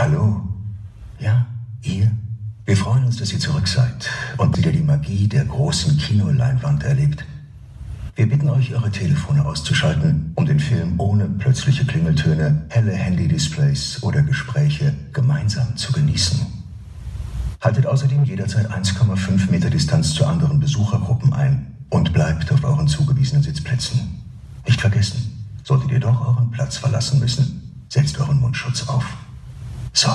Hallo? Ja, ihr? Wir freuen uns, dass ihr zurück seid und wieder die Magie der großen Kinoleinwand erlebt. Wir bitten euch, eure Telefone auszuschalten, um den Film ohne plötzliche Klingeltöne, helle Handy-Displays oder Gespräche gemeinsam zu genießen. Haltet außerdem jederzeit 1,5 Meter Distanz zu anderen Besuchergruppen ein und bleibt auf euren zugewiesenen Sitzplätzen. Nicht vergessen, solltet ihr doch euren Platz verlassen müssen, setzt euren Mundschutz auf. So,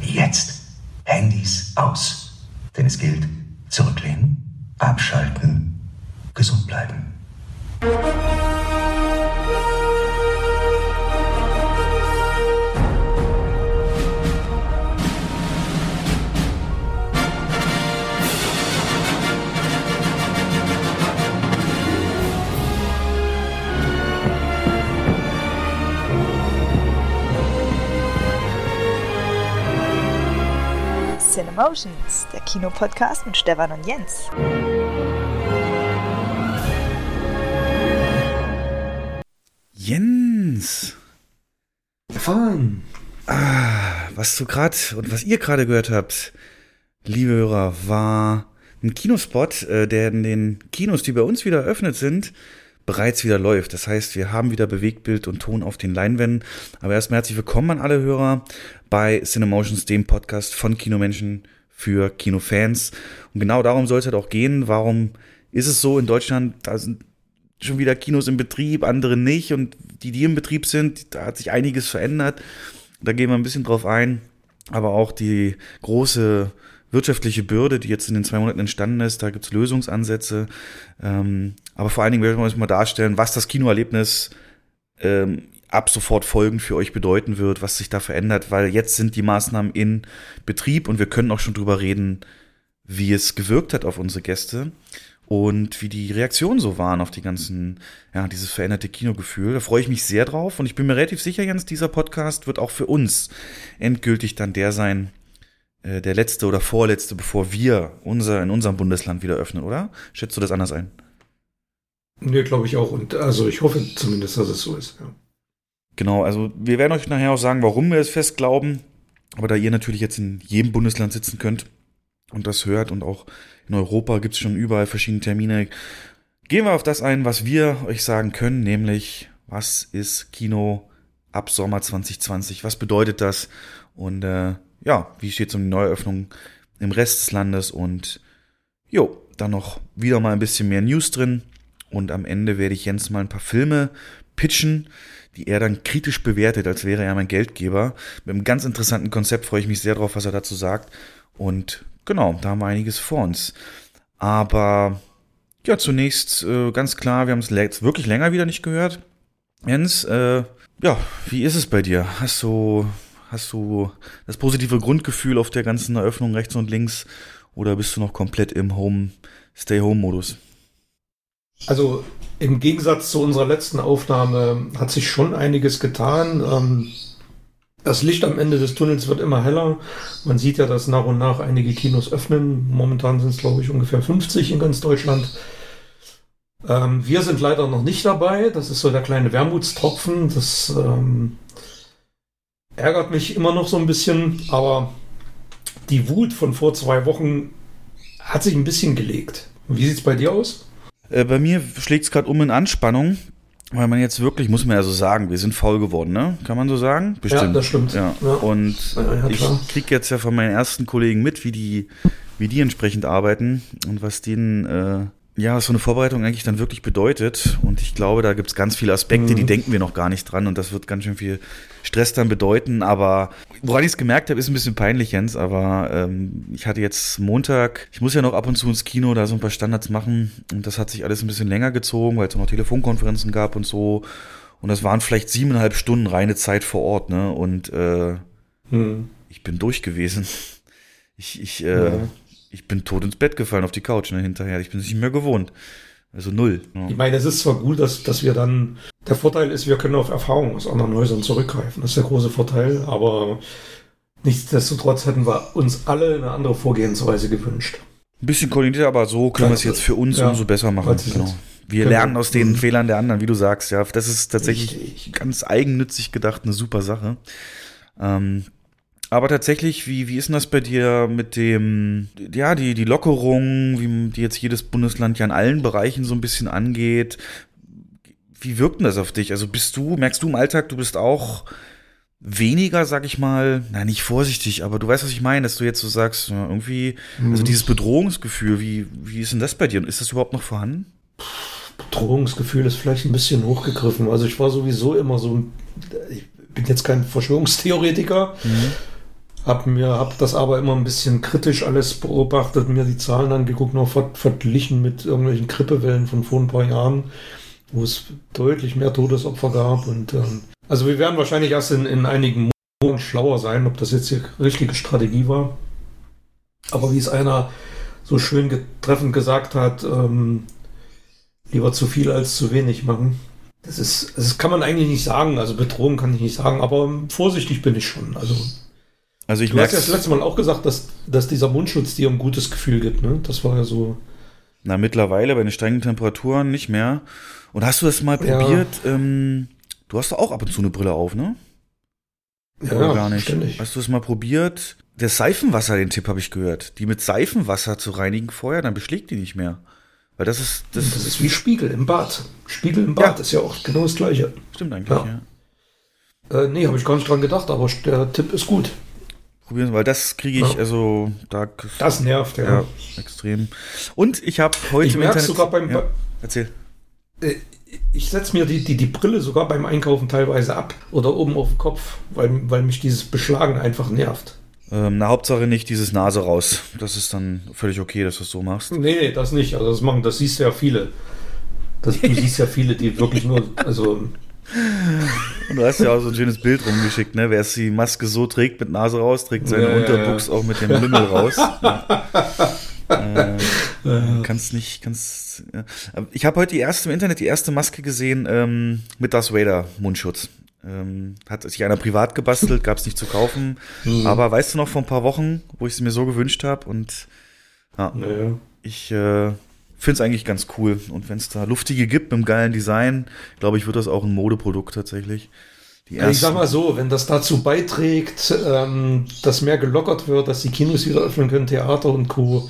jetzt Handys aus. Denn es gilt, zurücklehnen, abschalten, gesund bleiben. Cinemotions, der Kinopodcast mit Stefan und Jens. Jens! Stefan! Ah, was du gerade und was ihr gerade gehört habt, liebe Hörer, war ein Kinospot, äh, der in den Kinos, die bei uns wieder eröffnet sind, bereits wieder läuft. Das heißt, wir haben wieder Bewegtbild und Ton auf den Leinwänden. Aber erstmal herzlich willkommen an alle Hörer bei Cinemotions, dem Podcast von Kinomenschen für Kinofans. Und genau darum soll es halt auch gehen. Warum ist es so in Deutschland, da sind schon wieder Kinos in Betrieb, andere nicht. Und die, die im Betrieb sind, da hat sich einiges verändert. Da gehen wir ein bisschen drauf ein. Aber auch die große wirtschaftliche Bürde, die jetzt in den zwei Monaten entstanden ist, da gibt es Lösungsansätze. Ähm, aber vor allen Dingen werden wir uns mal darstellen, was das Kinoerlebnis ähm, ab sofort folgend für euch bedeuten wird, was sich da verändert, weil jetzt sind die Maßnahmen in Betrieb und wir können auch schon drüber reden, wie es gewirkt hat auf unsere Gäste und wie die Reaktionen so waren auf die ganzen, ja, dieses veränderte Kinogefühl. Da freue ich mich sehr drauf und ich bin mir relativ sicher, Jens, dieser Podcast wird auch für uns endgültig dann der sein, der letzte oder vorletzte, bevor wir unser in unserem Bundesland wieder öffnen, oder? Schätzt du das anders ein? Nee, glaube ich auch. Und also ich hoffe zumindest, dass es so ist. Ja. Genau, also wir werden euch nachher auch sagen, warum wir es fest glauben. Aber da ihr natürlich jetzt in jedem Bundesland sitzen könnt und das hört und auch in Europa gibt es schon überall verschiedene Termine, gehen wir auf das ein, was wir euch sagen können, nämlich was ist Kino ab Sommer 2020? Was bedeutet das? Und äh, ja, wie steht es um die Neueröffnung im Rest des Landes und jo, dann noch wieder mal ein bisschen mehr News drin und am Ende werde ich Jens mal ein paar Filme pitchen, die er dann kritisch bewertet, als wäre er mein Geldgeber. Mit einem ganz interessanten Konzept freue ich mich sehr drauf, was er dazu sagt. Und genau, da haben wir einiges vor uns. Aber ja, zunächst äh, ganz klar, wir haben es jetzt wirklich länger wieder nicht gehört. Jens, äh, ja, wie ist es bei dir? Hast du Hast du das positive Grundgefühl auf der ganzen Eröffnung rechts und links oder bist du noch komplett im Home, Stay-Home-Modus? Also im Gegensatz zu unserer letzten Aufnahme hat sich schon einiges getan. Ähm, das Licht am Ende des Tunnels wird immer heller. Man sieht ja, dass nach und nach einige Kinos öffnen. Momentan sind es, glaube ich, ungefähr 50 in ganz Deutschland. Ähm, wir sind leider noch nicht dabei. Das ist so der kleine Wermutstropfen. Das ähm, ärgert mich immer noch so ein bisschen, aber die Wut von vor zwei Wochen hat sich ein bisschen gelegt. Wie sieht es bei dir aus? Äh, bei mir schlägt es gerade um in Anspannung, weil man jetzt wirklich, muss man ja so sagen, wir sind faul geworden, ne? Kann man so sagen? Bestimmt. Ja, das stimmt. Ja. ja. Und ja, ich kriege jetzt ja von meinen ersten Kollegen mit, wie die, wie die entsprechend arbeiten und was denen äh, ja, was so eine Vorbereitung eigentlich dann wirklich bedeutet. Und ich glaube, da gibt es ganz viele Aspekte, mhm. die denken wir noch gar nicht dran. Und das wird ganz schön viel Stress dann bedeuten. Aber woran ich es gemerkt habe, ist ein bisschen peinlich, Jens. Aber ähm, ich hatte jetzt Montag, ich muss ja noch ab und zu ins Kino da so ein paar Standards machen. Und das hat sich alles ein bisschen länger gezogen, weil es noch Telefonkonferenzen gab und so. Und das waren vielleicht siebeneinhalb Stunden reine Zeit vor Ort. Ne? Und äh, mhm. ich bin durch gewesen. Ich, ich, äh, ja ich bin tot ins Bett gefallen auf die Couch ne, hinterher. Ich bin es nicht mehr gewohnt. Also null. Ja. Ich meine, es ist zwar gut, dass, dass wir dann, der Vorteil ist, wir können auf Erfahrungen aus anderen Häusern zurückgreifen. Das ist der große Vorteil, aber nichtsdestotrotz hätten wir uns alle eine andere Vorgehensweise gewünscht. Ein bisschen koordiniert, aber so können wir es jetzt für uns ja, umso besser machen. Genau. Wir lernen aus den mhm. Fehlern der anderen, wie du sagst. Ja, das ist tatsächlich Richtig. ganz eigennützig gedacht eine super Sache. Ähm, Aber tatsächlich, wie, wie ist denn das bei dir mit dem, ja, die, die Lockerung, wie die jetzt jedes Bundesland ja in allen Bereichen so ein bisschen angeht? Wie wirkt denn das auf dich? Also bist du, merkst du im Alltag, du bist auch weniger, sag ich mal, na nicht vorsichtig, aber du weißt, was ich meine, dass du jetzt so sagst, irgendwie, also dieses Bedrohungsgefühl, wie, wie ist denn das bei dir? Und ist das überhaupt noch vorhanden? Bedrohungsgefühl ist vielleicht ein bisschen hochgegriffen. Also ich war sowieso immer so, ich bin jetzt kein Verschwörungstheoretiker, mhm. Hab mir, hab das aber immer ein bisschen kritisch alles beobachtet, mir die Zahlen angeguckt, noch verglichen mit irgendwelchen Grippewellen von vor ein paar Jahren, wo es deutlich mehr Todesopfer gab und ähm, also wir werden wahrscheinlich erst in, in einigen Monaten schlauer sein, ob das jetzt die richtige Strategie war. Aber wie es einer so schön treffend gesagt hat, ähm, lieber zu viel als zu wenig machen. Das ist, das kann man eigentlich nicht sagen. Also Bedrohung kann ich nicht sagen, aber vorsichtig bin ich schon. Also, also ich du hast ja das letzte Mal auch gesagt, dass, dass dieser Mundschutz dir ein gutes Gefühl gibt. Ne? Das war ja so. Na, mittlerweile bei den steigenden Temperaturen nicht mehr. Und hast du das mal probiert? Ja. Ähm, Du hast doch auch ab und zu eine Brille auf, ne? Ja, Oder gar nicht. Ständig. Hast du es mal probiert? Das Seifenwasser, den Tipp habe ich gehört. Die mit Seifenwasser zu reinigen vorher, dann beschlägt die nicht mehr. Weil das ist. Das, das ist wie Spiegel im Bad. Spiegel im Bad ja. ist ja auch genau das Gleiche. Stimmt eigentlich, ja. ja. Äh, nee, habe ich gar nicht dran gedacht, aber der Tipp ist gut. Probieren, weil das kriege ich, ja. also da. Das nervt, ja. ja extrem. Und ich habe heute. Ich merke sogar beim. Ja, erzähl. Äh, ich setze mir die, die, die Brille sogar beim Einkaufen teilweise ab oder oben auf den Kopf, weil, weil mich dieses Beschlagen einfach nervt. Ähm, na, Hauptsache nicht dieses Nase raus. Das ist dann völlig okay, dass du es so machst. Nee, nee, das nicht. Also das machen, das siehst du ja viele. Das, du siehst ja viele, die wirklich nur, also. Und du hast ja auch so ein schönes Bild rumgeschickt, ne? Wer es die Maske so trägt mit Nase raus, trägt seine ja, Unterbuchs ja, ja. auch mit dem Lümmel raus. Äh, kannst nicht, kannst. Ich habe heute die erste im Internet die erste Maske gesehen ähm, mit Darth Vader Mundschutz. Ähm, hat sich einer privat gebastelt, gab es nicht zu kaufen. Mhm. Aber weißt du noch vor ein paar Wochen, wo ich es mir so gewünscht habe und ja, ich äh, finde es eigentlich ganz cool. Und wenn es da luftige gibt mit einem geilen Design, glaube ich, wird das auch ein Modeprodukt tatsächlich. ich sag mal so, wenn das dazu beiträgt, ähm, dass mehr gelockert wird, dass die Kinos wieder öffnen können, Theater und Co.,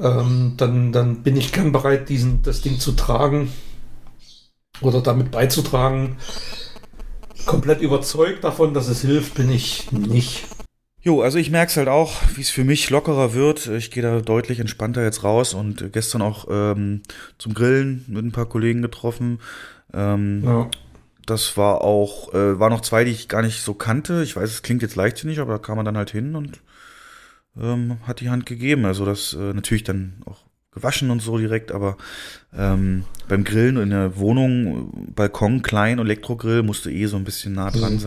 ähm, dann, dann bin ich gern bereit, diesen, das Ding zu tragen oder damit beizutragen. Komplett überzeugt davon, dass es hilft, bin ich nicht. Jo, also ich merke es halt auch, wie es für mich lockerer wird. Ich gehe da deutlich entspannter jetzt raus und gestern auch ähm, zum Grillen mit ein paar Kollegen getroffen. Ähm, ja. Das war auch, äh, war noch zwei, die ich gar nicht so kannte. Ich weiß, es klingt jetzt leichtsinnig, aber da kam man dann halt hin und ähm, hat die Hand gegeben. Also das äh, natürlich dann auch gewaschen und so direkt, aber ähm, beim Grillen in der Wohnung, Balkon, klein, Elektrogrill, musste eh so ein bisschen nah dran mhm.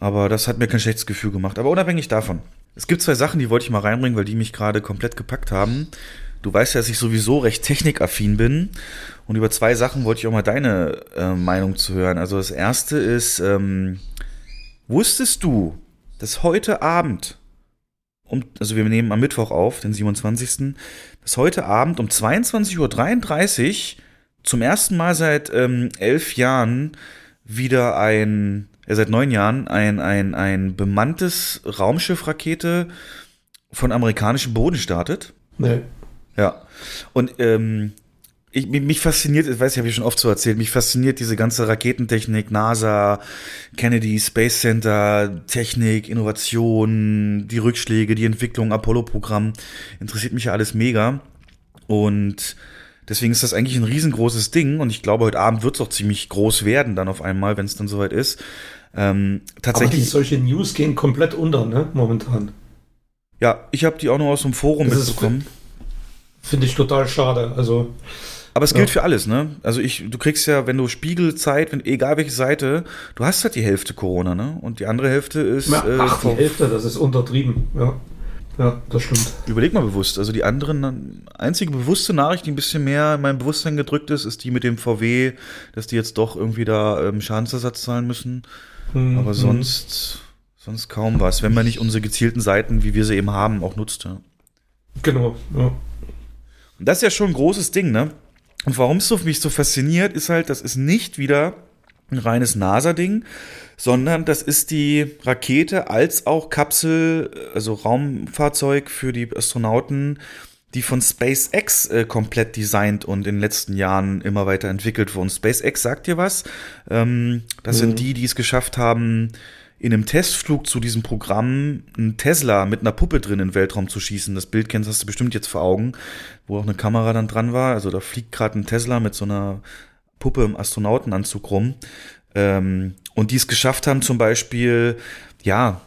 Aber das hat mir kein schlechtes Gefühl gemacht. Aber unabhängig davon. Es gibt zwei Sachen, die wollte ich mal reinbringen, weil die mich gerade komplett gepackt haben. Du weißt ja, dass ich sowieso recht technikaffin bin. Und über zwei Sachen wollte ich auch mal deine äh, Meinung zu hören. Also das erste ist, ähm, wusstest du, dass heute Abend um, also wir nehmen am Mittwoch auf, den 27., dass heute Abend um 22.33 Uhr zum ersten Mal seit ähm, elf Jahren wieder ein, äh, seit neun Jahren ein, ein, ein bemanntes Raumschiffrakete von amerikanischem Boden startet. Nee. Ja. Und ähm, ich, mich fasziniert, ich weiß, ich habe ich schon oft so erzählt, mich fasziniert diese ganze Raketentechnik, NASA, Kennedy Space Center, Technik, Innovation, die Rückschläge, die Entwicklung, Apollo-Programm, interessiert mich ja alles mega. Und deswegen ist das eigentlich ein riesengroßes Ding und ich glaube, heute Abend wird es auch ziemlich groß werden dann auf einmal, wenn es dann soweit ist. Ähm, tatsächlich. Aber solche News gehen komplett unter, ne, momentan. Ja, ich habe die auch noch aus dem Forum das mitbekommen. Finde ich total schade. Also aber es gilt ja. für alles, ne? Also ich, du kriegst ja, wenn du Spiegelzeit, wenn, egal welche Seite, du hast halt die Hälfte Corona, ne? Und die andere Hälfte ist. Ja, äh, ach, die Hälfte, das ist untertrieben, ja. Ja, das stimmt. Überleg mal bewusst. Also die anderen, einzige bewusste Nachricht, die ein bisschen mehr in meinem Bewusstsein gedrückt ist, ist die mit dem VW, dass die jetzt doch irgendwie da ähm, Schadensersatz zahlen müssen. Mhm. Aber sonst, sonst kaum was, wenn man nicht unsere gezielten Seiten, wie wir sie eben haben, auch nutzt. Ja. Genau, ja. Und das ist ja schon ein großes Ding, ne? Und warum es mich so fasziniert, ist halt, das ist nicht wieder ein reines NASA-Ding, sondern das ist die Rakete als auch Kapsel, also Raumfahrzeug für die Astronauten, die von SpaceX äh, komplett designt und in den letzten Jahren immer weiter entwickelt wurden. SpaceX sagt dir was? Ähm, das mhm. sind die, die es geschafft haben, in einem Testflug zu diesem Programm einen Tesla mit einer Puppe drin in den Weltraum zu schießen. Das Bild kennst hast du bestimmt jetzt vor Augen, wo auch eine Kamera dann dran war. Also da fliegt gerade ein Tesla mit so einer Puppe im Astronautenanzug rum. Ähm, und die es geschafft haben, zum Beispiel, ja,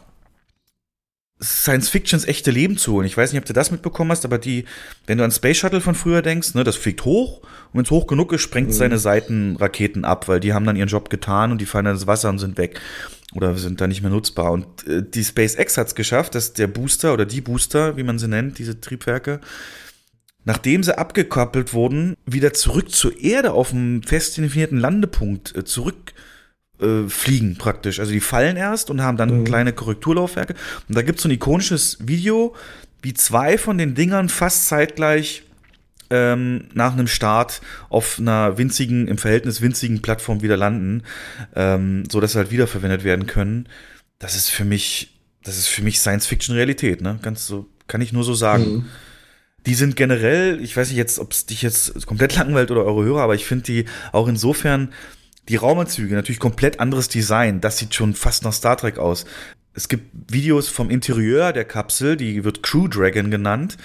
Science Fictions echte Leben zu holen. Ich weiß nicht, ob du das mitbekommen hast, aber die, wenn du an Space Shuttle von früher denkst, ne, das fliegt hoch und wenn es hoch genug ist, sprengt mhm. seine Seitenraketen ab, weil die haben dann ihren Job getan und die fallen dann ins Wasser und sind weg oder sind da nicht mehr nutzbar. Und äh, die SpaceX hat es geschafft, dass der Booster oder die Booster, wie man sie nennt, diese Triebwerke, nachdem sie abgekoppelt wurden, wieder zurück zur Erde auf einem fest definierten Landepunkt äh, zurück äh, fliegen praktisch. Also die fallen erst und haben dann mhm. kleine Korrekturlaufwerke. Und da gibt es so ein ikonisches Video, wie zwei von den Dingern fast zeitgleich ähm, nach einem Start auf einer winzigen, im Verhältnis winzigen Plattform wieder landen, ähm, so dass sie halt wiederverwendet werden können. Das ist für mich, das ist für mich Science-Fiction-Realität, ne? Ganz so, kann ich nur so sagen. Mhm. Die sind generell, ich weiß nicht jetzt, ob es dich jetzt komplett langweilt oder eure Hörer, aber ich finde die auch insofern, die Raumanzüge, natürlich komplett anderes Design. Das sieht schon fast nach Star Trek aus. Es gibt Videos vom Interieur der Kapsel, die wird Crew Dragon genannt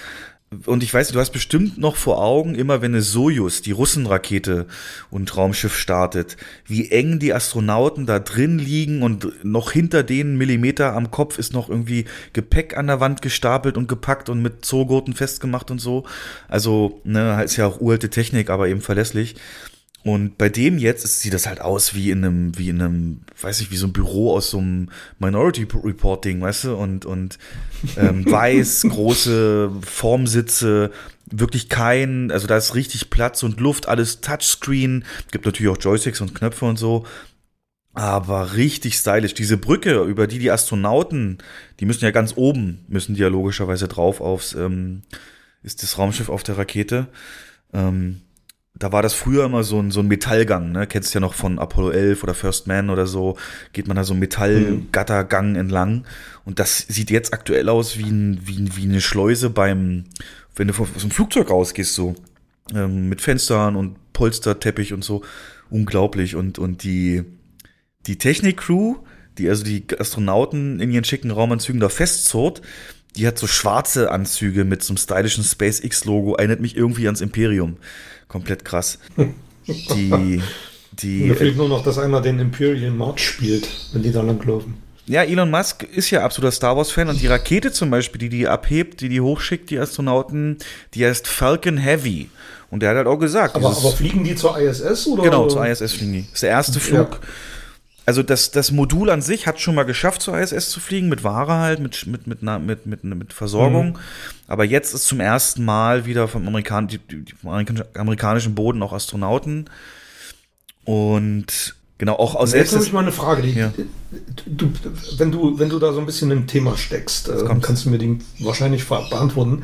und ich weiß, du hast bestimmt noch vor Augen, immer wenn eine Sojus, die Russenrakete und Raumschiff startet, wie eng die Astronauten da drin liegen und noch hinter denen Millimeter am Kopf ist noch irgendwie Gepäck an der Wand gestapelt und gepackt und mit Zoogurten festgemacht und so. Also, ne, ist ja auch uralte Technik, aber eben verlässlich. Und bei dem jetzt sieht das halt aus wie in einem, wie in einem, weiß ich, wie so ein Büro aus so einem Minority Reporting, weißt du, und, und ähm, weiß, große Formsitze, wirklich kein, also da ist richtig Platz und Luft, alles Touchscreen, gibt natürlich auch Joysticks und Knöpfe und so. Aber richtig stylisch. Diese Brücke, über die die Astronauten, die müssen ja ganz oben, müssen die ja logischerweise drauf aufs, ähm, ist das Raumschiff auf der Rakete. Ähm, da war das früher immer so ein, so ein Metallgang, ne? Kennst du ja noch von Apollo 11 oder First Man oder so, geht man da so ein Metallgattergang entlang. Und das sieht jetzt aktuell aus wie, ein, wie, wie eine Schleuse beim, wenn du aus dem Flugzeug rausgehst, so. Ähm, mit Fenstern und Polsterteppich und so. Unglaublich. Und, und die, die Technik-Crew, die also die Astronauten in ihren schicken Raumanzügen da festzurrt, die hat so schwarze Anzüge mit so einem stylischen SpaceX-Logo, erinnert mich irgendwie ans Imperium komplett krass. Die, die. Mir fehlt nur noch, dass einer den Imperial March spielt, wenn die da langlaufen. Ja, Elon Musk ist ja absoluter Star Wars-Fan und die Rakete zum Beispiel, die die abhebt, die die hochschickt, die Astronauten, die heißt Falcon Heavy. Und der hat halt auch gesagt. Aber, aber fliegen die zur ISS oder? Genau, zur ISS fliegen die. Das ist der erste Flug. Ja also das, das Modul an sich hat schon mal geschafft, zur ISS zu fliegen, mit Ware halt, mit, mit, mit, mit, mit, mit Versorgung. Mhm. Aber jetzt ist zum ersten Mal wieder vom, Amerikan die, die, vom amerikanischen Boden auch Astronauten. Und genau, auch aus Jetzt habe ich mal eine Frage. Die, ja. du, wenn, du, wenn du da so ein bisschen im Thema steckst, äh, kannst du mir die wahrscheinlich beantworten.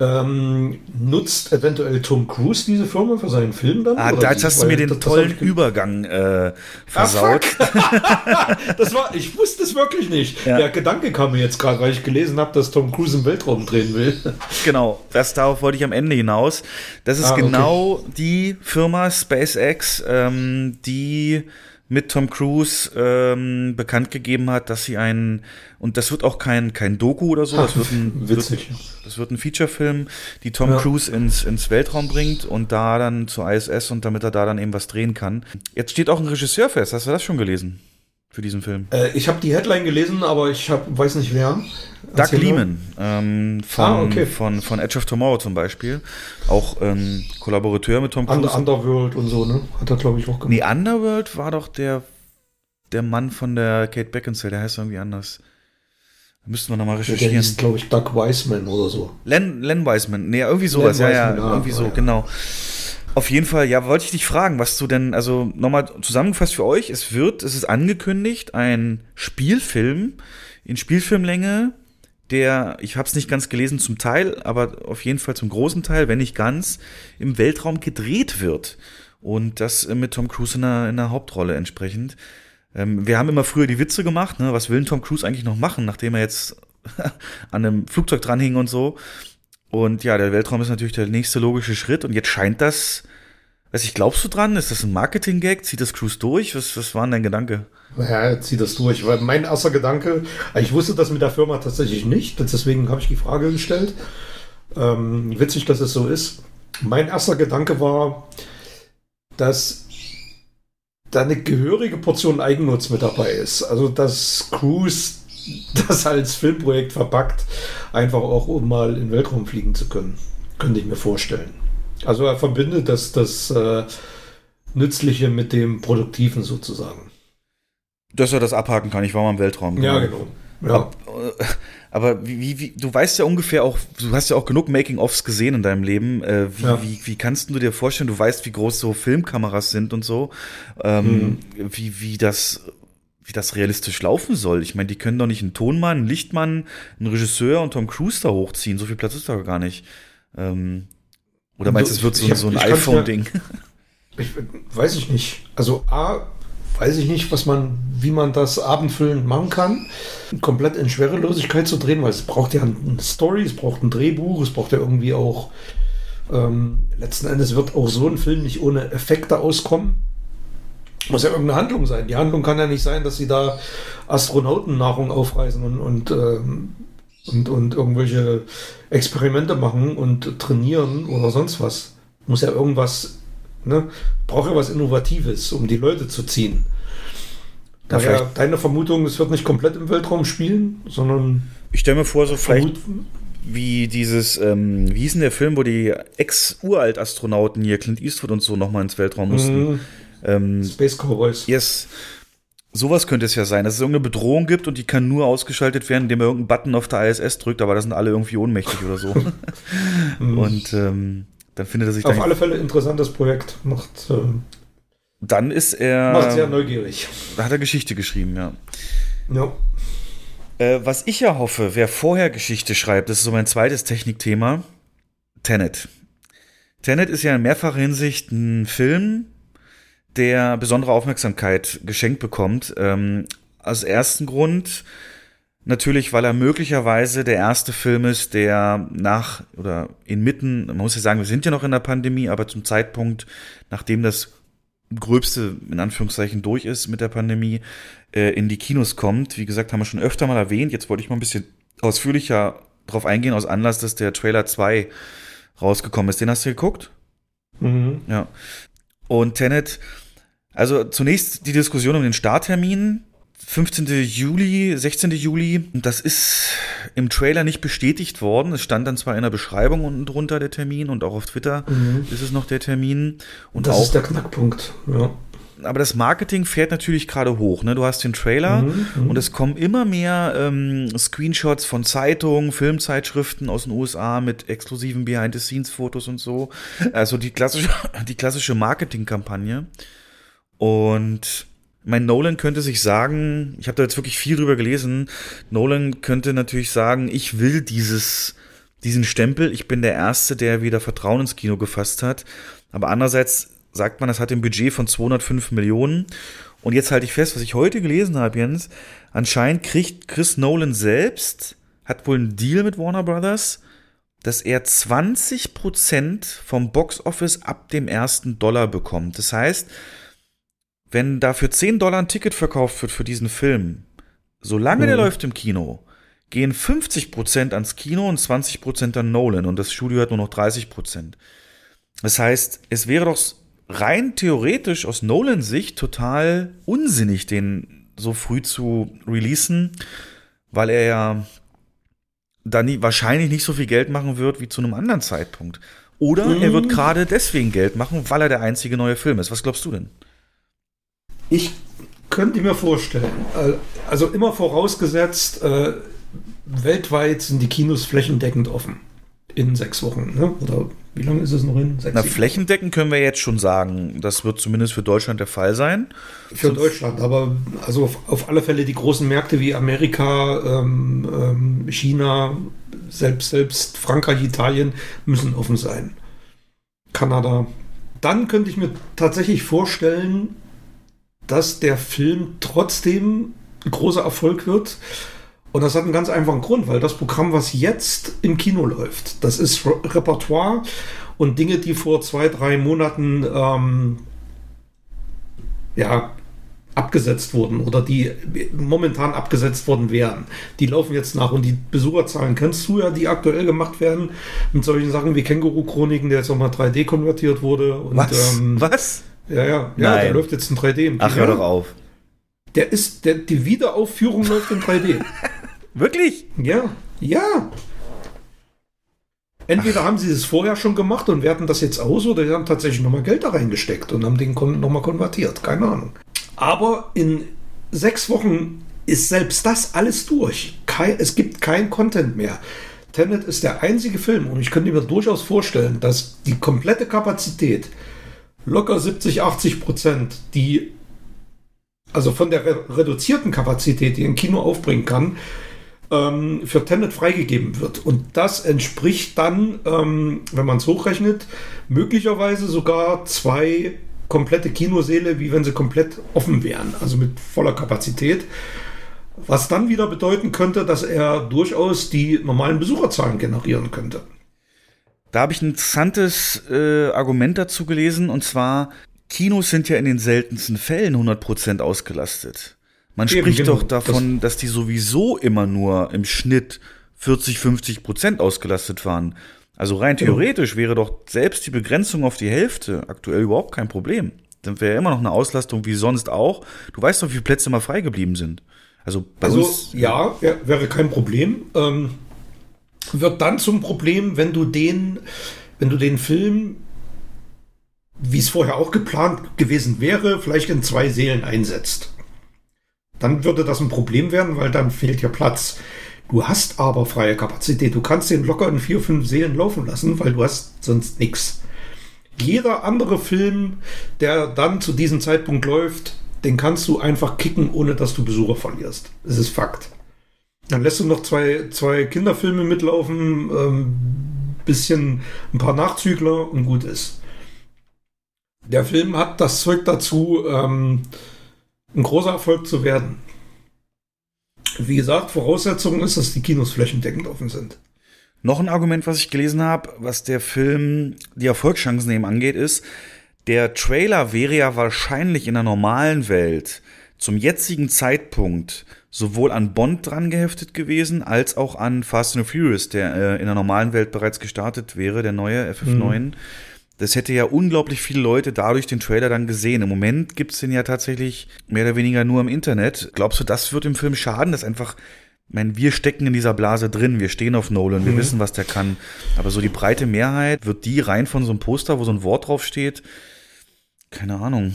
Ähm, nutzt eventuell Tom Cruise diese Firma für seinen Film dann? Ah, da jetzt hast du mir den das, tollen das Übergang äh, versaut. Ah, das war, ich wusste es wirklich nicht. Ja. Der Gedanke kam mir jetzt gerade, weil ich gelesen habe, dass Tom Cruise im Weltraum drehen will. Genau, das darauf wollte ich am Ende hinaus. Das ist ah, genau okay. die Firma SpaceX, ähm, die mit Tom Cruise ähm, bekannt gegeben hat, dass sie einen und das wird auch kein kein Doku oder so, das wird ein witzig. Wird, das wird ein Featurefilm, die Tom ja. Cruise ins ins Weltraum bringt und da dann zur ISS und damit er da dann eben was drehen kann. Jetzt steht auch ein Regisseur fest. Hast du das schon gelesen? Für diesen Film? Äh, ich habe die Headline gelesen, aber ich hab, weiß nicht wer. Doug Lehman ähm, von, ah, okay. von, von Edge of Tomorrow zum Beispiel. Auch ähm, Kollaborateur mit Tom Cruise. Under, Underworld und so, ne? Hat er, glaube ich, auch gemacht. Nee, Underworld war doch der, der Mann von der Kate Beckinsale, der heißt irgendwie anders. Müssten wir nochmal recherchieren. Der hieß, glaube ich, Doug Wiseman oder so. Len, Len Wiseman, nee, irgendwie sowas, Len ja, ja, ah, irgendwie so, ja. genau. Auf jeden Fall, ja, wollte ich dich fragen, was du denn, also nochmal zusammengefasst für euch, es wird, es ist angekündigt, ein Spielfilm in Spielfilmlänge, der, ich habe es nicht ganz gelesen zum Teil, aber auf jeden Fall zum großen Teil, wenn nicht ganz, im Weltraum gedreht wird. und das mit Tom Cruise in der, in der Hauptrolle entsprechend. Ähm, wir haben immer früher die Witze gemacht, ne? was will Tom Cruise eigentlich noch machen, nachdem er jetzt an einem Flugzeug dranhing und so. Und ja, der Weltraum ist natürlich der nächste logische Schritt und jetzt scheint das, weiß ich, glaubst du dran? Ist das ein Marketing-Gag? Zieht das Cruise durch? Was, was war denn dein Gedanke? Ja, zieht das durch, weil mein erster Gedanke, ich wusste das mit der Firma tatsächlich nicht, deswegen habe ich die Frage gestellt. Ähm, witzig, dass es so ist. Mein erster Gedanke war, dass da eine gehörige Portion Eigennutz mit dabei ist. Also, dass Cruise das als Filmprojekt verpackt, einfach auch um mal in den Weltraum fliegen zu können. Könnte ich mir vorstellen. Also er verbindet das, das äh, Nützliche mit dem Produktiven sozusagen. Dass er das abhaken kann, ich war mal im Weltraum. Genau. Ja, genau. Ja. Aber, aber wie, wie, du weißt ja ungefähr auch, du hast ja auch genug Making-ofs gesehen in deinem Leben. Äh, wie, ja. wie, wie kannst du dir vorstellen, du weißt, wie groß so Filmkameras sind und so, ähm, mhm. wie, wie das wie das realistisch laufen soll. Ich meine, die können doch nicht einen Tonmann, einen Lichtmann, einen Regisseur und Tom Cruise da hochziehen. So viel Platz ist da gar nicht. Ähm, oder meinst du, es wird so, so ein iPhone-Ding? Ich, weiß ich nicht. Also A, weiß ich nicht, was man, wie man das abendfüllend machen kann, komplett in Schwerelosigkeit zu drehen, weil es braucht ja eine Story, es braucht ein Drehbuch, es braucht ja irgendwie auch, ähm, letzten Endes wird auch so ein Film nicht ohne Effekte auskommen. Muss ja irgendeine Handlung sein. Die Handlung kann ja nicht sein, dass sie da Astronautennahrung aufreißen und, und, ähm, und, und irgendwelche Experimente machen und trainieren oder sonst was. Muss ja irgendwas Ne? Braucht ja was Innovatives, um die Leute zu ziehen. Daher deine Vermutung, es wird nicht komplett im Weltraum spielen, sondern. Ich stelle mir vor, so vielleicht wie dieses, ähm, wie hieß denn der Film, wo die Ex-Uralt-Astronauten hier, Clint Eastwood und so, nochmal ins Weltraum mussten. Mhm. Ähm, Space Cowboys. Yes. Sowas könnte es ja sein, dass es irgendeine Bedrohung gibt und die kann nur ausgeschaltet werden, indem man irgendeinen Button auf der ISS drückt, aber da sind alle irgendwie ohnmächtig oder so. Mhm. und ähm, dann findet er sich Auf alle Fälle interessantes Projekt. Macht. Äh, dann ist er. Macht sehr neugierig. Da hat er Geschichte geschrieben, ja. Ja. Äh, was ich ja hoffe, wer vorher Geschichte schreibt, das ist so mein zweites Technikthema: Tenet. Tenet ist ja in mehrfacher Hinsicht ein Film, der besondere Aufmerksamkeit geschenkt bekommt. Ähm, aus ersten Grund, Natürlich, weil er möglicherweise der erste Film ist, der nach oder inmitten, man muss ja sagen, wir sind ja noch in der Pandemie, aber zum Zeitpunkt, nachdem das gröbste, in Anführungszeichen, durch ist mit der Pandemie, äh, in die Kinos kommt. Wie gesagt, haben wir schon öfter mal erwähnt. Jetzt wollte ich mal ein bisschen ausführlicher drauf eingehen, aus Anlass, dass der Trailer 2 rausgekommen ist. Den hast du geguckt? Mhm. Ja. Und Tenet, also zunächst die Diskussion um den Starttermin 15. Juli, 16. Juli. Das ist im Trailer nicht bestätigt worden. Es stand dann zwar in der Beschreibung unten drunter der Termin und auch auf Twitter mhm. ist es noch der Termin. Und das auch, ist der Knackpunkt, ja. Aber das Marketing fährt natürlich gerade hoch. Ne? Du hast den Trailer mhm, mhm, und es kommen immer mehr ähm, Screenshots von Zeitungen, Filmzeitschriften aus den USA mit exklusiven Behind-the-Scenes-Fotos und so. Also die klassische, die klassische Marketingkampagne. Und mein Nolan könnte sich sagen, ich habe da jetzt wirklich viel drüber gelesen, Nolan könnte natürlich sagen, ich will dieses, diesen Stempel, ich bin der Erste, der wieder Vertrauen ins Kino gefasst hat. Aber andererseits sagt man, das hat ein Budget von 205 Millionen. Und jetzt halte ich fest, was ich heute gelesen habe, Jens, anscheinend kriegt Chris Nolan selbst, hat wohl einen Deal mit Warner Brothers, dass er 20% vom Box Office ab dem ersten Dollar bekommt. Das heißt, wenn da für 10 Dollar ein Ticket verkauft wird für diesen Film, solange mhm. der läuft im Kino, gehen 50% ans Kino und 20% an Nolan und das Studio hat nur noch 30%. Das heißt, es wäre doch rein theoretisch aus Nolans Sicht total unsinnig, den so früh zu releasen, weil er ja da nie, wahrscheinlich nicht so viel Geld machen wird wie zu einem anderen Zeitpunkt. Oder mhm. er wird gerade deswegen Geld machen, weil er der einzige neue Film ist. Was glaubst du denn? Ich könnte mir vorstellen, äh, also immer vorausgesetzt, äh, weltweit sind die Kinos flächendeckend offen. In sechs Wochen, ne? Oder wie lange ist es noch hin? Sechs, Na, flächendeckend können wir jetzt schon sagen. Das wird zumindest für Deutschland der Fall sein. Für Deutschland, aber also auf, auf, alle Fälle die großen Märkte wie Amerika, ähm, ähm, China, selbst, selbst Frankreich, Italien müssen offen sein. Kanada, dann könnte ich mir tatsächlich vorstellen, dass der Film trotzdem ein großer Erfolg wird. Und das hat einen ganz einfachen Grund, weil das Programm, was jetzt im Kino läuft, das ist Repertoire und Dinge, die vor zwei, drei Monaten ähm, ja, abgesetzt wurden oder die momentan abgesetzt worden wären. Die laufen jetzt nach und die Besucherzahlen kennst du ja, die aktuell gemacht werden mit solchen Sachen wie Känguru-Chroniken, der jetzt nochmal 3D konvertiert wurde. Und, Was? Ähm, Was? Ja, ja, ja, der läuft jetzt in 3D im. Ach, hör doch auf. Der ist, der, die Wiederaufführung läuft in 3D. Wirklich? Ja, ja. Entweder Ach. haben sie es vorher schon gemacht und werten das jetzt aus oder sie haben tatsächlich nochmal Geld da reingesteckt und haben den nochmal konvertiert. Keine Ahnung. Aber in sechs Wochen ist selbst das alles durch. Kein, es gibt kein Content mehr. Tenet ist der einzige Film und ich könnte mir durchaus vorstellen, dass die komplette Kapazität, locker 70, 80 Prozent, die also von der re reduzierten Kapazität, die ein Kino aufbringen kann, ähm, für Tenet freigegeben wird. Und das entspricht dann, ähm, wenn man es hochrechnet, möglicherweise sogar zwei komplette Kinoseele, wie wenn sie komplett offen wären, also mit voller Kapazität. Was dann wieder bedeuten könnte, dass er durchaus die normalen Besucherzahlen generieren könnte. Da habe ich ein interessantes äh, Argument dazu gelesen, und zwar, Kinos sind ja in den seltensten Fällen 100% ausgelastet. Man Eben, spricht genau. doch davon, das dass die sowieso immer nur im Schnitt 40, 50% ausgelastet waren. Also rein genau. theoretisch wäre doch selbst die Begrenzung auf die Hälfte aktuell überhaupt kein Problem. Dann wäre immer noch eine Auslastung wie sonst auch. Du weißt doch, wie viele Plätze mal frei geblieben sind. Also, also uns, ja, wäre kein Problem. Ähm, wird dann zum Problem, wenn du den, wenn du den Film, wie es vorher auch geplant gewesen wäre, vielleicht in zwei Seelen einsetzt. Dann würde das ein Problem werden, weil dann fehlt ja Platz. Du hast aber freie Kapazität. Du kannst den locker in vier, fünf Seelen laufen lassen, weil du hast sonst nichts. Jeder andere Film, der dann zu diesem Zeitpunkt läuft, den kannst du einfach kicken, ohne dass du Besucher verlierst. Das ist Fakt. Dann lässt du noch zwei, zwei Kinderfilme mitlaufen, ähm, bisschen ein paar Nachzügler und gut ist. Der Film hat das Zeug dazu, ähm, ein großer Erfolg zu werden. Wie gesagt, Voraussetzung ist, dass die Kinos flächendeckend offen sind. Noch ein Argument, was ich gelesen habe, was der Film die Erfolgschancen eben angeht, ist, der Trailer wäre ja wahrscheinlich in der normalen Welt zum jetzigen Zeitpunkt sowohl an Bond dran geheftet gewesen, als auch an Fast and Furious, der äh, in der normalen Welt bereits gestartet wäre, der neue FF9. Mhm. Das hätte ja unglaublich viele Leute dadurch den Trailer dann gesehen. Im Moment gibt's den ja tatsächlich mehr oder weniger nur im Internet. Glaubst du, das wird dem Film schaden, dass einfach ich meine, wir stecken in dieser Blase drin, wir stehen auf Nolan, wir mhm. wissen, was der kann. Aber so die breite Mehrheit, wird die rein von so einem Poster, wo so ein Wort drauf steht? Keine Ahnung.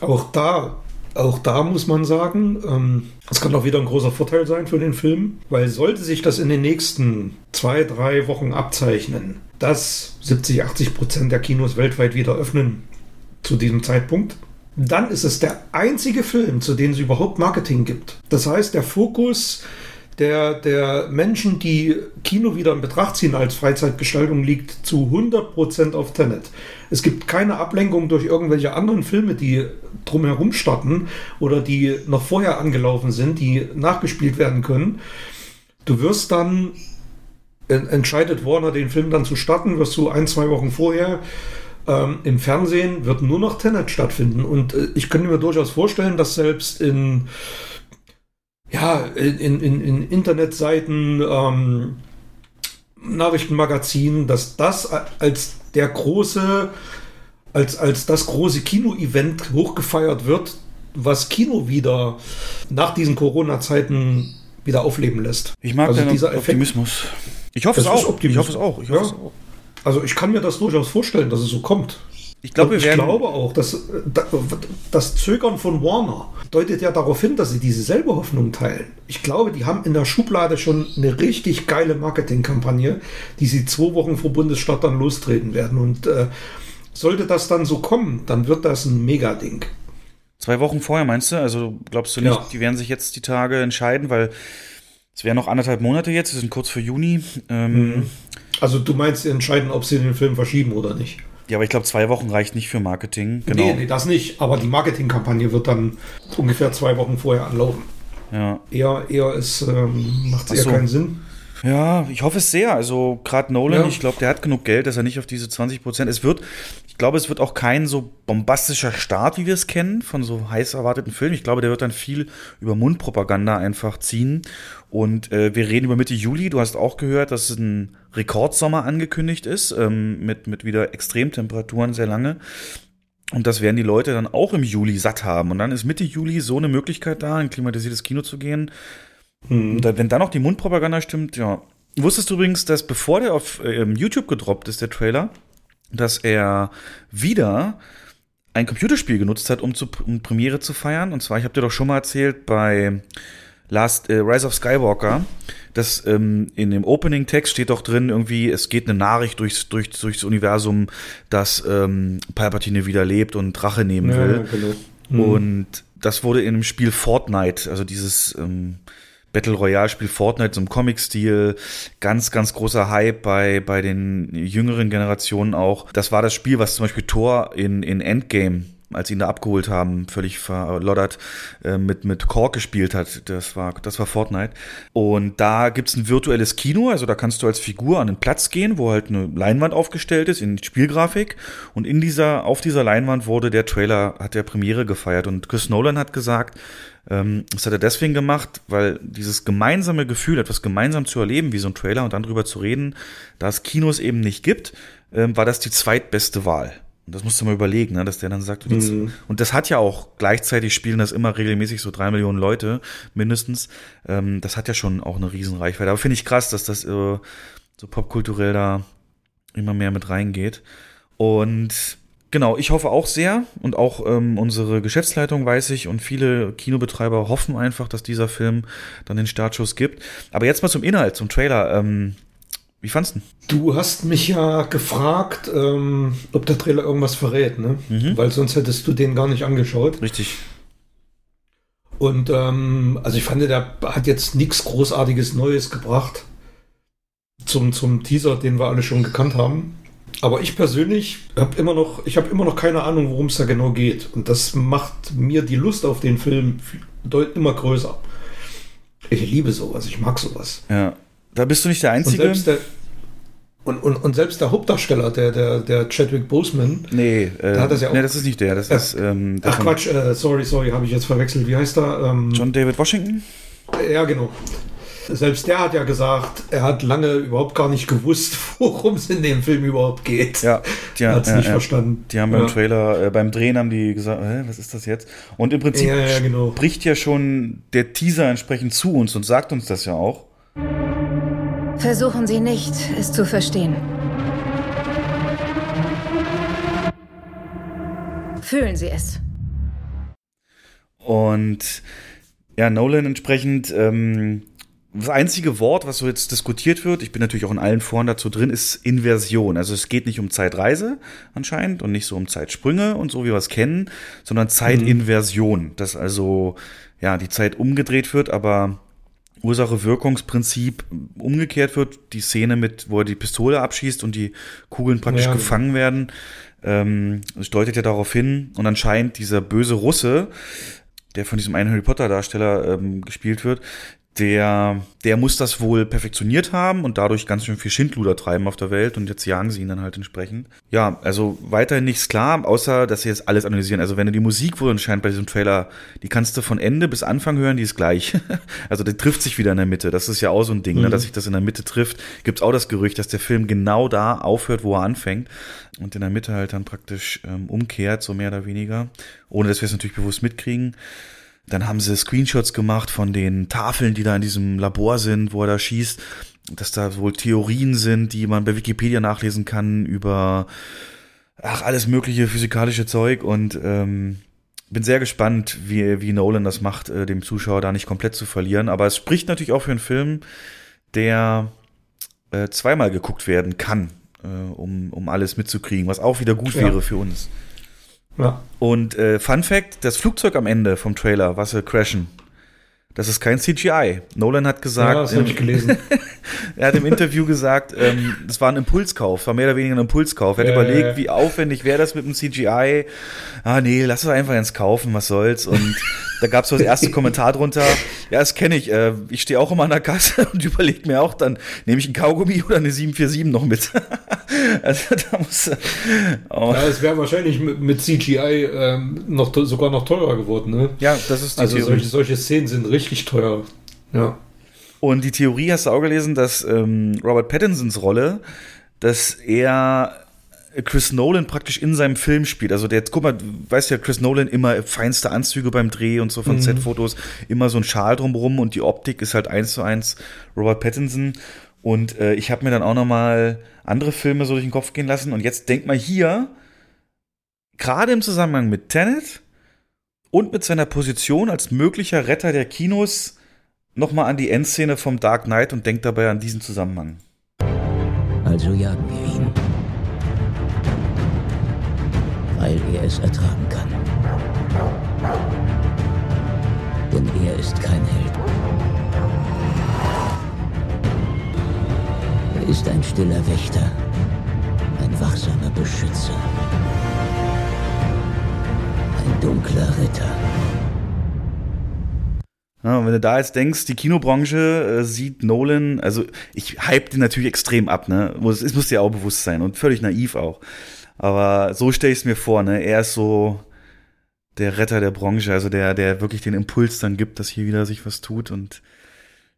Auch da, auch da muss man sagen, ähm, es kann auch wieder ein großer Vorteil sein für den Film, weil sollte sich das in den nächsten zwei, drei Wochen abzeichnen, dass 70, 80 Prozent der Kinos weltweit wieder öffnen zu diesem Zeitpunkt, dann ist es der einzige Film, zu dem es überhaupt Marketing gibt. Das heißt, der Fokus der, der Menschen, die Kino wieder in Betracht ziehen als Freizeitgestaltung, liegt zu 100% auf Tenet. Es gibt keine Ablenkung durch irgendwelche anderen Filme, die drumherum starten oder die noch vorher angelaufen sind, die nachgespielt werden können. Du wirst dann entscheidet Warner, den Film dann zu starten, wirst du ein, zwei Wochen vorher ähm, im Fernsehen wird nur noch Tenet stattfinden. Und äh, ich könnte mir durchaus vorstellen, dass selbst in, ja, in, in, in Internetseiten, ähm, Nachrichtenmagazinen, dass das als der große, als, als das große Kino-Event hochgefeiert wird, was Kino wieder nach diesen Corona-Zeiten wieder aufleben lässt. Ich mag also dieser Optimismus. Ich hoffe es auch. Ich hoffe es auch. Ich hoffe ja. es auch. Also ich kann mir das durchaus vorstellen, dass es so kommt. Ich, glaube, ich glaube auch, dass das Zögern von Warner deutet ja darauf hin, dass sie dieselbe Hoffnung teilen. Ich glaube, die haben in der Schublade schon eine richtig geile Marketingkampagne, die sie zwei Wochen vor Bundesstaat dann lostreten werden. Und äh, sollte das dann so kommen, dann wird das ein Mega-Ding. Zwei Wochen vorher meinst du? Also glaubst du nicht, ja. die werden sich jetzt die Tage entscheiden, weil es wären noch anderthalb Monate jetzt, wir sind kurz vor Juni. Ähm, mhm. also du meinst, sie entscheiden, ob sie den Film verschieben oder nicht? Ja, aber ich glaube, zwei Wochen reicht nicht für Marketing. Genau. Nee, nee, das nicht. Aber die Marketingkampagne wird dann ungefähr zwei Wochen vorher anlaufen. Ja. Eher, eher ist, ähm, macht es eher so. keinen Sinn. Ja, ich hoffe es sehr. Also gerade Nolan, Ja. ich glaube, der hat genug Geld, dass er nicht auf diese 20 Prozent. Es wird, ich glaube, es wird auch kein so bombastischer Start, wie wir es kennen, von so heiß erwarteten Filmen. Ich glaube, der wird dann viel über Mundpropaganda einfach ziehen. Und äh, wir reden über Mitte Juli. Du hast auch gehört, dass ein Rekordsommer angekündigt ist, ähm, mit, mit wieder Extremtemperaturen sehr lange. Und das werden die Leute dann auch im Juli satt haben. Und dann ist Mitte Juli so eine Möglichkeit da, in klimatisiertes Kino zu gehen. Und da- wenn dann noch die Mundpropaganda stimmt, ja. Wusstest du übrigens, dass bevor der auf ähm, YouTube gedroppt ist, der Trailer, dass er wieder ein Computerspiel genutzt hat, um, zu, um Premiere zu feiern? Und zwar, ich habe dir doch schon mal erzählt, bei Last äh, Rise of Skywalker, dass ähm, in dem Opening-Text steht doch drin, irgendwie, es geht eine Nachricht durchs, durch, durchs Universum, dass ähm, Palpatine wieder lebt und Rache nehmen Ja, will. genau. Und das wurde in dem Spiel Fortnite, also dieses ähm, Battle Royale Spiel Fortnite, im Comic-Stil, ganz, ganz großer Hype bei, bei den jüngeren Generationen auch. Das war das Spiel, was zum Beispiel Thor in, in Endgame als sie ihn da abgeholt haben, völlig verloddert, äh, mit, mit Kork gespielt hat. Das war, das war Fortnite. Und da gibt's ein virtuelles Kino, also da kannst du als Figur an einen Platz gehen, wo halt eine Leinwand aufgestellt ist in Spielgrafik. Und in dieser, auf dieser Leinwand wurde der Trailer, hat der Premiere gefeiert. Und Chris Nolan hat gesagt, ähm, das hat er deswegen gemacht, weil dieses gemeinsame Gefühl, etwas gemeinsam zu erleben, wie so ein Trailer und dann drüber zu reden, da es Kinos eben nicht gibt, ähm, war das die zweitbeste Wahl. Und das musst du mal überlegen, ne, dass der dann sagt, Mhm. und das hat ja auch gleichzeitig spielen das immer regelmäßig so drei Millionen Leute mindestens. Ähm, das hat ja schon auch eine Riesenreichweite. Aber finde ich krass, dass das äh, so popkulturell da immer mehr mit reingeht. Und genau, ich hoffe auch sehr und auch ähm, unsere Geschäftsleitung weiß ich und viele Kinobetreiber hoffen einfach, dass dieser Film dann den Startschuss gibt. Aber jetzt mal zum Inhalt, zum Trailer. Ähm, wie fandst du? Du hast mich ja gefragt, ähm, ob der Trailer irgendwas verrät, ne? Mhm. Weil sonst hättest du den gar nicht angeschaut. Richtig. Und ähm, also ich fand, der hat jetzt nichts Großartiges Neues gebracht zum, zum Teaser, den wir alle schon gekannt haben. Aber ich persönlich habe immer noch, ich habe immer noch keine Ahnung, worum es da genau geht. Und das macht mir die Lust auf den Film deut- immer größer. Ich liebe sowas, ich mag sowas. Ja. Da bist du nicht der Und Einzige. selbst der, und, und, und selbst der Hauptdarsteller, der, der, der Chadwick Boseman, nee, äh, hat das ja auch- nee, das ist nicht der. Das Ja. ist ähm, der ach Quatsch, äh, sorry, sorry, habe ich jetzt verwechselt. Wie heißt er? Ähm, John David Washington. Ja, genau. Selbst der hat ja gesagt, er hat lange überhaupt gar nicht gewusst, worum es in dem Film überhaupt geht. Ja, die, er hat es ja, nicht ja. verstanden. Die haben ja. beim Trailer, äh, beim Drehen haben die gesagt, hä, was ist das jetzt? Und im Prinzip ja, genau. spricht ja schon der Teaser entsprechend zu uns und sagt uns das ja auch. Versuchen Sie nicht, es zu verstehen. Fühlen Sie es. Und ja, Nolan entsprechend, ähm, das einzige Wort, was so jetzt diskutiert wird, ich bin natürlich auch in allen Foren dazu drin, ist Inversion. Also es geht nicht um Zeitreise anscheinend und nicht so um Zeitsprünge und so, wie wir es kennen, sondern Zeitinversion. Dass also, ja, die Zeit umgedreht wird, aber Ursache-Wirkungsprinzip umgekehrt wird. Die Szene mit, wo er die Pistole abschießt und die Kugeln praktisch Ja. gefangen werden, ähm, deutet ja darauf hin. Und anscheinend dieser böse Russe, der von diesem einen Harry Potter Darsteller ähm, gespielt wird, der, der muss das wohl perfektioniert haben und dadurch ganz schön viel Schindluder treiben auf der Welt und jetzt jagen sie ihn dann halt entsprechend. Ja, also weiterhin nichts klar, außer dass sie jetzt alles analysieren. Also wenn du die Musik wohl anscheinend bei diesem Trailer, die kannst du von Ende bis Anfang hören, die ist gleich. also die trifft sich wieder in der Mitte. Das ist ja auch so ein Ding, ne, dass sich das in der Mitte trifft. Gibt's auch das Gerücht, dass der Film genau da aufhört, wo er anfängt und in der Mitte halt dann praktisch ähm, umkehrt, so mehr oder weniger. Ohne dass wir es natürlich bewusst mitkriegen. Dann haben sie Screenshots gemacht von den Tafeln, die da in diesem Labor sind, wo er da schießt, dass da wohl Theorien sind, die man bei Wikipedia nachlesen kann über ach alles mögliche physikalische Zeug und ähm, bin sehr gespannt, wie, wie Nolan das macht, äh, dem Zuschauer da nicht komplett zu verlieren. Aber es spricht natürlich auch für einen Film, der äh, zweimal geguckt werden kann, äh, um, um alles mitzukriegen, was auch wieder gut Ja. wäre für uns. Ja. Und äh, Fun Fact: Das Flugzeug am Ende vom Trailer, was sie crashen, das ist kein CGI. Nolan hat ja, gesagt, das habe ich gelesen. er hat im Interview gesagt, ähm, das war ein Impulskauf, war mehr oder weniger ein Impulskauf. Er hat Ja, überlegt, ja, ja. wie aufwendig wäre das mit dem CGI. Ah, nee, lass es einfach ins Kaufen, was soll's. Und da gab's so das erste Kommentar drunter. Ja, das kenne ich. Äh, ich stehe auch immer an der Kasse und überlege mir auch, dann nehme ich ein Kaugummi oder eine 747 noch mit. also da muss. Oh. Ja, es wäre wahrscheinlich mit, mit CGI ähm, noch, sogar noch teurer geworden. Ne? Ja, das ist die Also Theorie. solche, solche Szenen sind richtig teuer. Ja. Und die Theorie hast du auch gelesen, dass ähm, Robert Pattinsons Rolle, dass er Chris Nolan praktisch in seinem Film spielt. Also der, guck mal, du weißt ja, Chris Nolan immer feinste Anzüge beim Dreh und so von Set-Fotos, immer so ein Schal drumherum und die Optik ist halt eins zu eins Robert Pattinson. Und äh, ich habe mir dann auch noch mal andere Filme so durch den Kopf gehen lassen. Und jetzt denk mal hier, gerade im Zusammenhang mit Tenet und mit seiner Position als möglicher Retter der Kinos, nochmal an die Endszene vom Dark Knight und denkt dabei an diesen Zusammenhang. Also jagen wir Weil er es ertragen kann. Denn er ist kein Held. Er ist ein stiller Wächter. Ein wachsamer Beschützer. Ein dunkler Ritter. Ja, und wenn du da jetzt denkst, die Kinobranche äh, sieht Nolan, also ich hype den natürlich extrem ab, ne? Muss, es muss dir auch bewusst sein und völlig naiv auch. Aber so stelle ich es mir vor, ne? Er ist so der Retter der Branche, also der, der wirklich den Impuls dann gibt, dass hier wieder sich was tut und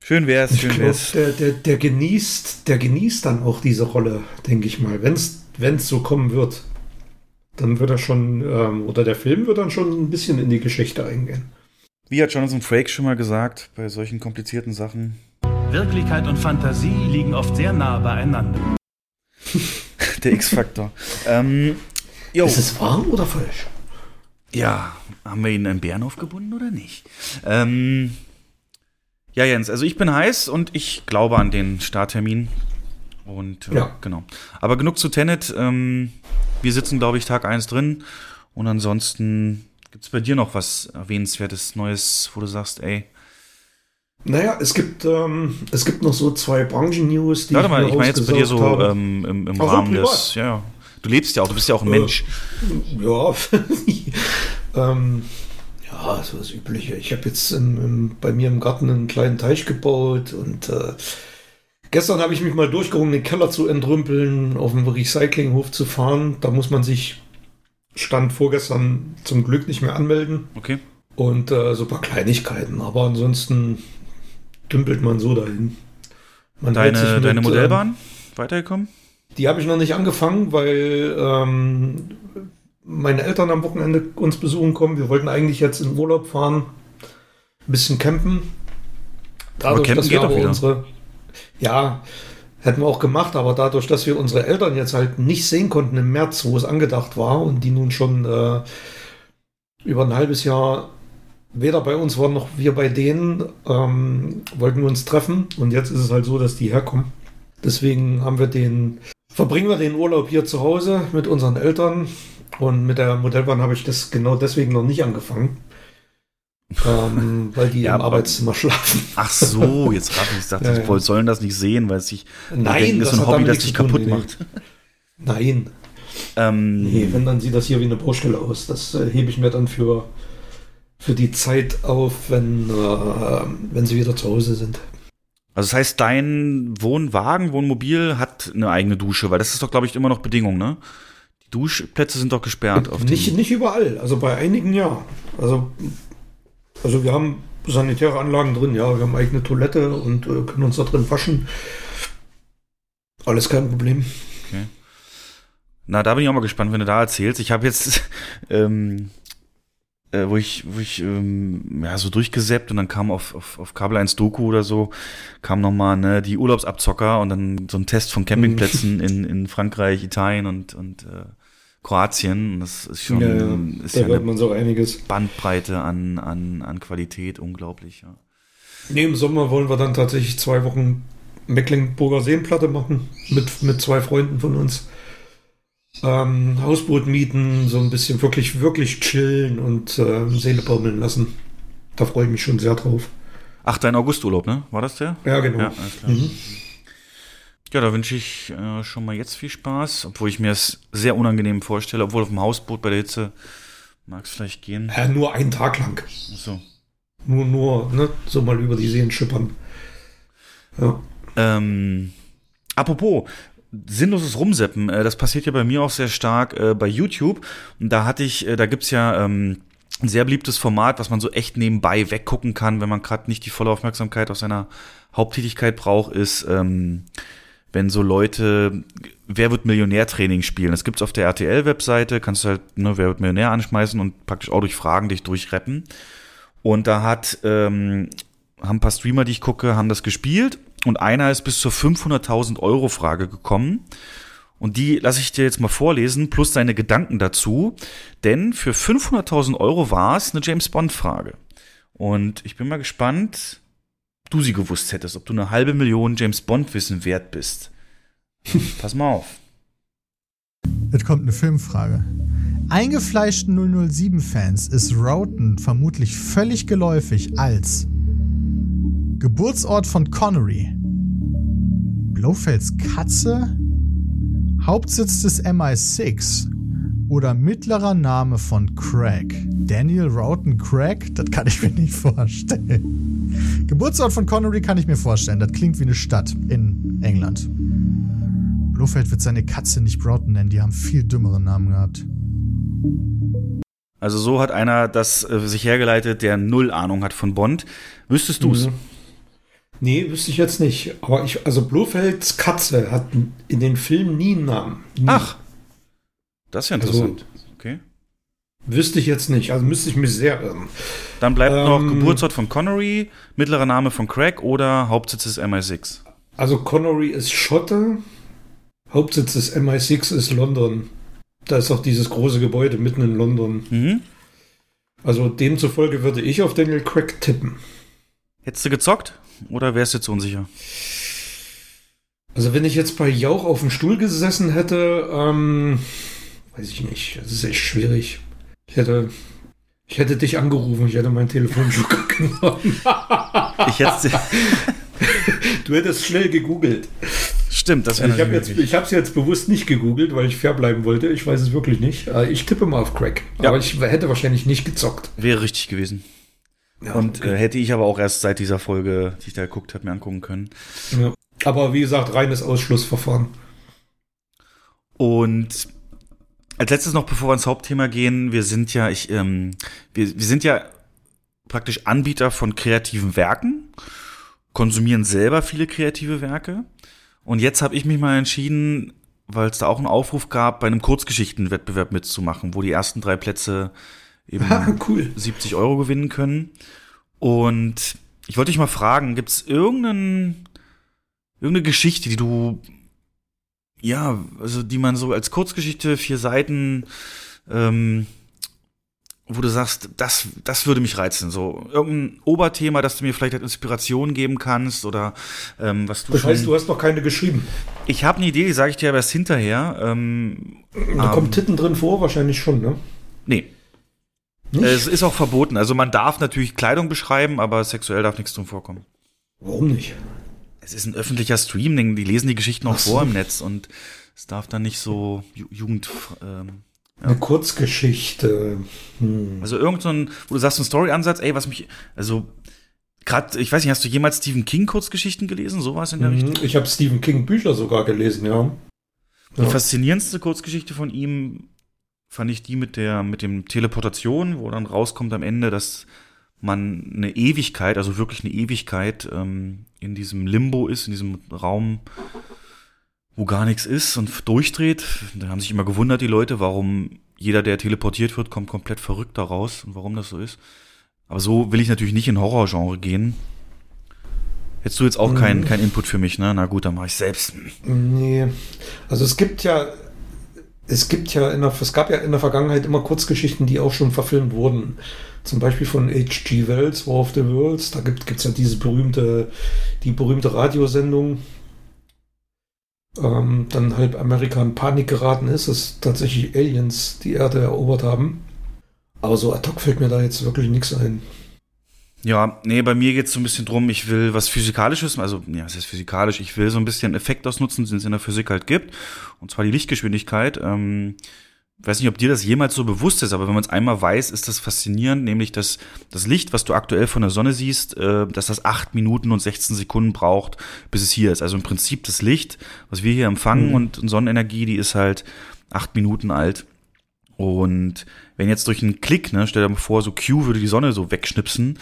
schön wär's, Ich schön glaube, wär's. der, der, der genießt, der genießt dann auch diese Rolle, denke ich mal. Wenn es so kommen wird, dann wird er schon, ähm, oder der Film wird dann schon ein bisschen in die Geschichte eingehen. Wie hat Jonathan Frakes schon mal gesagt, bei solchen komplizierten Sachen, Wirklichkeit und Fantasie liegen oft sehr nah beieinander. der X-Faktor. ähm, jo. Ist es wahr oder falsch? Ja, haben wir ihn einen Bärenhof gebunden oder nicht? Ähm, ja, Jens, also ich bin heiß und ich glaube an den Starttermin. Und äh, Ja. genau. Aber genug zu Tenet. Ähm, wir sitzen, glaube ich, Tag 1 drin. Und ansonsten gibt es bei dir noch was erwähnenswertes Neues, wo du sagst, ey, Naja, es gibt, ähm, es gibt noch so zwei Branchen-News, die warte mal, mir ich meine jetzt bei dir so ähm, im, im Rahmen des, ja. Du lebst ja auch, du bist ja auch ein Äh, Mensch. Ja, ähm, ja, so das Übliche. Ich habe jetzt im, im, bei mir im Garten einen kleinen Teich gebaut und äh, gestern habe ich mich mal durchgerungen, den Keller zu entrümpeln, auf den Recyclinghof zu fahren. Da muss man sich Stand vorgestern zum Glück nicht mehr anmelden Okay. und äh, so ein paar Kleinigkeiten. Aber ansonsten dümpelt man so dahin. Man Deine, mit, deine ähm, Modellbahn? Weitergekommen? die habe ich noch nicht angefangen, weil ähm, meine Eltern am Wochenende uns besuchen kommen. Wir wollten eigentlich jetzt in Urlaub fahren, ein bisschen campen. Aber campen geht doch wieder. unsere, ja, hätten wir auch gemacht, aber dadurch, dass wir unsere Eltern jetzt halt nicht sehen konnten im März, wo es angedacht war und die nun schon äh, über ein halbes Jahr weder bei uns waren noch wir bei denen, ähm, wollten wir uns treffen und jetzt ist es halt so, dass die herkommen. Deswegen haben wir den, verbringen wir den Urlaub hier zu Hause mit unseren Eltern und mit der Modellbahn habe ich das genau deswegen noch nicht angefangen. ähm, weil die Ja, im Arbeitszimmer schlafen. Ach so, jetzt gerade ich dachte, Ja, ja. sollen das nicht sehen, weil es sich Nein, denken, das ist ein Hobby, das dich tun, kaputt nee. macht. Nein, Ähm, nee, wenn, dann sieht das hier wie eine Baustelle aus. Das äh, hebe ich mir dann für, für die Zeit auf, wenn, äh, wenn sie wieder zu Hause sind. Also das heißt, dein Wohnwagen, Wohnmobil hat eine eigene Dusche, weil das ist doch, glaube ich, immer noch Bedingung, ne? Die Duschplätze sind doch gesperrt. Auf Nicht, nicht überall, also bei einigen ja. Also, also wir haben sanitäre Anlagen drin, ja, wir haben eigene Toilette und äh, können uns da drin waschen. Alles kein Problem. na, da bin ich auch mal gespannt, wenn du da erzählst. Ich habe jetzt, ähm, äh, wo ich, wo ich ähm, ja so durchgesäppt und dann kam auf, auf, auf Kabel 1 Doku oder so, kam nochmal ne, die Urlaubsabzocker und dann so ein Test von Campingplätzen in, in Frankreich, Italien und, und äh, Kroatien. Und das ist schon Ja, ja, ist da ja hört eine man so einiges. Bandbreite an, an, an Qualität, unglaublich, ja. Nee, im Sommer wollen wir dann tatsächlich zwei Wochen Mecklenburger Seenplatte machen mit, mit zwei Freunden von uns. Ähm, Hausboot mieten, so ein bisschen wirklich, wirklich chillen und äh, Seele baumeln lassen. Da freue ich mich schon sehr drauf. Ach, dein Augusturlaub, ne? War das der? Ja, genau. Ja. Mhm. Ja, da wünsche ich äh, schon mal jetzt viel Spaß, obwohl ich mir es sehr unangenehm vorstelle, obwohl auf dem Hausboot bei der Hitze mag es vielleicht gehen. Ja, nur einen Tag lang. So. Nur, nur, ne, so mal über die Seen schippern. Ja. Ähm, apropos, sinnloses Rumseppen, äh, das passiert ja bei mir auch sehr stark äh, bei YouTube. Und da hatte ich, äh, da gibt's ja ähm, ein sehr beliebtes Format, was man so echt nebenbei weggucken kann, wenn man gerade nicht die volle Aufmerksamkeit aus seiner Haupttätigkeit braucht, ist, ähm, wenn so Leute Wer wird Millionär-Training spielen. Das gibt's auf der RTL-Webseite, kannst du halt ne, Wer wird Millionär anschmeißen und praktisch auch durch Fragen dich durchreppen. Und da hat, ähm, haben ein paar Streamer, die ich gucke, haben das gespielt und einer ist bis zur 500.000 Euro Frage gekommen. Und die lasse ich dir jetzt mal vorlesen, plus seine Gedanken dazu. Denn für 500.000 Euro war es eine James Bond-Frage. Und ich bin mal gespannt, ob du sie gewusst hättest, ob du eine halbe Million James Bond-Wissen wert bist. Pass mal auf. Jetzt kommt eine Filmfrage. Eingefleischten 007-Fans ist Rowton vermutlich völlig geläufig als Geburtsort von Connery, Blofelds Katze, Hauptsitz des MI6 oder mittlerer Name von Craig. Daniel Rowton Craig? Das kann ich mir nicht vorstellen. Geburtsort von Connery kann ich mir vorstellen. Das klingt wie eine Stadt in England. Blofeld wird seine Katze nicht Broughton nennen, die haben viel dümmere Namen gehabt. Also so hat einer das äh, sich hergeleitet, der null Ahnung hat von Bond. Wüsstest du's? Mhm. Nee, wüsste ich jetzt nicht. Aber ich, also Blofelds Katze hat in den Filmen nie einen Namen. Nie. Ach, das ist ja interessant. okay. Wüsste ich jetzt nicht. Also müsste ich mich sehr irren. Dann bleibt noch Ähm, Geburtsort von Connery, mittlerer Name von Craig oder Hauptsitz des MI6. Also Connery ist Schotte. Hauptsitz des MI6 ist London. Da ist auch dieses große Gebäude mitten in London. Mhm. Also demzufolge würde ich auf Daniel Craig tippen. Hättest du gezockt oder wärst du jetzt unsicher? Also wenn ich jetzt bei Jauch auf dem Stuhl gesessen hätte, ähm, weiß ich nicht. Das ist echt schwierig. Ich hätte, ich hätte dich angerufen, ich hätte mein Telefonjoker genommen. Ich hätte Du hättest schnell gegoogelt. Stimmt, das wäre Ich habe natürlich jetzt, ich habe es jetzt bewusst nicht gegoogelt, weil ich fair bleiben wollte. Ich weiß es wirklich nicht. Äh, Ich tippe mal auf Craig. Ja. Aber ich hätte wahrscheinlich nicht gezockt. wäre richtig gewesen. Ja, Und okay. äh, hätte ich aber auch erst seit dieser Folge, die ich da geguckt habe, mir angucken können. ja. Aber wie gesagt, reines Ausschlussverfahren. Und als letztes noch, bevor wir ins Hauptthema gehen, wir sind ja, ich, ähm, wir, wir sind ja praktisch Anbieter von kreativen Werken, konsumieren selber viele kreative Werke. Und jetzt habe ich mich mal entschieden, weil es da auch einen Aufruf gab, bei einem Kurzgeschichtenwettbewerb mitzumachen, wo die ersten drei Plätze eben Ah, cool. 70 Euro gewinnen können. Und ich wollte dich mal fragen, gibt es irgendeinen, irgendeine Geschichte, die du, ja, also die man so als Kurzgeschichte, vier Seiten, ähm, wo du sagst, das, das würde mich reizen. So irgendein Oberthema, das du mir vielleicht als Inspiration geben kannst oder ähm, was du Das schon. heißt, du hast noch keine geschrieben. ich habe eine Idee, die sage ich dir aber erst hinterher. Ähm, Da Ähm. kommt Titten drin vor, wahrscheinlich schon, ne? nee, Nicht? es ist auch verboten. Also man darf natürlich Kleidung beschreiben, aber sexuell darf nichts drin vorkommen. Warum nicht? Es ist ein öffentlicher Streaming, die lesen die Geschichten auch so. vor im Netz und es darf dann nicht so Ju Jugend. Ähm, Eine Kurzgeschichte. Hm. also irgend so ein, wo du sagst, ein Story-Ansatz, ey, was mich, also gerade, ich weiß nicht, hast du jemals Stephen King Kurzgeschichten gelesen? Sowas in der Richtung? Mhm. Ich habe Stephen King Bücher sogar gelesen, ja. Die Ja. faszinierendste Kurzgeschichte von ihm fand ich die mit der, mit dem Teleportation, wo dann rauskommt am Ende, dass man eine Ewigkeit, also wirklich eine Ewigkeit, ähm, in diesem Limbo ist, in diesem Raum, wo gar nichts ist und durchdreht. Da haben sich immer gewundert, die Leute, warum jeder, der teleportiert wird, kommt komplett verrückt da raus und warum das so ist. Aber so will ich natürlich nicht in Horrorgenre gehen. Hättest du jetzt auch keinen kein Input für mich, ne? Na gut, dann mache ich selbst. Nee. Also es gibt ja, es gibt ja in der, es gab ja in der Vergangenheit immer Kurzgeschichten, die auch schon verfilmt wurden. Zum Beispiel von H.G. Wells, War of the Worlds. Da gibt es ja diese berühmte, die berühmte Radiosendung. Ähm, dann halb Amerika in Panik geraten ist, dass tatsächlich Aliens die Erde erobert haben. Aber so ad hoc fällt mir da jetzt wirklich nichts ein. Ja, nee, bei mir geht's so ein bisschen drum, ich will was Physikalisches, also, ja, es ist physikalisch, ich will so ein bisschen Effekt ausnutzen, den es in der Physik halt gibt. Und zwar die Lichtgeschwindigkeit. Ähm, weiß nicht, ob dir das jemals so bewusst ist, aber wenn man es einmal weiß, ist das faszinierend, nämlich dass das Licht, was du aktuell von der Sonne siehst, äh, dass das acht Minuten und 16 Sekunden braucht, bis es hier ist. Also im Prinzip das Licht, was wir hier empfangen Mhm. und Sonnenenergie, die ist halt acht Minuten alt. Und wenn jetzt durch einen Klick, ne, stell dir mal vor, so Q würde die Sonne so wegschnipsen,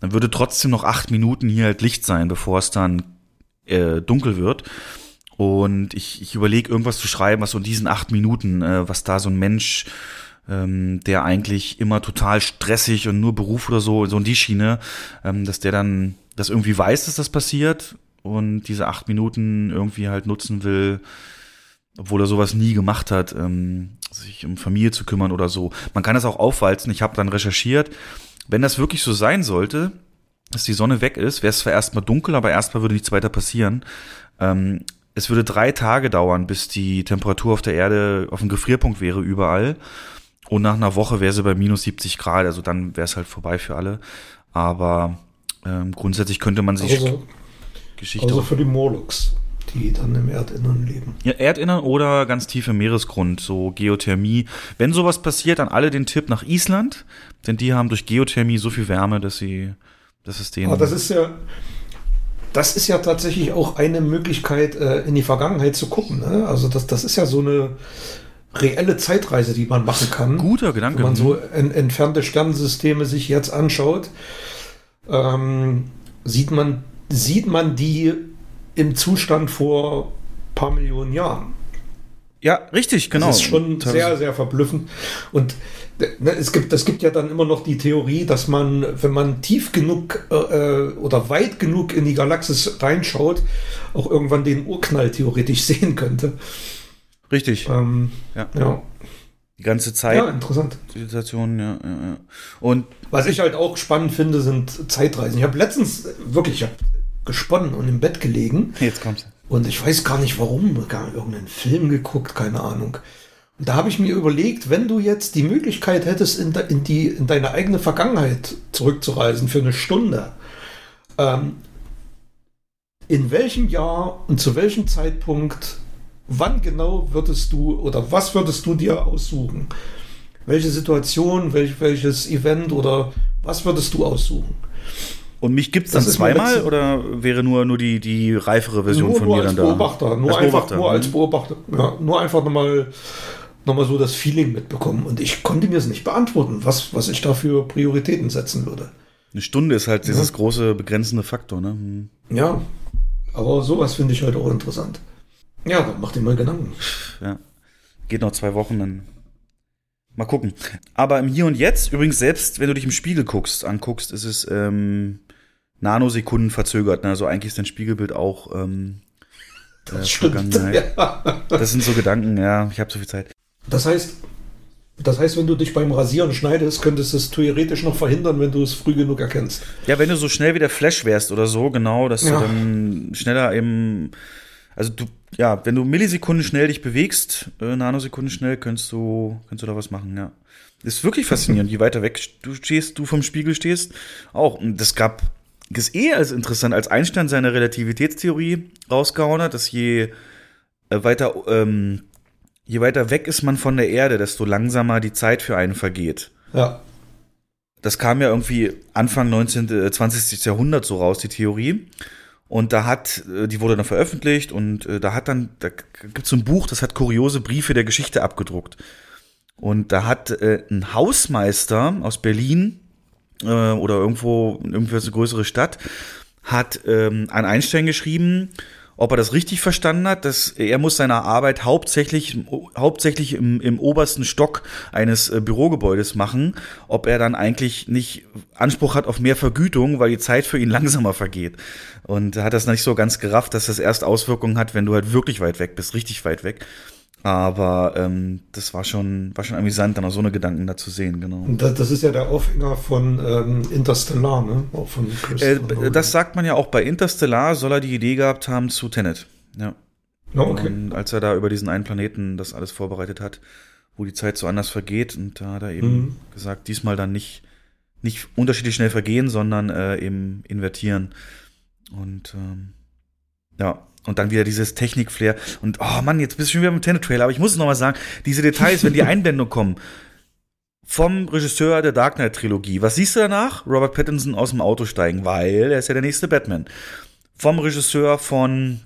dann würde trotzdem noch acht Minuten hier halt Licht sein, bevor es dann äh, dunkel wird. Und ich, ich überlege irgendwas zu schreiben, was so in diesen acht Minuten, äh, was da so ein Mensch, ähm, der eigentlich immer total stressig und nur Beruf oder so, so in die Schiene, ähm, dass der dann das irgendwie weiß, dass das passiert und diese acht Minuten irgendwie halt nutzen will, obwohl er sowas nie gemacht hat, ähm, sich um Familie zu kümmern oder so. Man kann das auch aufwalzen. Ich habe dann recherchiert, wenn das wirklich so sein sollte, dass die Sonne weg ist, wäre es zwar erstmal dunkel, aber erstmal würde nichts weiter passieren. Ähm, es würde drei Tage dauern, bis die Temperatur auf der Erde auf dem Gefrierpunkt wäre überall. Und nach einer Woche wäre sie bei minus 70 Grad, also dann wäre es halt vorbei für alle. Aber ähm, grundsätzlich könnte man sich Also, Geschichte also für die Morlocks, die dann im Erdinnern leben. Ja, Erdinnern oder ganz tief im Meeresgrund, so Geothermie. Wenn sowas passiert, an alle den Tipp nach Island, denn die haben durch Geothermie so viel Wärme, dass sie, dass es denen. Aber das ist ja, das ist ja tatsächlich auch eine Möglichkeit, äh, in die Vergangenheit zu gucken. Ne? Also das, das ist ja so eine reelle Zeitreise, die man machen kann. guter Gedanke. Wenn man so en entfernte Sternensysteme sich jetzt anschaut, ähm, sieht man, sieht man die im Zustand vor paar Millionen Jahren. ja, richtig, genau. Das ist schon sehr, sehr verblüffend. Und ne, es gibt, es gibt ja dann immer noch die Theorie, dass man, wenn man tief genug äh, oder weit genug in die Galaxis reinschaut, auch irgendwann den Urknall theoretisch sehen könnte. Richtig. Ähm, Ja. ja. Die ganze Zeit. ja, interessant. Zivilisation, ja, ja, ja. Und Was ich halt auch spannend finde, sind Zeitreisen. Ich habe letztens äh, wirklich ich hab gesponnen und im Bett gelegen jetzt kommt's. und ich weiß gar nicht warum, gar irgendeinen Film geguckt, keine Ahnung. Und da habe ich mir überlegt, wenn du jetzt die Möglichkeit hättest, in, de, in, die, in deine eigene Vergangenheit zurückzureisen für eine Stunde, ähm, in welchem Jahr und zu welchem Zeitpunkt, wann genau würdest du oder was würdest du dir aussuchen? Welche Situation, welch, welches Event oder was würdest du aussuchen? Und mich dann Das ist mir zweimal oder wäre nur, nur die, die reifere Version nur, von nur mir dann da? Beobachter, nur Als einfach Beobachter, nur als mhm. Beobachter, ja, nur einfach nochmal noch mal so das Feeling mitbekommen. Und ich konnte mir es nicht beantworten, was, was ich da für Prioritäten setzen würde. Eine Stunde ist halt dieses große begrenzende Faktor, ne? Hm. Ja, aber sowas finde ich halt auch interessant. Ja, dann mach dir mal Gedanken. Ja. Geht noch zwei Wochen, dann mal gucken. Aber im Hier und Jetzt, übrigens selbst, wenn du dich im Spiegel guckst, anguckst, ist es ähm, Nanosekunden verzögert. Ne? Also eigentlich ist dein Spiegelbild auch ähm, äh, Vergangenheit. Ja. Das sind so Gedanken, ja, ich habe so viel Zeit. Das heißt, das heißt, wenn du dich beim Rasieren schneidest, könntest du es theoretisch noch verhindern, wenn du es früh genug erkennst. Ja, wenn du so schnell wie der Flash wärst oder so, genau, dass Ja. du dann schneller eben, also du, ja, wenn du Millisekunden schnell dich bewegst, äh, Nanosekunden schnell, könntest du, könntest du da was machen, ja. Ist wirklich faszinierend, je weiter weg du stehst, du vom Spiegel stehst, auch. Und das gab, ist eh als interessant, als Einstein seine Relativitätstheorie rausgehauen hat, dass je äh, weiter, ähm, je weiter weg ist man von der Erde, desto langsamer die Zeit für einen vergeht Ja. das kam ja irgendwie Anfang 19., äh, 20. Jahrhundert so raus, die Theorie. Und da hat, äh, die wurde dann veröffentlicht und äh, da hat dann, da gibt's so ein Buch, das hat kuriose Briefe der Geschichte abgedruckt. Und da hat äh, ein Hausmeister aus Berlin äh, oder irgendwo, eine größere Stadt, hat ähm, an Einstein geschrieben, ob er das richtig verstanden hat, dass er muss seine Arbeit hauptsächlich, hauptsächlich im, im obersten Stock eines äh, Bürogebäudes machen, ob er dann eigentlich nicht Anspruch hat auf mehr Vergütung, weil die Zeit für ihn langsamer vergeht. Und er hat das nicht so ganz gerafft, dass das erst Auswirkungen hat, wenn du halt wirklich weit weg bist, richtig weit weg. Aber ähm, das war schon, war schon amüsant, dann auch so eine Gedanken da zu sehen, genau. Und das, das ist ja der Aufhänger von ähm, Interstellar, ne? Auch von Äh, das sagt man ja auch bei Interstellar, soll er die Idee gehabt haben zu Tenet. Ja. Ja, okay. Und als er da über diesen einen Planeten das alles vorbereitet hat, wo die Zeit so anders vergeht, und da hat er eben Mhm. gesagt, diesmal dann nicht, nicht unterschiedlich schnell vergehen, sondern äh, eben invertieren. Und ähm, ja, und dann wieder dieses Technik-Flair. Und oh Mann, jetzt bist du schon wieder im Tenet-Trailer, aber ich muss es nochmal sagen, diese Details, wenn die Einblendungen kommen, vom Regisseur der Dark Knight-Trilogie. Was siehst du danach? Robert Pattinson aus dem Auto steigen, weil er ist ja der nächste Batman. Vom Regisseur von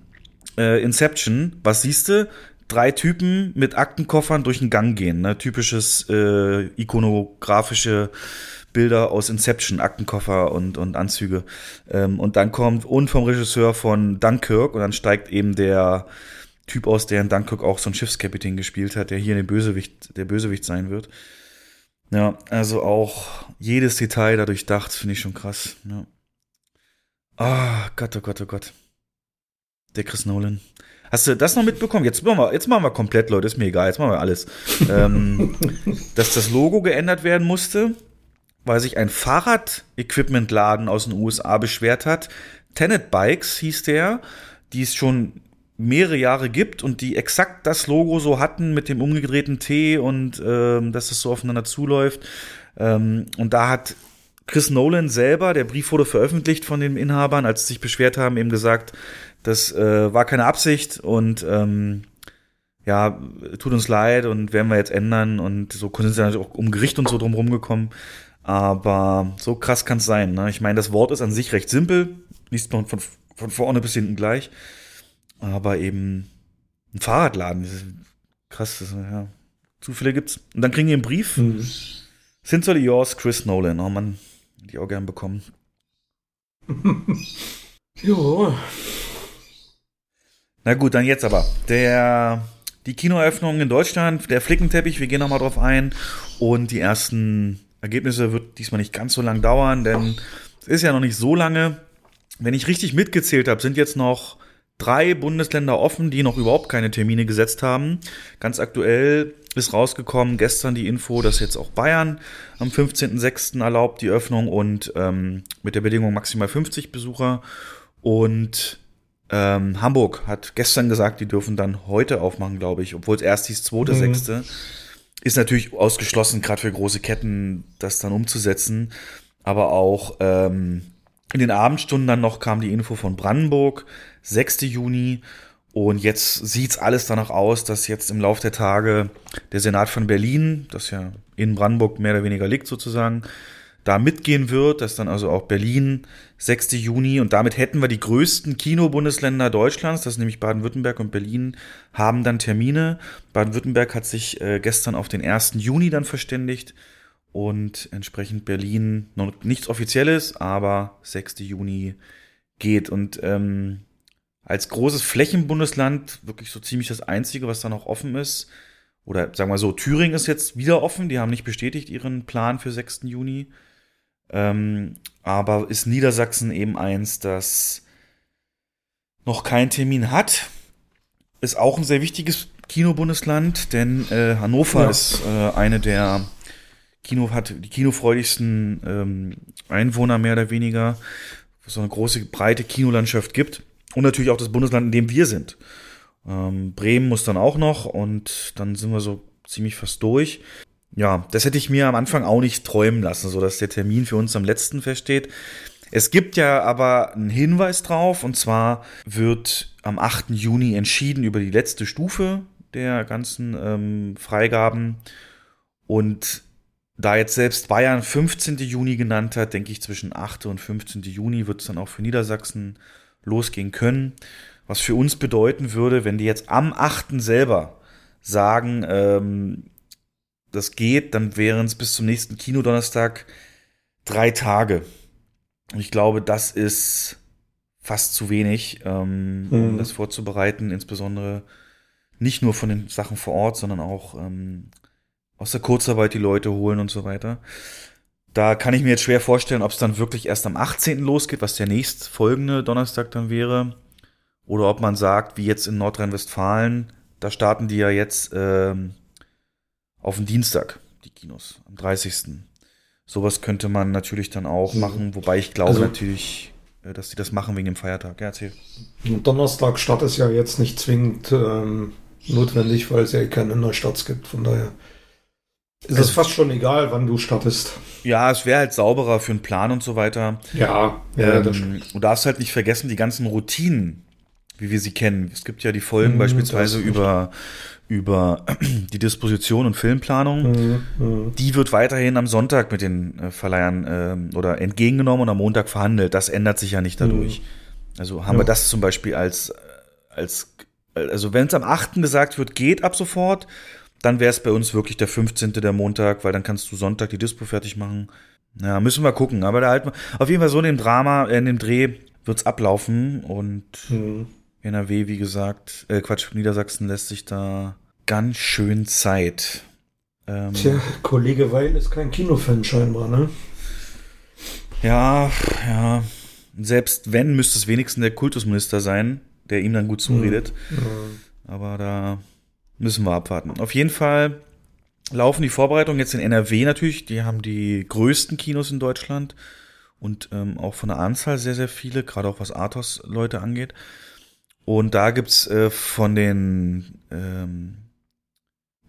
äh, Inception, was siehst du? Drei Typen mit Aktenkoffern durch den Gang gehen. Ne? Typisches äh, ikonografische Bilder aus Inception, Aktenkoffer und, und Anzüge. Ähm, und dann kommt, und vom Regisseur von Dunkirk, und dann steigt eben der Typ aus, der in Dunkirk auch so ein Schiffskapitän gespielt hat, der hier den Bösewicht, der Bösewicht sein wird. Ja, also auch jedes Detail da durchdacht, finde ich schon krass. Ja. Ah, oh, Gott, oh Gott, oh Gott. Der Chris Nolan. Hast du das noch mitbekommen? Jetzt machen wir, jetzt machen wir komplett, Leute, ist mir egal, jetzt machen wir alles. ähm, dass das Logo geändert werden musste, weil sich ein Fahrrad-Equipment-Laden aus den USA beschwert hat. Tenet Bikes hieß der, die es schon mehrere Jahre gibt und die exakt das Logo so hatten mit dem umgedrehten T und ähm, dass es so aufeinander zuläuft. Ähm, und da hat Chris Nolan selber, der Brief wurde veröffentlicht von den Inhabern, als sie sich beschwert haben, eben gesagt, das äh, war keine Absicht und ähm, ja, tut uns leid und werden wir jetzt ändern und so sind sie natürlich auch um Gericht und so drum rumgekommen. Aber so krass kann es sein. Ne? Ich meine, das Wort ist an sich recht simpel, liest man von, von vorne bis hinten gleich. Aber eben ein Fahrradladen, das ist krass, das, ja. Zufälle gibt's. Und dann kriegen die einen Brief. Mhm. Sincerely yours, Chris Nolan. Oh Mann, die auch gern bekommen. jo. Na gut, dann jetzt aber. Der, die Kinoeröffnung in Deutschland, der Flickenteppich, wir gehen nochmal drauf ein. Und die ersten Ergebnisse wird diesmal nicht ganz so lang dauern, denn es ist ja noch nicht so lange. Wenn ich richtig mitgezählt habe, sind jetzt noch drei Bundesländer offen, die noch überhaupt keine Termine gesetzt haben. Ganz aktuell ist rausgekommen gestern die Info, dass jetzt auch Bayern am 15.06. erlaubt die Öffnung und ähm, mit der Bedingung maximal 50 Besucher. Und ähm, Hamburg hat gestern gesagt, die dürfen dann heute aufmachen, glaube ich, obwohl es erst hieß 2.06. Mhm. Ist natürlich ausgeschlossen, gerade für große Ketten, das dann umzusetzen. Aber auch ähm, in den Abendstunden dann noch kam die Info von Brandenburg, 6. Juni. Und jetzt sieht's alles danach aus, dass jetzt im Laufe der Tage der Senat von Berlin, das ja in Brandenburg mehr oder weniger liegt sozusagen, da mitgehen wird, dass dann also auch Berlin 6. Juni und damit hätten wir die größten Kinobundesländer Deutschlands, das ist nämlich Baden-Württemberg und Berlin, haben dann Termine. Baden-Württemberg hat sich äh, gestern auf den 1. Juni dann verständigt und entsprechend Berlin noch nichts Offizielles, aber 6. Juni geht und ähm, als großes Flächenbundesland wirklich so ziemlich das einzige, was da noch offen ist. Oder sagen wir so, Thüringen ist jetzt wieder offen, die haben nicht bestätigt ihren Plan für 6. Juni. Ähm, aber ist Niedersachsen eben eins, das noch keinen Termin hat. Ist auch ein sehr wichtiges Kinobundesland, denn äh, Hannover ja. ist äh, eine der Kino hat die kinofreudigsten ähm, Einwohner mehr oder weniger, wo es so eine große breite Kinolandschaft gibt und natürlich auch das Bundesland, in dem wir sind. Ähm, Bremen muss dann auch noch und dann sind wir so ziemlich fast durch ja, das hätte ich mir am Anfang auch nicht träumen lassen, so dass der Termin für uns am letzten feststeht. Es gibt ja aber einen Hinweis drauf, und zwar wird am 8. Juni entschieden über die letzte Stufe der ganzen ähm, Freigaben. Und da jetzt selbst Bayern 15. Juni genannt hat, denke ich, zwischen 8. und 15. Juni wird es dann auch für Niedersachsen losgehen können. Was für uns bedeuten würde, wenn die jetzt am 8. selber sagen, ähm, das geht, dann wären es bis zum nächsten Kinodonnerstag drei Tage. Und ich glaube, das ist fast zu wenig, ähm, mhm. um das vorzubereiten, insbesondere nicht nur von den Sachen vor Ort, sondern auch ähm, aus der Kurzarbeit die Leute holen und so weiter. Da kann ich mir jetzt schwer vorstellen, ob es dann wirklich erst am 18. losgeht, was der nächst folgende Donnerstag dann wäre. Oder ob man sagt, wie jetzt in Nordrhein-Westfalen, da starten die ja jetzt ähm, auf den Dienstag, die Kinos, am 30. Sowas könnte man natürlich dann auch mhm. machen, wobei ich glaube also, natürlich, äh, dass sie das machen wegen dem Feiertag. Ja, erzähl. Donnerstag Start ist ja jetzt nicht zwingend ähm, notwendig, weil es ja keine Neustarts gibt. Von daher Es ist fast schon egal, wann du startest. Ja, es wäre halt sauberer für einen Plan und so weiter. Ja, ja, Ähm, du darfst halt nicht vergessen, die ganzen Routinen, wie wir sie kennen. Es gibt ja die Folgen Mhm, beispielsweise ist über, über die Disposition und Filmplanung. Mhm, mhm. Die wird weiterhin am Sonntag mit den äh, Verleihern ähm, oder entgegengenommen und am Montag verhandelt. Das ändert sich ja nicht dadurch. Also haben Ja. wir das zum Beispiel als, als also wenn es am 8. gesagt wird, geht ab sofort, dann wäre es bei uns wirklich der 15. der Montag, weil dann kannst du Sonntag die Dispo fertig machen. Ja, müssen wir gucken. Aber da halt auf jeden Fall so in dem Drama, äh, in dem Dreh wird's ablaufen und Mhm. NRW, wie gesagt, äh, Quatsch, Niedersachsen lässt sich da ganz schön Zeit. Ähm, Tja, Kollege Weil ist kein Kinofan scheinbar, ne? Ja, ja. Selbst wenn, müsste es wenigstens der Kultusminister sein, der ihm dann gut zuredet. Aber da müssen wir abwarten. Auf jeden Fall laufen die Vorbereitungen jetzt in NRW natürlich. Die haben die größten Kinos in Deutschland und ähm, auch von der Anzahl sehr, sehr viele, gerade auch was Athos-Leute angeht. Und da gibt's äh, von den, ähm,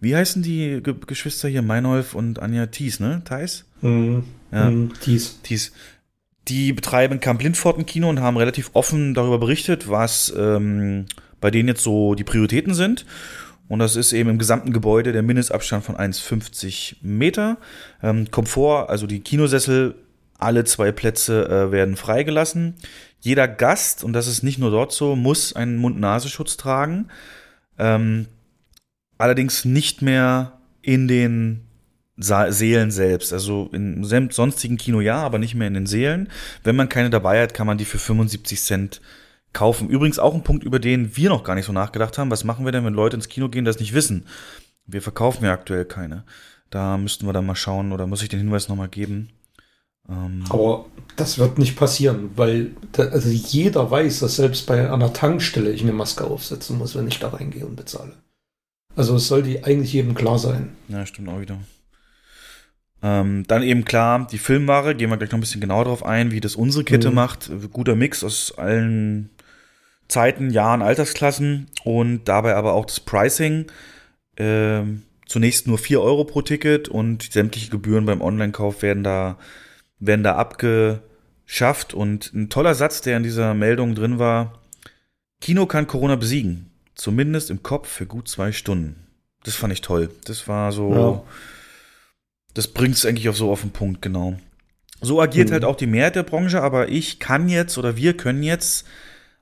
wie heißen die Ge Geschwister hier, Meinolf und Anja Thies, ne? Theis? Mhm. Ja. Mhm. Dies. Thies. Die betreiben Camp Lindfort ein Kino und haben relativ offen darüber berichtet, was ähm, bei denen jetzt so die Prioritäten sind. Und das ist eben im gesamten Gebäude der Mindestabstand von 1,50 Meter. Ähm, Komfort, also die Kinosessel, alle zwei Plätze äh, werden freigelassen. Jeder Gast, und das ist nicht nur dort so, muss einen Mund-Nasenschutz tragen. Ähm, allerdings nicht mehr in den Sa Seelen selbst. Also in sonstigen Kino ja, aber nicht mehr in den Seelen. Wenn man keine dabei hat, kann man die für 75 Cent kaufen. Übrigens auch ein Punkt, über den wir noch gar nicht so nachgedacht haben. Was machen wir denn, wenn Leute ins Kino gehen, das nicht wissen? Wir verkaufen ja aktuell keine. Da müssten wir dann mal schauen oder muss ich den Hinweis nochmal geben. Ähm, Aber das wird nicht passieren, weil da, also jeder weiß, dass selbst bei einer Tankstelle ich eine Maske aufsetzen muss, wenn ich da reingehe und bezahle. Also es sollte eigentlich jedem klar sein. Ja, stimmt auch wieder. Ähm, dann eben klar, die Filmware, gehen wir gleich noch ein bisschen genauer drauf ein, wie das unsere Kette Mhm. macht. Guter Mix aus allen Zeiten, Jahren, Altersklassen und dabei aber auch das Pricing. Ähm, zunächst nur 4 Euro pro Ticket und sämtliche Gebühren beim Online-Kauf werden da, werden da abgeschafft. Und ein toller Satz, der in dieser Meldung drin war, Kino kann Corona besiegen. Zumindest im Kopf für gut zwei Stunden. Das fand ich toll. Das war so, Ja. das bringt es eigentlich auch so auf den Punkt, genau. So agiert Mhm. halt auch die Mehrheit der Branche, aber ich kann jetzt oder wir können jetzt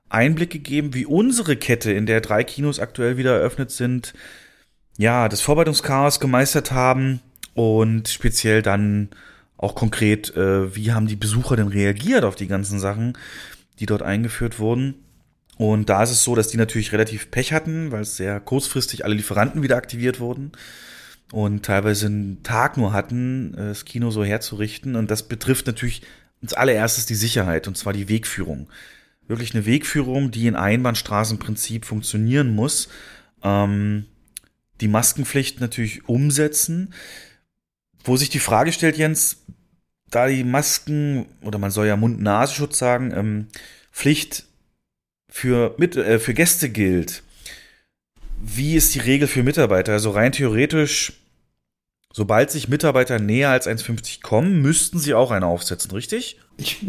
Einblicke geben, wie unsere Kette, in der drei Kinos aktuell wieder eröffnet sind, ja, das Vorbereitungschaos gemeistert haben und speziell dann auch konkret, äh, wie haben die Besucher denn reagiert auf die ganzen Sachen, die dort eingeführt wurden. Und da ist es so, dass die natürlich relativ Pech hatten, weil sehr kurzfristig alle Lieferanten wieder aktiviert wurden und teilweise einen Tag nur hatten, äh, das Kino so herzurichten. Und das betrifft natürlich als allererstes die Sicherheit, und zwar die Wegführung. Wirklich eine Wegführung, die in Einbahnstraßenprinzip funktionieren muss. Ähm, die Maskenpflicht natürlich umsetzen. Wo sich die Frage stellt, Jens, da die Masken, oder man soll ja Mund-Nasenschutz sagen, ähm, Pflicht für, mit, äh, für Gäste gilt, wie ist die Regel für Mitarbeiter? Also rein theoretisch, sobald sich Mitarbeiter näher als 1,50 kommen, müssten sie auch eine aufsetzen, richtig? Ich,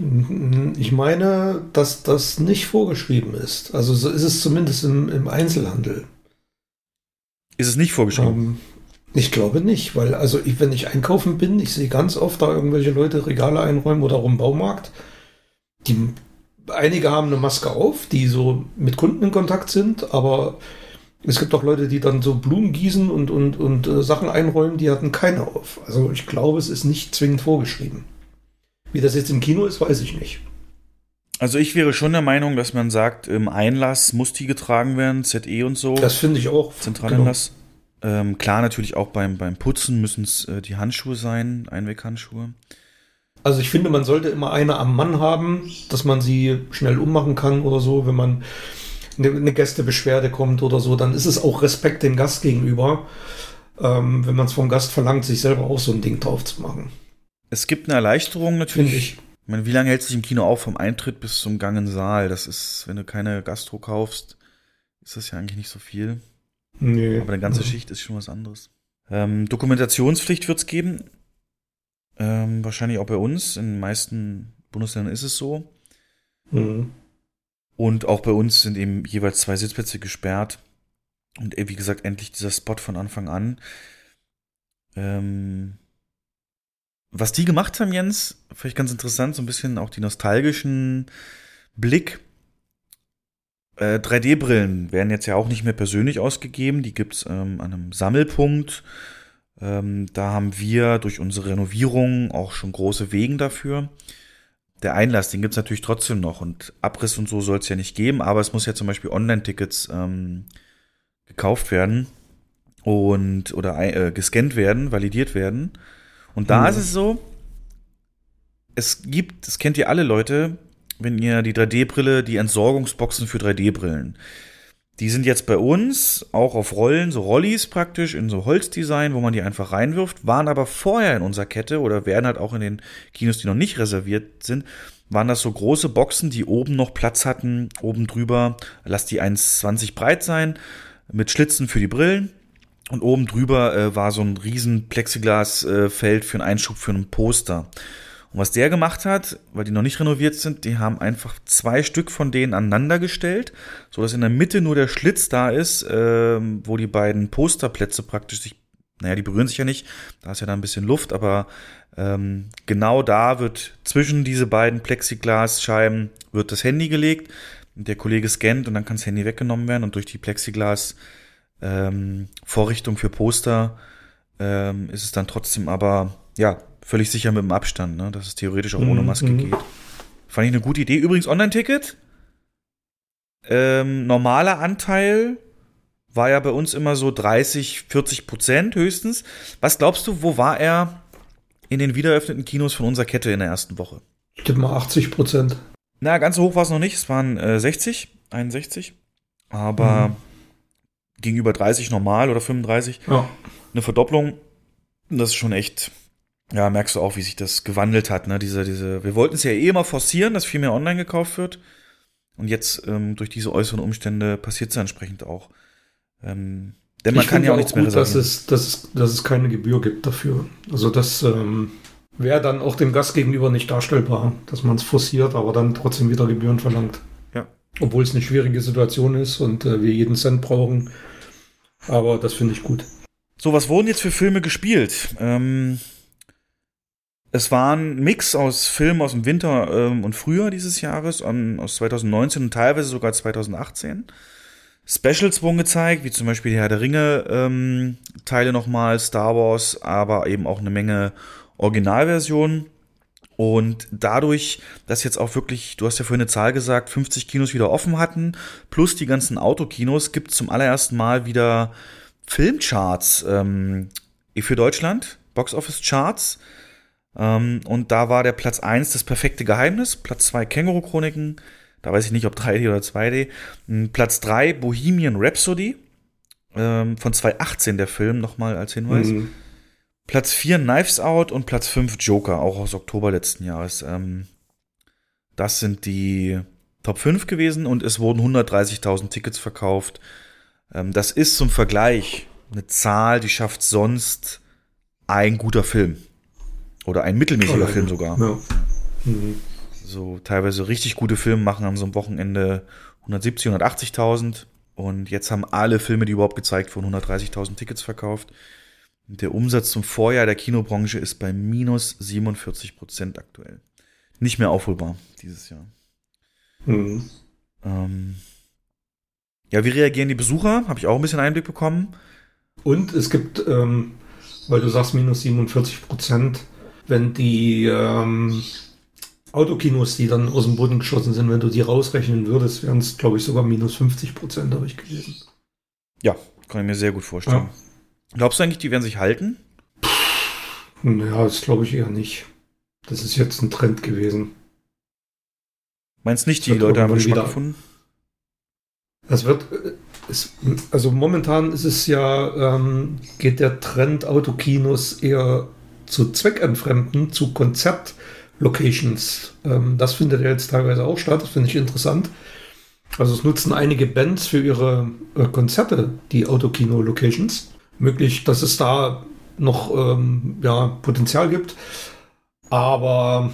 ich meine, dass das nicht vorgeschrieben ist. Also so ist es zumindest im, im Einzelhandel. Ist es nicht vorgeschrieben? Ich glaube nicht, weil also ich, wenn ich einkaufen bin, ich sehe ganz oft da irgendwelche Leute Regale einräumen oder rum Baumarkt. Die einige haben eine Maske auf, die so mit Kunden in Kontakt sind, aber es gibt auch Leute, die dann so Blumen gießen und, und, und äh, Sachen einräumen, die hatten keine auf. Also ich glaube, es ist nicht zwingend vorgeschrieben. Wie das jetzt im Kino ist, weiß ich nicht. Also ich wäre schon der Meinung, dass man sagt, im Einlass muss die getragen werden, ZE und so. Das finde ich auch. Zentraleinlass. Ähm, klar, natürlich auch beim, beim Putzen müssen es äh, die Handschuhe sein, Einweghandschuhe. Also ich finde, man sollte immer eine am Mann haben, dass man sie schnell ummachen kann oder so, wenn man eine, Gästebeschwerde kommt oder so, dann ist es auch Respekt dem Gast gegenüber, ähm, wenn man es vom Gast verlangt, sich selber auch so ein Ding drauf zu machen. Es gibt eine Erleichterung natürlich. ich. Ich meine, wie lange hält sich im Kino auf vom Eintritt bis zum Gang in den Saal? Das ist, wenn du keine Gastro kaufst, ist das ja eigentlich nicht so viel. Nee. Aber eine ganze. Schicht ist schon was anderes. Ähm, Dokumentationspflicht wird es geben. Ähm, wahrscheinlich auch bei uns. In den meisten Bundesländern ist es so. Mhm. Und auch bei uns sind eben jeweils zwei Sitzplätze gesperrt. Und äh, wie gesagt, endlich dieser Spot von Anfang an. Ähm, was die gemacht haben, Jens, vielleicht ganz interessant, so ein bisschen auch die nostalgischen Blick. Äh, 3D-Brillen werden jetzt ja auch nicht mehr persönlich ausgegeben. Die gibt es ähm, an einem Sammelpunkt. Ähm, da haben wir durch unsere Renovierung auch schon große Wegen dafür. Der Einlass, den gibt es natürlich trotzdem noch und Abriss und so soll es ja nicht geben, aber es muss ja zum Beispiel Online-Tickets ähm, gekauft werden und oder äh, gescannt werden, validiert werden. Und da Mhm. ist es so, es gibt, das kennt ihr alle Leute, wenn ihr die 3D-Brille, die Entsorgungsboxen für 3D-Brillen. Die sind jetzt bei uns auch auf Rollen, so Rollis praktisch, in so Holzdesign, wo man die einfach reinwirft, waren aber vorher in unserer Kette oder werden halt auch in den Kinos, die noch nicht reserviert sind, waren das so große Boxen, die oben noch Platz hatten, oben drüber, lass die 1,20 breit sein, mit Schlitzen für die Brillen. Und oben drüber äh, war so ein riesen Plexiglasfeld äh, für einen Einschub für einen Poster. Und was der gemacht hat, weil die noch nicht renoviert sind, die haben einfach zwei Stück von denen aneinander gestellt, so dass in der Mitte nur der Schlitz da ist, ähm, wo die beiden Posterplätze praktisch sich, naja, die berühren sich ja nicht, da ist ja da ein bisschen Luft, aber ähm, genau da wird zwischen diese beiden Plexiglasscheiben wird das Handy gelegt, der Kollege scannt und dann kann das Handy weggenommen werden und durch die Plexiglas ähm, Vorrichtung für Poster ähm, ist es dann trotzdem aber, ja, völlig sicher mit dem Abstand, ne? dass es theoretisch auch ohne Mhm, Maske mhm. geht. Fand ich eine gute Idee. Übrigens, Online-Ticket. Ähm, normaler Anteil war ja bei uns immer so 30, 40 Prozent höchstens. Was glaubst du, wo war er in den wiedereröffneten Kinos von unserer Kette in der ersten Woche? Ich tippe mal 80 Prozent. Na, ganz so hoch war es noch nicht. Es waren äh, 60, 61. Aber Mhm. gegenüber 30 normal oder 35 Ja. eine Verdopplung. Das ist schon echt, ja, merkst du auch, wie sich das gewandelt hat, ne? Diese, diese, wir wollten es ja eh immer forcieren, dass viel mehr online gekauft wird. Und jetzt, ähm, durch diese äußeren Umstände passiert es entsprechend auch. Ähm, denn man Ich kann ja auch nichts mehr gut, dass es, dass, es, dass es keine Gebühr gibt dafür. Also das ähm, wäre dann auch dem Gast gegenüber nicht darstellbar, dass man es forciert, aber dann trotzdem wieder Gebühren verlangt. Ja. Obwohl es eine schwierige Situation ist und äh, wir jeden Cent brauchen. Aber das finde ich gut. So, was wurden jetzt für Filme gespielt? Ähm, es war ein Mix aus Filmen aus dem Winter ähm, und Frühjahr dieses Jahres, ähm, aus 2019 und teilweise sogar 2018. Specials wurden gezeigt, wie zum Beispiel die Herr der Ringe ähm, Teile nochmal, Star Wars, aber eben auch eine Menge Originalversionen. Und dadurch, dass jetzt auch wirklich, du hast ja vorhin eine Zahl gesagt, 50 Kinos wieder offen hatten, plus die ganzen Autokinos, gibt es zum allerersten Mal wieder Filmcharts ähm, für Deutschland, Boxoffice-Charts. Ähm, und da war der Platz 1 das perfekte Geheimnis, Platz 2 Känguru-Chroniken, da weiß ich nicht, ob 3D oder 2D. Ähm, Platz 3 Bohemian Rhapsody, ähm, von 2018 der Film, nochmal als Hinweis. Mhm. Platz 4 Knives Out und Platz 5 Joker, auch aus Oktober letzten Jahres. Ähm, das sind die Top 5 gewesen und es wurden 130.000 Tickets verkauft. Ähm, das ist zum Vergleich eine Zahl, die schafft sonst ein guter Film. Oder ein mittelmäßiger. Film sogar. Ja. Mhm. So teilweise richtig gute Filme machen an so einem Wochenende 170, 180.000. Und jetzt haben alle Filme, die überhaupt gezeigt wurden, 130.000 Tickets verkauft. Der Umsatz zum Vorjahr der Kinobranche ist bei minus 47 Prozent aktuell. Nicht mehr aufholbar dieses Jahr. Mhm. Ähm ja, wie reagieren die Besucher? Habe ich auch ein bisschen Einblick bekommen. Und es gibt, ähm, weil du sagst minus 47 Prozent, wenn die ähm, Autokinos, die dann aus dem Boden geschossen sind, wenn du die rausrechnen würdest, wären es, glaube ich, sogar minus 50 Prozent, habe ich gelesen. Ja, kann ich mir sehr gut vorstellen. Glaubst du eigentlich, die werden sich halten? Naja, das glaube ich eher nicht. Das ist jetzt ein Trend gewesen. Meinst nicht, die Leute haben Geschmack wieder- gefunden? Es wird, äh, es, also momentan ist es ja, ähm, geht der Trend Autokinos eher zu Zweckentfremden, zu Konzertlocations. Ähm, das findet ja jetzt teilweise auch statt, das finde ich interessant. Also es nutzen einige Bands für ihre äh, Konzerte, die Autokino-Locations. möglich, dass es da noch ähm, ja, Potenzial gibt. Aber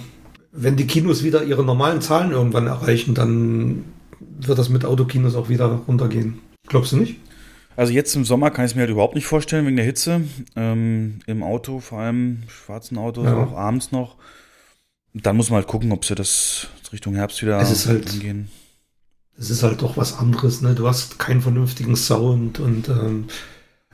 wenn die Kinos wieder ihre normalen Zahlen irgendwann erreichen, dann wird das mit Autokinos auch wieder runtergehen. Glaubst du nicht? Also jetzt im Sommer kann ich es mir halt überhaupt nicht vorstellen, wegen der Hitze. Ähm, Im Auto, vor allem schwarzen Autos, Ja. auch abends noch. Dann muss man halt gucken, ob sie das Richtung Herbst wieder Es ist halt- angehen. Es ist halt doch was anderes, ne? Du hast keinen vernünftigen Sound und ähm,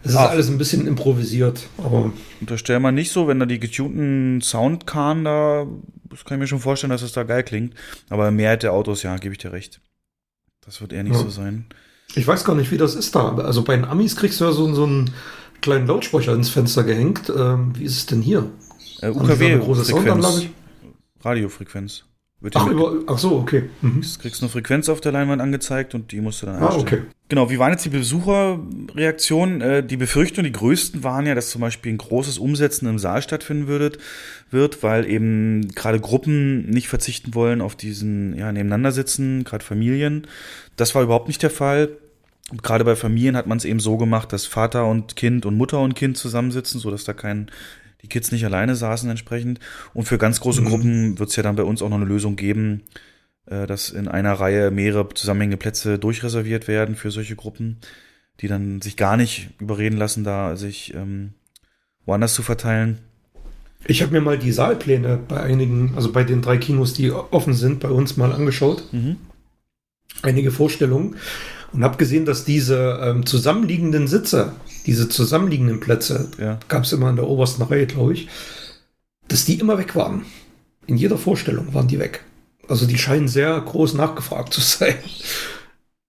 es ist Ach. alles ein bisschen improvisiert. Aber Unterstell mal nicht so, wenn da die getunten Soundkarren da, das kann ich mir schon vorstellen, dass das da geil klingt. Aber Mehrheit der Autos, ja, gebe ich dir recht. Das wird eher nicht Ja. so sein. Ich weiß gar nicht, wie das ist da. Also bei den Amis kriegst du ja so, so einen kleinen Lautsprecher ins Fenster gehängt. Ähm, wie ist es denn hier? Äh, da eine große UKW-Frequenz. Soundanlage? Radiofrequenz. Ach, über, ach so, okay. Mhm. Du kriegst eine Frequenz auf der Leinwand angezeigt und die musst du dann Ah, einstellen. okay. Genau, wie waren jetzt die Besucherreaktionen? Äh, die Befürchtungen, die größten waren ja, dass zum Beispiel ein großes Umsetzen im Saal stattfinden würde, wird, weil eben gerade Gruppen nicht verzichten wollen auf diesen ja, Nebeneinandersitzen, gerade Familien. Das war überhaupt nicht der Fall. Und gerade bei Familien hat man es eben so gemacht, dass Vater und Kind und Mutter und Kind zusammensitzen, so dass da kein die Kids nicht alleine saßen entsprechend. Und für ganz große Mhm. Gruppen wird es ja dann bei uns auch noch eine Lösung geben, äh, dass in einer Reihe mehrere zusammenhängende Plätze durchreserviert werden für solche Gruppen, die dann sich gar nicht überreden lassen, da sich ähm, woanders zu verteilen. Ich habe mir mal die Saalpläne bei einigen, also bei den drei Kinos, die offen sind, bei uns mal angeschaut. Mhm. Einige Vorstellungen. Und habe gesehen, dass diese ähm, zusammenliegenden Sitze, diese zusammenliegenden Plätze, Ja. gab es immer in der obersten Reihe, glaube ich, dass die immer weg waren. In jeder Vorstellung waren die weg. Also die scheinen sehr groß nachgefragt zu sein.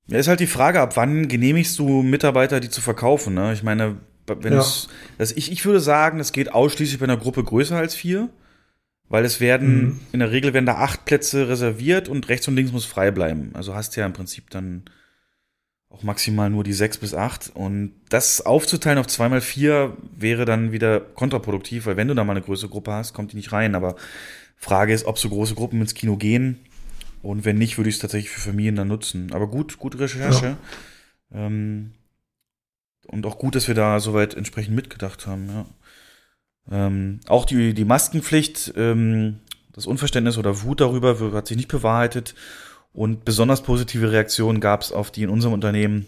Ja, ist halt die Frage, ab wann genehmigst du Mitarbeiter, die zu verkaufen? Ne? Ich meine, wenn Ja. es, das, ich, ich würde sagen, das geht ausschließlich bei einer Gruppe größer als vier, weil es werden, Mhm. in der Regel werden da acht Plätze reserviert und rechts und links muss frei bleiben. Also hast du ja im Prinzip dann auch maximal nur die sechs bis acht und das aufzuteilen auf zweimal vier wäre dann wieder kontraproduktiv, weil wenn du da mal eine größere Gruppe hast, kommt die nicht rein. Aber Frage ist, ob so große Gruppen ins Kino gehen. Und wenn nicht, würde ich es tatsächlich für Familien dann nutzen. Aber gut, gute Recherche. Ähm, und auch gut, dass wir da soweit entsprechend mitgedacht haben, ja. Ähm, auch die, die Maskenpflicht, ähm, das Unverständnis oder Wut darüber hat sich nicht bewahrheitet. Und besonders positive Reaktionen gab es auf die in unserem Unternehmen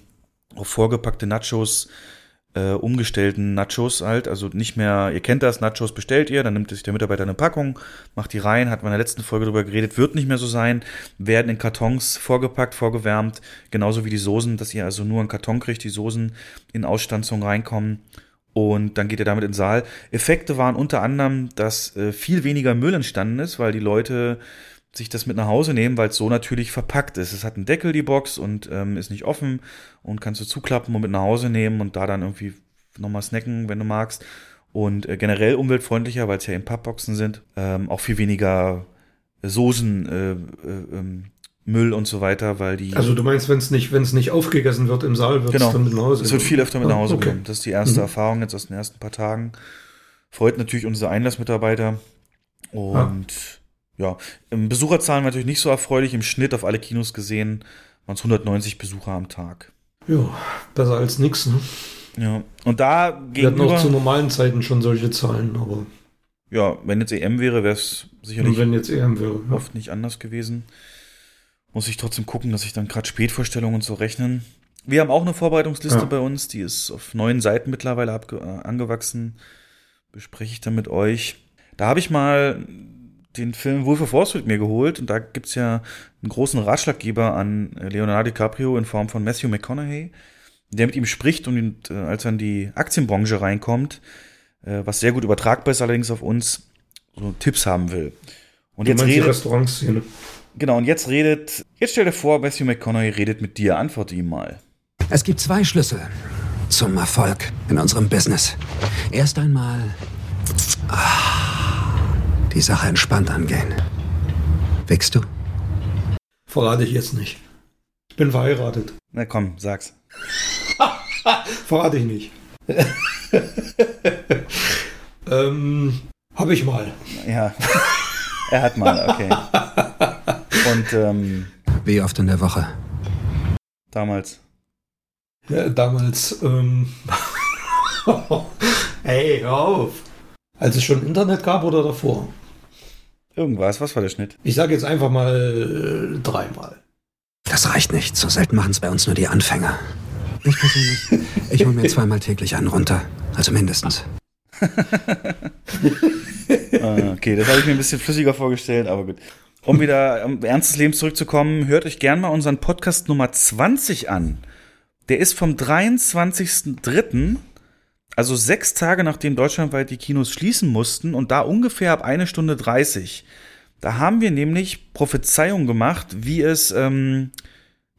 auf vorgepackte Nachos, äh, umgestellten Nachos halt. Also nicht mehr, ihr kennt das, Nachos bestellt ihr, dann nimmt sich der Mitarbeiter eine Packung, macht die rein, hat man in der letzten Folge darüber geredet, wird nicht mehr so sein, werden in Kartons vorgepackt, vorgewärmt, genauso wie die Soßen, dass ihr also nur einen Karton kriegt, die Soßen in Ausstanzung reinkommen und dann geht ihr damit in den Saal. Effekte waren unter anderem, dass äh, viel weniger Müll entstanden ist, weil die Leute sich das mit nach Hause nehmen, weil es so natürlich verpackt ist. Es hat einen Deckel, die Box, und ähm, ist nicht offen und kannst du zuklappen und mit nach Hause nehmen und da dann irgendwie nochmal snacken, wenn du magst. Und äh, generell umweltfreundlicher, weil es ja in Pappboxen sind. Ähm, auch viel weniger Soßen, äh, äh, ähm, Müll und so weiter, weil die. Also du meinst, wenn es nicht, wenn es nicht aufgegessen wird im Saal, wird Genau. es dann mit nach Hause Es wird viel öfter mit nach Hause Ah, okay. genommen. Das ist die erste Mhm. Erfahrung jetzt aus den ersten paar Tagen. Freut natürlich unsere Einlassmitarbeiter. Und ja, im Besucherzahlen natürlich nicht so erfreulich. Im Schnitt auf alle Kinos gesehen waren es 190 Besucher am Tag. Ja, besser als nichts. Ne? Ja. Und da Wir hatten auch zu normalen Zeiten schon solche Zahlen, aber ja, wenn jetzt EM wäre, wäre es sicherlich wenn jetzt EM wäre. Ja. oft nicht anders gewesen. Muss ich trotzdem gucken, dass ich dann gerade Spätvorstellungen und so rechnen. Wir haben auch eine Vorbereitungsliste Ja. bei uns, die ist auf neun Seiten mittlerweile äh, angewachsen. Bespreche ich dann mit euch. Da habe ich mal den Film Wolf of Wall Street mir geholt und da gibt's ja einen großen Ratschlaggeber an äh, Leonardo DiCaprio in Form von Matthew McConaughey, der mit ihm spricht und ihn, äh, als er in die Aktienbranche reinkommt, äh, was sehr gut übertragbar ist allerdings auf uns, so Tipps haben will. Und Du jetzt meinst die redet, Restaurantszene. Genau, und jetzt redet, jetzt stell dir vor, Matthew McConaughey redet mit dir, antworte ihm mal. Es gibt zwei Schlüssel zum Erfolg in unserem Business. Erst einmal ah, die Sache entspannt angehen. Wickst du? Verrate ich jetzt nicht. Ich bin verheiratet. Na komm, sag's. Verrate ich nicht. ähm, Habe ich mal. Ja, er hat mal, okay. Und ähm, Wie oft in der Woche? damals. Ja, damals, ähm, Ey, hör auf. Als es schon Internet gab oder davor? Irgendwas, was war der Schnitt? Ich sage jetzt einfach mal äh, dreimal. Das reicht nicht. So selten machen es bei uns nur die Anfänger. Ich persönlich, ich hole mir zweimal täglich einen runter. Also mindestens. Ah, okay, das habe ich mir ein bisschen flüssiger vorgestellt, aber gut. Um wieder am Ernst des Lebens zurückzukommen, hört euch gern mal unseren Podcast Nummer 20 an. Der ist vom 23.03., also sechs Tage nachdem deutschlandweit die Kinos schließen mussten und da ungefähr ab eine Stunde 30. Da haben wir nämlich Prophezeiung gemacht, wie es ähm,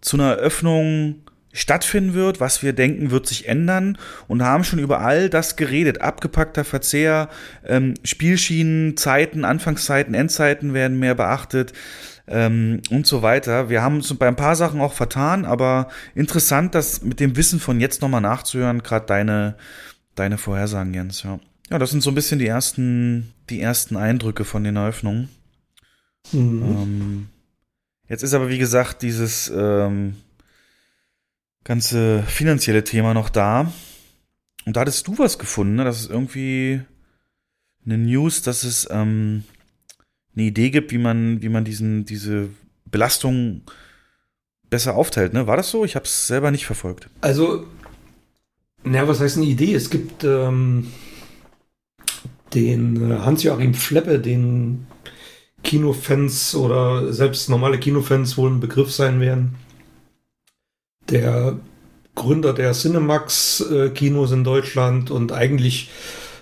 zu einer Öffnung stattfinden wird, was wir denken, wird sich ändern und haben schon über all das geredet. Abgepackter Verzehr, ähm, Spielschienen, Zeiten, Anfangszeiten, Endzeiten werden mehr beachtet ähm, und so weiter. Wir haben uns bei ein paar Sachen auch vertan, aber interessant, das mit dem Wissen von jetzt nochmal nachzuhören, gerade deine, deine Vorhersagen, Jens, ja. Ja, das sind so ein bisschen die ersten, die ersten Eindrücke von den Eröffnungen. Mhm. Ähm, jetzt ist aber, wie gesagt, dieses ähm, ganze finanzielle Thema noch da. Und da hattest du was gefunden, ne? Das ist irgendwie eine News, dass es ähm, eine Idee gibt, wie man, wie man diesen, diese Belastung besser aufteilt. Ne? War das so? Ich habe es selber nicht verfolgt. Also, naja, was heißt eine Idee? Es gibt ähm, den äh, Hans-Joachim Fleppe, den Kinofans oder selbst normale Kinofans wohl ein Begriff sein werden. Der Gründer der Cinemax-Kinos äh, in Deutschland und eigentlich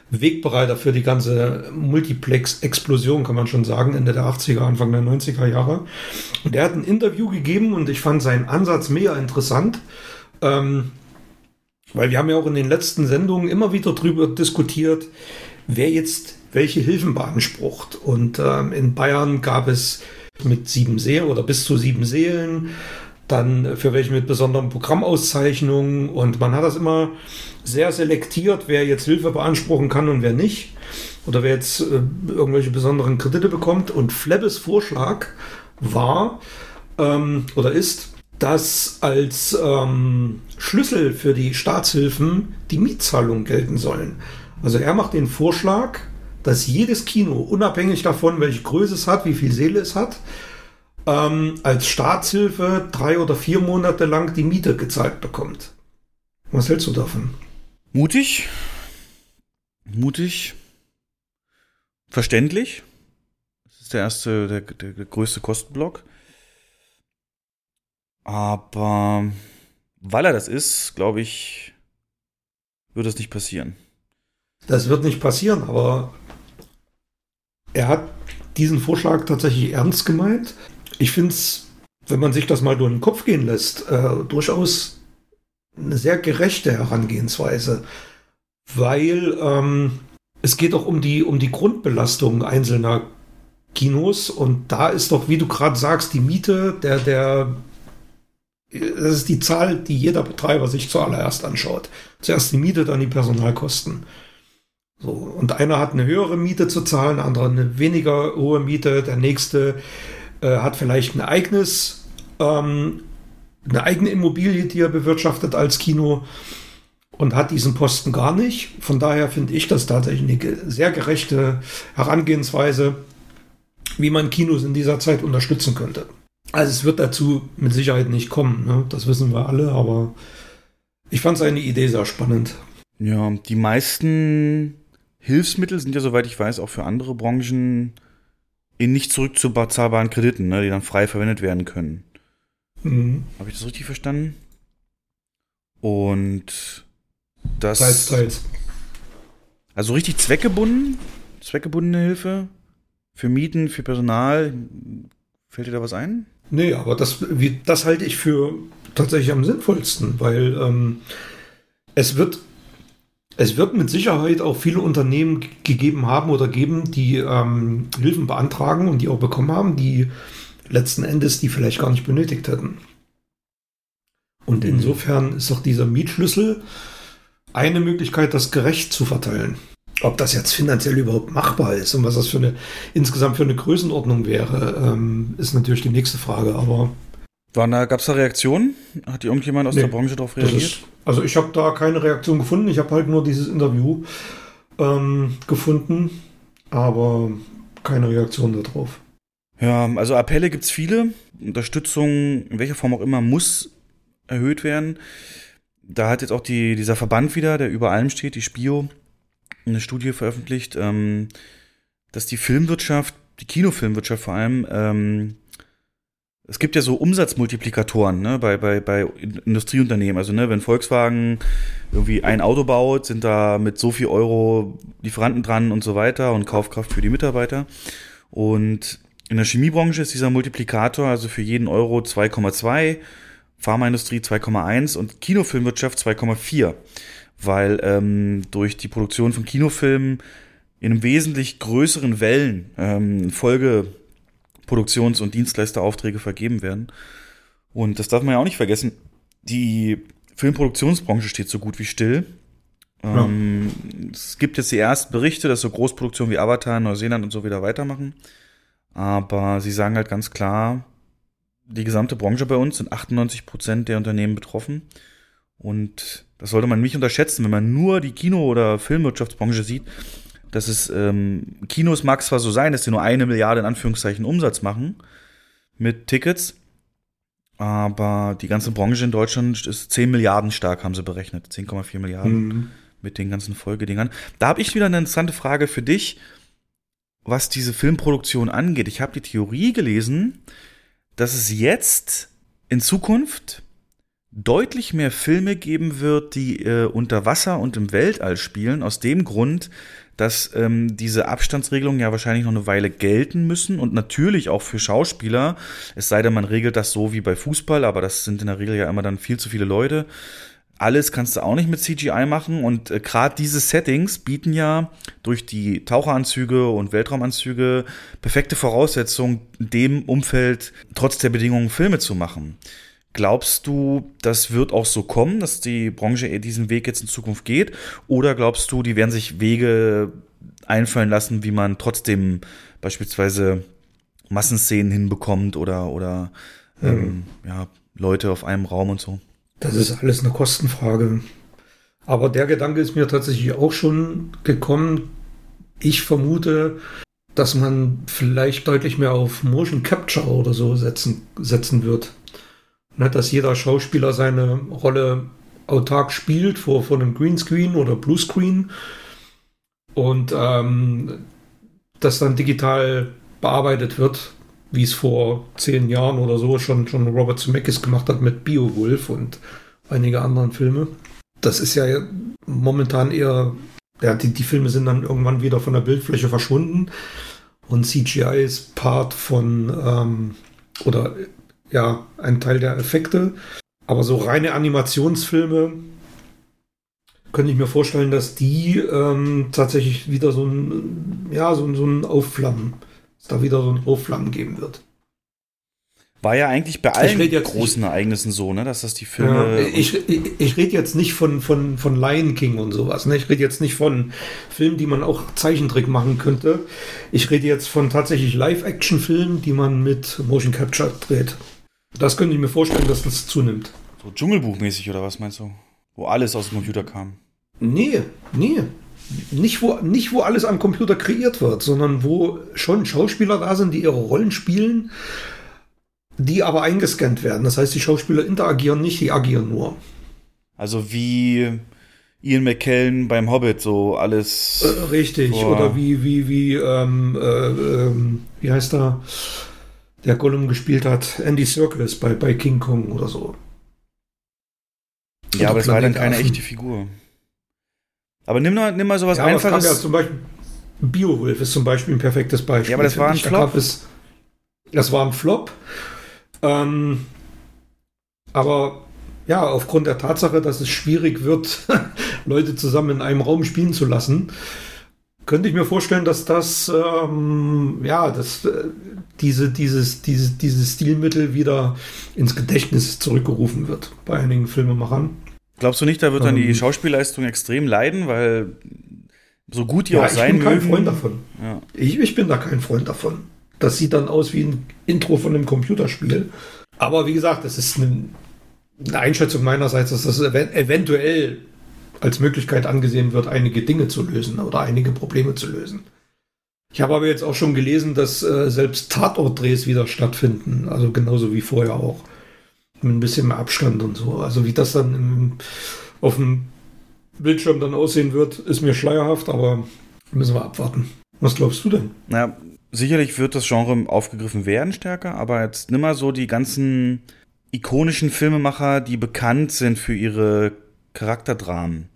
Wegbereiter für die ganze Multiplex-Explosion, kann man schon sagen, Ende der 80er, Anfang der 90er Jahre. Und er hat ein Interview gegeben und ich fand seinen Ansatz mega interessant. Ähm, weil wir haben ja auch in den letzten Sendungen immer wieder darüber diskutiert, wer jetzt welche Hilfen beansprucht. Und ähm, in Bayern gab es mit sieben Seelen oder bis zu sieben Seelen, dann für welche mit besonderen Programmauszeichnungen. Und man hat das immer sehr selektiert, wer jetzt Hilfe beanspruchen kann und wer nicht. Oder wer jetzt äh, irgendwelche besonderen Kredite bekommt. Und Flebbes Vorschlag war ähm, oder ist, dass als ähm, Schlüssel für die Staatshilfen die Mietzahlungen gelten sollen. Also er macht den Vorschlag, dass jedes Kino, unabhängig davon, welche Größe es hat, wie viel Seele es hat, ähm, als Staatshilfe drei oder vier Monate lang die Miete gezahlt bekommt. Was hältst du davon? Mutig. Mutig. Verständlich. Das ist der erste, der, der, der größte Kostenblock. Aber weil er das ist, glaube ich, wird es nicht passieren. Das wird nicht passieren, aber er hat diesen Vorschlag tatsächlich ernst gemeint. Ich finde es, wenn man sich das mal durch den Kopf gehen lässt, äh, durchaus eine sehr gerechte Herangehensweise, weil ähm, es geht auch um die, um die Grundbelastung einzelner Kinos und da ist doch, wie du gerade sagst, die Miete, der, der, das ist die Zahl, die jeder Betreiber sich zuallererst anschaut. Zuerst die Miete, dann die Personalkosten. So, und einer hat eine höhere Miete zu zahlen, der andere eine weniger hohe Miete, der nächste äh, hat vielleicht ein eigenes, ähm, eine eigene Immobilie, die er bewirtschaftet als Kino und hat diesen Posten gar nicht. Von daher finde ich das tatsächlich eine sehr gerechte Herangehensweise, wie man Kinos in dieser Zeit unterstützen könnte. Also es wird dazu mit Sicherheit nicht kommen, ne? das wissen wir alle, aber ich fand seine Idee sehr spannend. Ja, die meisten Hilfsmittel sind ja, soweit ich weiß, auch für andere Branchen in nicht zurückzuzahlbaren Krediten, ne, die dann frei verwendet werden können. Mhm. Habe ich das richtig verstanden? Und das. Teils, teils. Also richtig zweckgebunden, zweckgebundene Hilfe für Mieten, für Personal. Fällt dir da was ein? Nee, aber das, wie, das halte ich für tatsächlich am sinnvollsten, weil ähm, es wird es wird mit Sicherheit auch viele Unternehmen gegeben haben oder geben, die ähm, Hilfen beantragen und die auch bekommen haben, die letzten Endes die vielleicht gar nicht benötigt hätten. Und mhm. insofern ist auch dieser Mietschlüssel eine Möglichkeit, das gerecht zu verteilen. Ob das jetzt finanziell überhaupt machbar ist und was das für eine insgesamt für eine Größenordnung wäre, ähm, ist natürlich die nächste Frage. Aber gab es da Reaktionen? Hat irgendjemand aus nee, der Branche darauf reagiert? Ist, Also ich habe da keine Reaktion gefunden. Ich habe halt nur dieses Interview ähm, gefunden, aber keine Reaktion darauf. Ja, also Appelle gibt's viele. Unterstützung, in welcher Form auch immer, muss erhöht werden. Da hat jetzt auch die, dieser Verband wieder, der über allem steht, die Spio, eine Studie veröffentlicht, ähm, dass die Filmwirtschaft, die Kinofilmwirtschaft vor allem, ähm, es gibt ja so Umsatzmultiplikatoren ne, bei, bei, bei Industrieunternehmen. Also ne, wenn Volkswagen irgendwie ein Auto baut, sind da mit so viel Euro Lieferanten dran und so weiter und Kaufkraft für die Mitarbeiter. Und in der Chemiebranche ist dieser Multiplikator also für jeden Euro 2,2, Pharmaindustrie 2,1 und Kinofilmwirtschaft 2,4, weil ähm, durch die Produktion von Kinofilmen in einem wesentlich größeren Wellen ähm, Folge Produktions- und Dienstleisteraufträge vergeben werden. Und das darf man ja auch nicht vergessen. Die Filmproduktionsbranche steht so gut wie still. Ja. Ähm, es gibt jetzt die ersten Berichte, dass so Großproduktionen wie Avatar, Neuseeland und so wieder weitermachen. Aber sie sagen halt ganz klar, die gesamte Branche bei uns sind 98 Prozent der Unternehmen betroffen. Und das sollte man nicht unterschätzen, wenn man nur die Kino- oder Filmwirtschaftsbranche sieht, dass es ähm, Kinos mag zwar so sein, dass sie nur eine Milliarde in Anführungszeichen Umsatz machen mit Tickets, aber die ganze Branche in Deutschland ist 10 Milliarden stark, haben sie berechnet. 10,4 Milliarden mhm. mit den ganzen Folgedingern. Da habe ich wieder eine interessante Frage für dich, was diese Filmproduktion angeht. Ich habe die Theorie gelesen, dass es jetzt in Zukunft deutlich mehr Filme geben wird, die äh, unter Wasser und im Weltall spielen, aus dem Grund, dass ähm, diese Abstandsregelungen ja wahrscheinlich noch eine Weile gelten müssen und natürlich auch für Schauspieler, es sei denn, man regelt das so wie bei Fußball, aber das sind in der Regel ja immer dann viel zu viele Leute. Alles kannst du auch nicht mit CGI machen und äh, gerade diese Settings bieten ja durch die Taucheranzüge und Weltraumanzüge perfekte Voraussetzungen, dem Umfeld trotz der Bedingungen Filme zu machen. Glaubst du, das wird auch so kommen, dass die Branche diesen Weg jetzt in Zukunft geht? Oder glaubst du, die werden sich Wege einfallen lassen, wie man trotzdem beispielsweise Massenszenen hinbekommt oder, oder mhm. ähm, ja, Leute auf einem Raum und so? Das ist alles eine Kostenfrage. Aber der Gedanke ist mir tatsächlich auch schon gekommen. Ich vermute, dass man vielleicht deutlich mehr auf Motion Capture oder so setzen, setzen wird ne, dass jeder Schauspieler seine Rolle autark spielt vor, vor einem Greenscreen oder Bluescreen und ähm, das dann digital bearbeitet wird, wie es vor zehn Jahren oder so schon, schon Robert Zemeckis gemacht hat mit Beowulf und einige anderen Filme. Das ist ja momentan eher, ja, die, die Filme sind dann irgendwann wieder von der Bildfläche verschwunden und CGI ist Part von ähm, oder ja ein Teil der Effekte. Aber so reine Animationsfilme könnte ich mir vorstellen, dass die ähm, tatsächlich wieder so ein, ja, so, so ein Aufflammen, dass da wieder so ein Aufflammen geben wird. War ja eigentlich bei allen großen Ereignissen so, ne, dass das die Filme. Ja, ich, ich, ich rede jetzt nicht von, von, von Lion King und sowas. Ne? Ich rede jetzt nicht von Filmen, die man auch Zeichentrick machen könnte. Ich rede jetzt von tatsächlich Live-Action-Filmen, die man mit Motion Capture dreht. Das könnte ich mir vorstellen, dass das zunimmt. So Dschungelbuchmäßig oder was meinst du? Wo alles aus dem Computer kam? Nee, nee. Nicht wo, nicht, wo alles am Computer kreiert wird, sondern wo schon Schauspieler da sind, die ihre Rollen spielen, die aber eingescannt werden. Das heißt, die Schauspieler interagieren nicht, die agieren nur. Also wie Ian McKellen beim Hobbit, so alles. Äh, richtig, oder wie, wie, wie, ähm, äh, ähm, wie heißt er? Der Gollum gespielt hat, Andy Serkis bei, bei King Kong oder so. Ja, oder aber es war dann keine Affen. echte Figur. Aber nimm mal, nimm mal sowas ja, Einfaches. Ja, zum Beispiel Beowulf ist zum Beispiel ein perfektes Beispiel. Ja, aber das war ein Flop. Es, das war ein Flop. Ähm, aber ja, aufgrund der Tatsache, dass es schwierig wird, Leute zusammen in einem Raum spielen zu lassen, könnte ich mir vorstellen, dass das, ähm, ja, dass äh, diese, dieses, dieses, dieses Stilmittel wieder ins Gedächtnis zurückgerufen wird bei einigen Filmemachern. Glaubst du nicht, da wird dann ähm, die Schauspielleistung extrem leiden, weil so gut die ja, auch sein mögen? Ich bin kein Freund davon. Ja. Ich, ich bin da kein Freund davon. Das sieht dann aus wie ein Intro von einem Computerspiel. Aber wie gesagt, es ist ein eine Einschätzung meinerseits, dass das ev eventuell als Möglichkeit angesehen wird, einige Dinge zu lösen oder einige Probleme zu lösen. Ich habe aber jetzt auch schon gelesen, dass äh, selbst Tatortdrehs wieder stattfinden, also genauso wie vorher auch. Mit ein bisschen mehr Abstand und so. Also wie das dann im, auf dem Bildschirm dann aussehen wird, ist mir schleierhaft, aber müssen wir abwarten. Was glaubst du denn? Naja, sicherlich wird das Genre aufgegriffen werden stärker, aber jetzt nimm mal so die ganzen ikonischen Filmemacher, die bekannt sind für ihre Charakterdramen.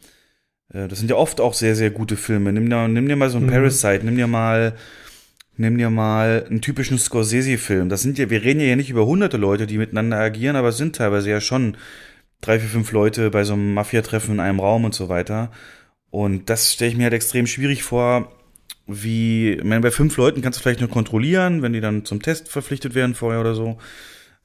Äh, das sind ja oft auch sehr, sehr gute Filme. Nimm dir, nimm dir mal so ein mhm. Parasite, nimm dir mal, nimm dir mal einen typischen Scorsese-Film. Das sind ja, wir reden ja nicht über hunderte Leute, die miteinander agieren, aber es sind teilweise ja schon drei, vier, fünf Leute bei so einem Mafia-Treffen in einem Raum und so weiter. Und das stelle ich mir halt extrem schwierig vor, wie, ich meine, bei fünf Leuten kannst du vielleicht nur kontrollieren, wenn die dann zum Test verpflichtet werden vorher oder so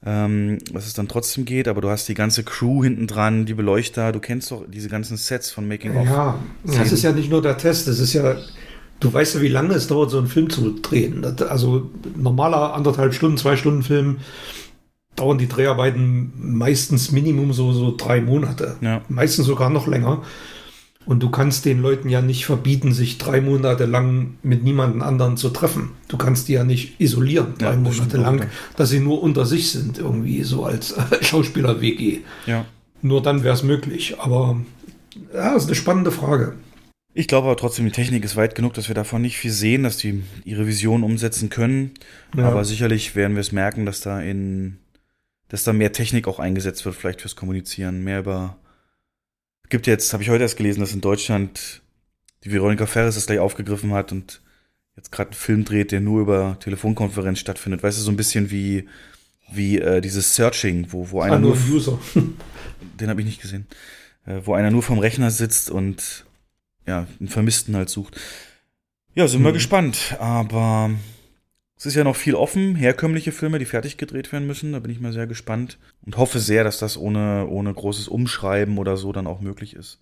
ähm, dass es dann trotzdem geht, aber du hast die ganze Crew hinten dran, die Beleuchter, du kennst doch diese ganzen Sets von Making of. Ja, das ist ja nicht nur der Test, das ist ja, du weißt ja, wie lange es dauert, so einen Film zu drehen. Also normaler anderthalb Stunden, zwei Stunden Film dauern die Dreharbeiten meistens Minimum so, so drei Monate. Ja. Meistens sogar noch länger. Und du kannst den Leuten ja nicht verbieten, sich drei Monate lang mit niemandem anderen zu treffen. Du kannst die ja nicht isolieren, drei ja, Monate lang, auch, dass sie nur unter sich sind, irgendwie so als Schauspieler-WG. Ja. Nur dann wäre es möglich. Aber ja, ist eine spannende Frage. Ich glaube aber trotzdem, die Technik ist weit genug, dass wir davon nicht viel sehen, dass die ihre Vision umsetzen können. Ja. Aber sicherlich werden wir es merken, dass da in, dass da mehr Technik auch eingesetzt wird, vielleicht fürs Kommunizieren, mehr über gibt jetzt, habe ich heute erst gelesen, dass in Deutschland die Veronika Ferris das gleich aufgegriffen hat und jetzt gerade einen Film dreht, der nur über Telefonkonferenz stattfindet. Weißt du, so ein bisschen wie, wie äh, dieses Searching, wo, wo einer ah, nur. User. den habe ich nicht gesehen. Äh, wo einer nur vom Rechner sitzt und ja, einen Vermissten halt sucht. Ja, sind mhm. wir gespannt. Aber es ist ja noch viel offen, herkömmliche Filme, die fertig gedreht werden müssen. Da bin ich mal sehr gespannt und hoffe sehr, dass das ohne, ohne großes Umschreiben oder so dann auch möglich ist.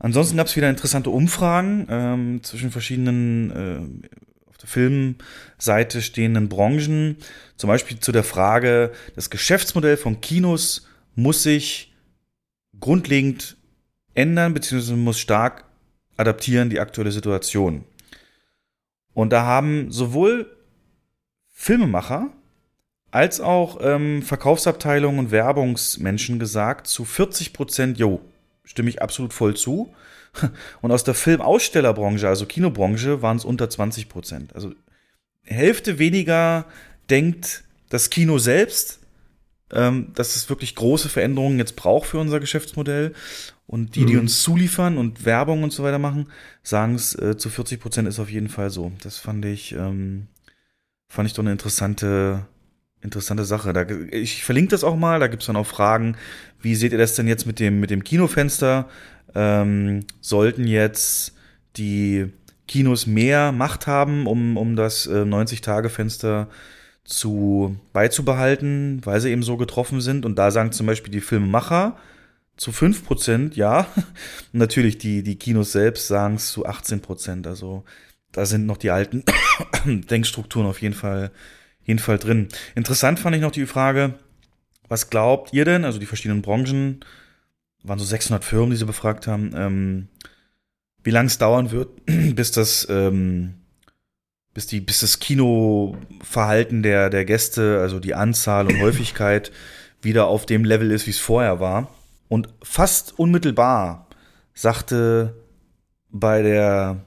Ansonsten gab es wieder interessante Umfragen ähm, zwischen verschiedenen äh, auf der Filmseite stehenden Branchen. Zum Beispiel zu der Frage, das Geschäftsmodell von Kinos muss sich grundlegend ändern, beziehungsweise muss stark adaptieren die aktuelle Situation. Und da haben sowohl Filmemacher als auch ähm, Verkaufsabteilungen und Werbungsmenschen gesagt, zu 40 Prozent, jo, stimme ich absolut voll zu. Und aus der Filmausstellerbranche, also Kinobranche, waren es unter 20 Prozent. Also Hälfte weniger denkt das Kino selbst, ähm, dass es wirklich große Veränderungen jetzt braucht für unser Geschäftsmodell. Und die, die mhm. uns zuliefern und Werbung und so weiter machen, sagen es äh, zu 40 Prozent ist auf jeden Fall so. Das fand ich ähm, fand ich doch eine interessante, interessante Sache. Da, ich verlinke das auch mal, da gibt es dann auch Fragen, wie seht ihr das denn jetzt mit dem, mit dem Kinofenster? Ähm, sollten jetzt die Kinos mehr Macht haben, um, um das äh, 90-Tage-Fenster zu beizubehalten, weil sie eben so getroffen sind. Und da sagen zum Beispiel die Filmemacher zu 5%, ja. Natürlich, die, die Kinos selbst sagen es zu 18%. Also da sind noch die alten Denkstrukturen auf jeden Fall, jeden Fall drin. Interessant fand ich noch die Frage, was glaubt ihr denn, also die verschiedenen Branchen, waren so 600 Firmen, die sie befragt haben, ähm, wie lange es dauern wird, bis das, ähm, bis die, bis das Kinoverhalten der, der Gäste, also die Anzahl und Häufigkeit wieder auf dem Level ist, wie es vorher war. Und fast unmittelbar sagte bei der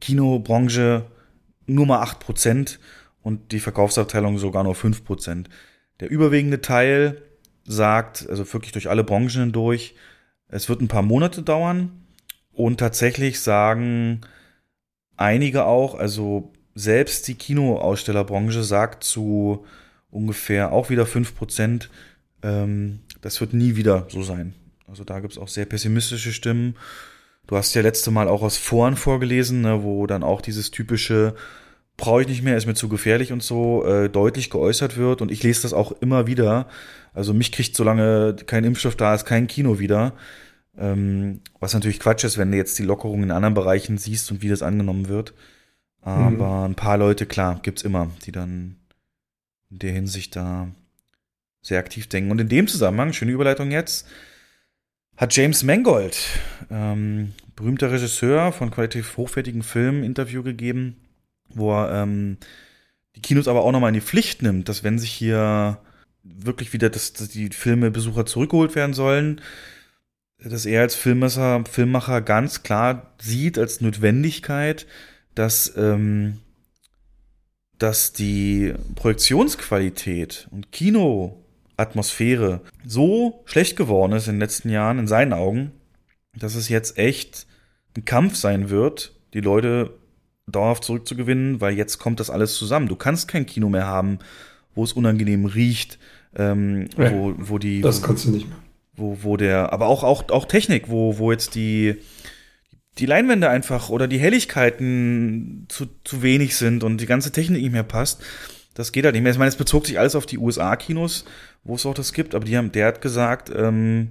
Kinobranche nur mal 8% und die Verkaufsabteilung sogar nur 5%. Der überwiegende Teil sagt, also wirklich durch alle Branchen hindurch, es wird ein paar Monate dauern und tatsächlich sagen einige auch, also selbst die Kinoausstellerbranche sagt zu ungefähr auch wieder 5%, ähm, das wird nie wieder so sein. Also da gibt es auch sehr pessimistische Stimmen Du hast ja letzte Mal auch aus Foren vorgelesen, ne, wo dann auch dieses typische brauche ich nicht mehr, ist mir zu gefährlich und so äh, deutlich geäußert wird. Und ich lese das auch immer wieder. Also mich kriegt, solange kein Impfstoff da ist, kein Kino wieder. Ähm, was natürlich Quatsch ist, wenn du jetzt die Lockerungen in anderen Bereichen siehst und wie das angenommen wird. Aber mhm. ein paar Leute, klar, gibt's immer, die dann in der Hinsicht da sehr aktiv denken. Und in dem Zusammenhang, schöne Überleitung jetzt, hat James Mangold, ähm, berühmter Regisseur von qualitativ hochwertigen Filmen, Interview gegeben, wo er ähm, die Kinos aber auch nochmal in die Pflicht nimmt, dass wenn sich hier wirklich wieder dass, dass die Filmebesucher zurückgeholt werden sollen, dass er als Filmmacher, Filmmacher ganz klar sieht als Notwendigkeit, dass, ähm, dass die Projektionsqualität und Kinoatmosphäre so schlecht geworden ist in den letzten Jahren, in seinen Augen, dass es jetzt echt ein Kampf sein wird, die Leute dauerhaft zurückzugewinnen, weil jetzt kommt das alles zusammen. Du kannst kein Kino mehr haben, wo es unangenehm riecht, ähm, Ja, wo, wo die. Das kannst du nicht mehr. wo, wo der, aber auch, auch, auch Technik, wo, wo jetzt die, die Leinwände einfach oder die Helligkeiten zu, zu wenig sind und die ganze Technik nicht mehr passt. Das geht halt nicht mehr. Ich meine, es bezog sich alles auf die USA-Kinos, wo es auch das gibt, aber die haben, der hat gesagt, ähm,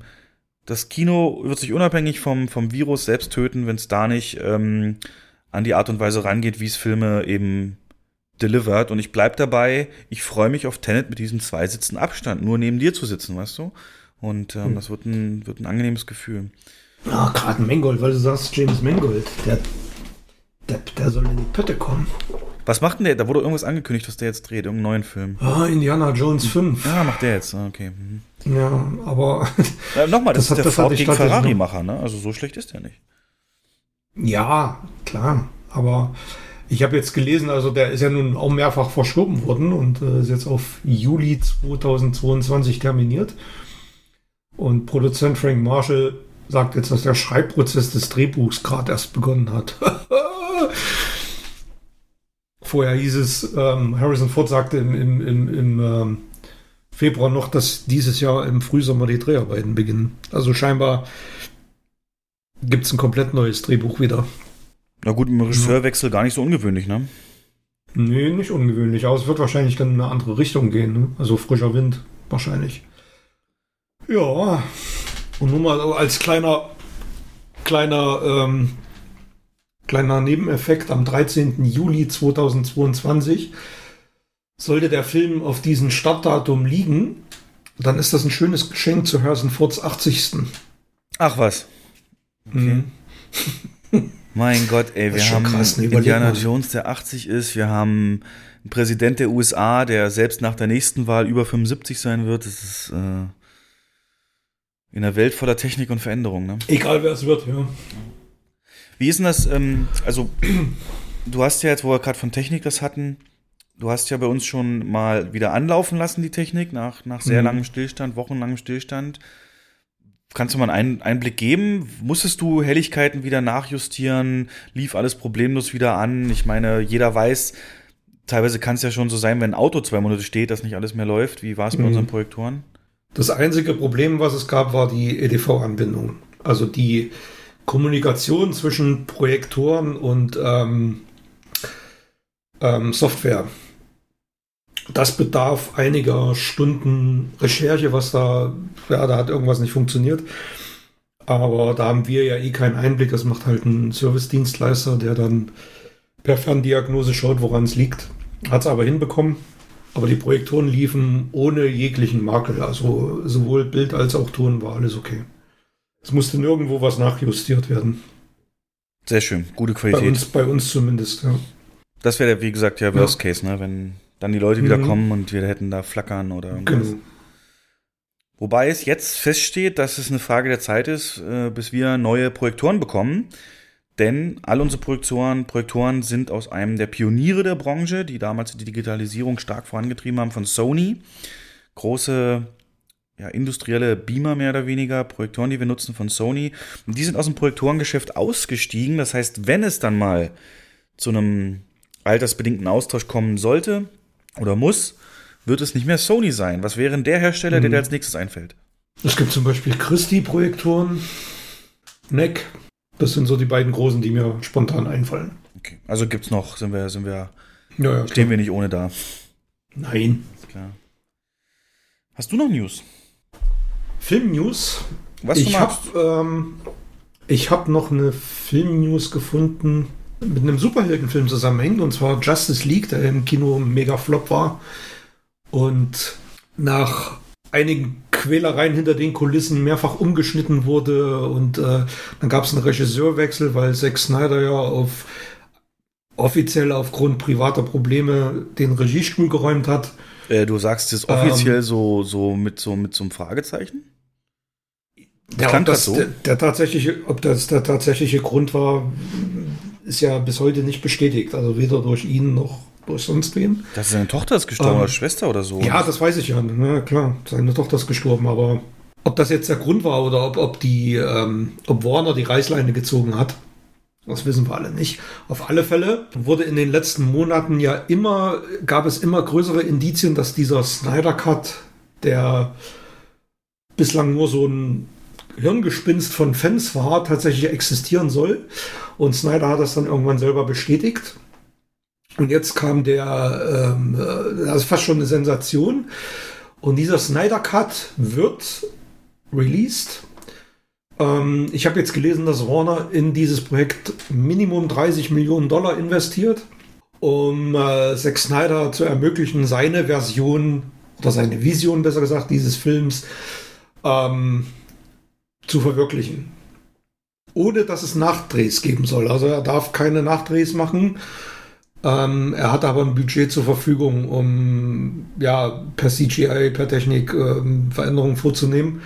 das Kino wird sich unabhängig vom, vom Virus selbst töten, wenn es da nicht ähm, an die Art und Weise rangeht, wie es Filme eben delivert. Und ich bleib dabei, ich freue mich auf Tenet mit diesem zwei Sitzen Abstand, nur neben dir zu sitzen, weißt du? Und ähm, das wird ein, wird ein angenehmes Gefühl. Ah, gerade Mangold, weil du sagst, James Mangold, der, der, der soll in die Pötte kommen. Was macht denn der? Da wurde irgendwas angekündigt, was der jetzt dreht, irgendeinen neuen Film. Ah, Indiana Jones 5. Ja, macht der jetzt. Ah, Okay. Mhm. Ja, aber Äh, Nochmal, das, Das hat- ist der das Ford gegen Ferrari-Macher, ne? Also so schlecht ist der nicht. ja, klar. Aber ich habe jetzt gelesen, also der ist ja nun auch mehrfach verschoben worden und äh, ist jetzt auf Juli 2022 terminiert. Und Produzent Frank Marshall sagt jetzt, dass der Schreibprozess des Drehbuchs gerade erst begonnen hat. Vorher hieß es, ähm, Harrison Ford sagte im, im, im, im ähm, Februar noch, dass dieses Jahr im Frühsommer die Dreharbeiten beginnen. Also scheinbar gibt es ein komplett neues Drehbuch wieder. Na gut, im Regisseurwechsel gar nicht so ungewöhnlich, ne? Nee, nicht ungewöhnlich, aber es wird wahrscheinlich dann in eine andere Richtung gehen. Ne? Also frischer Wind, wahrscheinlich. Ja, und nur mal als kleiner, kleiner, ähm, kleiner Nebeneffekt, am 13. Juli 2022 sollte der Film auf diesem Startdatum liegen, dann ist das ein schönes Geschenk zu Harrison Fords 80. Ach was. Mhm. Mein Gott, ey, wir haben krass, ne? Indiana. Jones, der 80 ist. Wir haben einen Präsident der USA, der selbst nach der nächsten Wahl über 75 sein wird. Das ist äh, in einer Welt voller Technik und Veränderung, ne? Egal wer es wird, ja. Wie ist denn das, ähm, also du hast ja jetzt, wo wir gerade von Technik das hatten, du hast ja bei uns schon mal wieder anlaufen lassen, die Technik, nach, nach sehr Mhm. langem Stillstand, wochenlangem Stillstand. Kannst du mal einen Einblick geben? Musstest du Helligkeiten wieder nachjustieren? Lief alles problemlos wieder an? Ich meine, jeder weiß, teilweise kann es ja schon so sein, wenn ein Auto zwei Monate steht, dass nicht alles mehr läuft. Wie war es bei Mhm. unseren Projektoren? Das einzige Problem, was es gab, war die EDV-Anbindung. Also die Kommunikation zwischen Projektoren und ähm, ähm, Software. Das bedarf einiger Stunden Recherche, was da, ja, da hat irgendwas nicht funktioniert. Aber da haben wir ja eh keinen Einblick. Das macht halt ein Service-Dienstleister, der dann per Ferndiagnose schaut, woran es liegt. Hat es aber hinbekommen. Aber die Projektoren liefen ohne jeglichen Makel. Also sowohl Bild als auch Ton war alles okay. Es musste nirgendwo was nachjustiert werden. Sehr schön, gute Bei Qualität. uns, bei uns zumindest, ja. Das wäre, wie gesagt, ja Worst Case, ne? Wenn dann die Leute wieder Mhm. kommen und wir hätten da flackern oder irgendwas. Genau. Wobei es jetzt feststeht, dass es eine Frage der Zeit ist, äh, bis wir neue Projektoren bekommen. Denn all unsere Projektoren, Projektoren sind aus einem der Pioniere der Branche, die damals die Digitalisierung stark vorangetrieben haben, von Sony. Große ja, industrielle Beamer mehr oder weniger, Projektoren, die wir nutzen von Sony. Und die sind aus dem Projektorengeschäft ausgestiegen. Das heißt, wenn es dann mal zu einem altersbedingten Austausch kommen sollte oder muss, wird es nicht mehr Sony sein. Was wäre denn der Hersteller, der Mhm. dir als nächstes einfällt? Es gibt zum Beispiel Christie-Projektoren, NEC. Das sind so die beiden großen, die mir spontan einfallen. Okay. Also gibt's noch, sind wir, sind wir, Ja, ja, stehen wir nicht ohne da. Nein. Ist klar. Hast du noch News? Film-News. Was ich habe ähm, ich hab noch eine Film-News gefunden, mit einem Superheldenfilm zusammenhängt, und zwar Justice League, der im Kino mega Flop war. Und nach einigen Quälereien hinter den Kulissen mehrfach umgeschnitten wurde und äh, dann gab es einen Regisseurwechsel, weil Zack Snyder ja auf offiziell aufgrund privater Probleme den Regiestuhl geräumt hat. Äh, du sagst es offiziell ähm, so, so mit so mit so einem Fragezeichen? Ja, ob das, so? der, der, tatsächliche, ob das der tatsächliche Grund war, ist ja bis heute nicht bestätigt. Also weder durch ihn noch durch sonst wen. Dass seine Tochter ist gestorben ähm, oder Schwester oder so. Ja, das weiß ich ja. Na klar, seine Tochter ist gestorben, aber ob das jetzt der Grund war oder ob, ob die, ähm, ob Warner die Reißleine gezogen hat, das wissen wir alle nicht. Auf alle Fälle wurde in den letzten Monaten ja immer, gab es immer größere Indizien, dass dieser Snyder Cut, der bislang nur so ein Hirngespinst von Fans war, tatsächlich existieren soll. Und Snyder hat das dann irgendwann selber bestätigt. Und jetzt kam der, ähm, äh, das ist fast schon eine Sensation. Und dieser Snyder Cut wird released. Ähm, ich habe jetzt gelesen, dass Warner in dieses Projekt Minimum 30 Millionen Dollar investiert, um äh, Zack Snyder zu ermöglichen, seine Version oder seine Vision, besser gesagt, dieses Films ähm, zu verwirklichen. Ohne dass es Nachdrehs geben soll. Also er darf keine Nachdrehs machen. Ähm, er hat aber ein Budget zur Verfügung, um ja per CGI, per Technik ähm, Veränderungen vorzunehmen.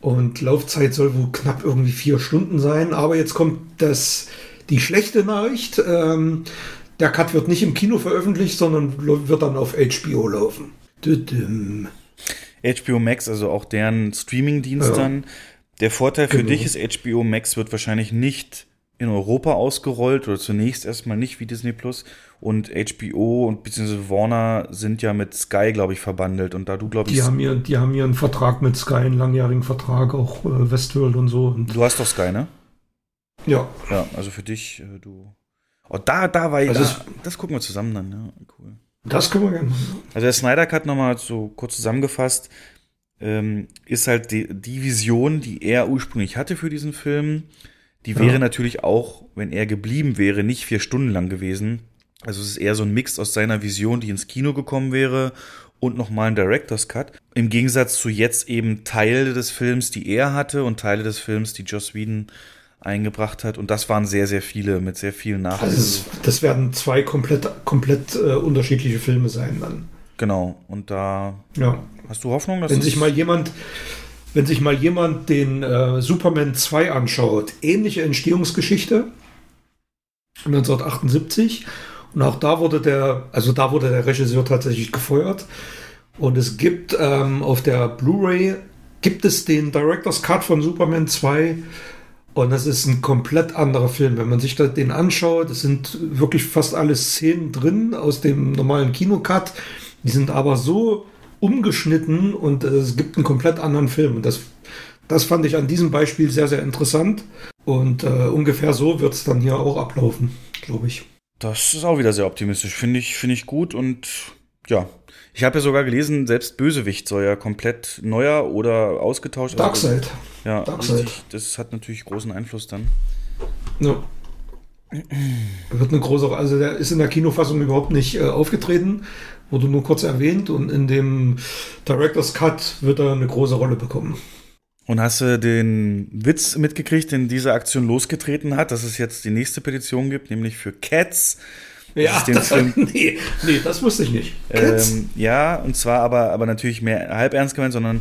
Und Laufzeit soll wohl knapp irgendwie vier Stunden sein. Aber jetzt kommt das, die schlechte Nachricht. Ähm, der Cut wird nicht im Kino veröffentlicht, sondern wird dann auf HBO laufen. Düdüm. HBO Max, also auch deren Streaming-Dienst ja. dann. Der Vorteil für genau. dich ist, HBO Max wird wahrscheinlich nicht in Europa ausgerollt oder zunächst erstmal nicht wie Disney Plus. Und HBO und beziehungsweise Warner sind ja mit Sky, glaube ich, verbandelt. Und da du, glaube ich. Die haben, hier, die haben einen Vertrag mit Sky, einen langjährigen Vertrag, auch äh, Westworld und so. Und du hast doch Sky, ne? Ja. Ja, also für dich, äh, du. Oh, da, da war ich. Also da, das gucken wir zusammen dann, ja. Cool. Das können wir gerne machen. Also der Snyder Cut nochmal so kurz zusammengefasst, ähm, ist halt die, die, Vision, die er ursprünglich hatte für diesen Film. Die wäre ja. natürlich auch, wenn er geblieben wäre, nicht vier Stunden lang gewesen. Also es ist eher so ein Mix aus seiner Vision, die ins Kino gekommen wäre und nochmal ein Director's Cut. Im Gegensatz zu jetzt eben Teile des Films, die er hatte und Teile des Films, die Joss Whedon eingebracht hat. Und das waren sehr, sehr viele mit sehr vielen Nachrichten. Also das werden zwei komplett, komplett äh, unterschiedliche Filme sein dann. Genau. Und da ja. hast du Hoffnung, dass wenn sich mal jemand, wenn sich mal jemand den äh, Superman 2 anschaut, ähnliche Entstehungsgeschichte 1978 und auch da wurde der, also da wurde der Regisseur tatsächlich gefeuert. Und es gibt ähm, auf der Blu-ray gibt es den Director's Cut von Superman 2 und das ist ein komplett anderer Film. Wenn man sich den anschaut, es sind wirklich fast alle Szenen drin aus dem normalen Kinocut. Die sind aber so umgeschnitten und es gibt einen komplett anderen Film. Und das, das fand ich an diesem Beispiel sehr, sehr interessant. Und äh, ungefähr so wird es dann hier auch ablaufen, glaube ich. Das ist auch wieder sehr optimistisch. Finde ich, finde ich gut und ja, ich habe ja sogar gelesen, selbst Bösewicht soll ja komplett neuer oder ausgetauscht werden. Also, Darkseid. Ja, Darkseid. das hat natürlich großen Einfluss dann. Ja. Wird eine große, also der ist in der Kinofassung überhaupt nicht äh, aufgetreten, wurde nur kurz erwähnt und in dem Director's Cut wird er eine große Rolle bekommen. Und hast du den Witz mitgekriegt, den diese Aktion losgetreten hat, dass es jetzt die nächste Petition gibt, nämlich für Cats? Ja, das, Film, nee, nee, das wusste ich nicht. Ähm, ja, und zwar aber, aber natürlich mehr halb ernst gemeint, sondern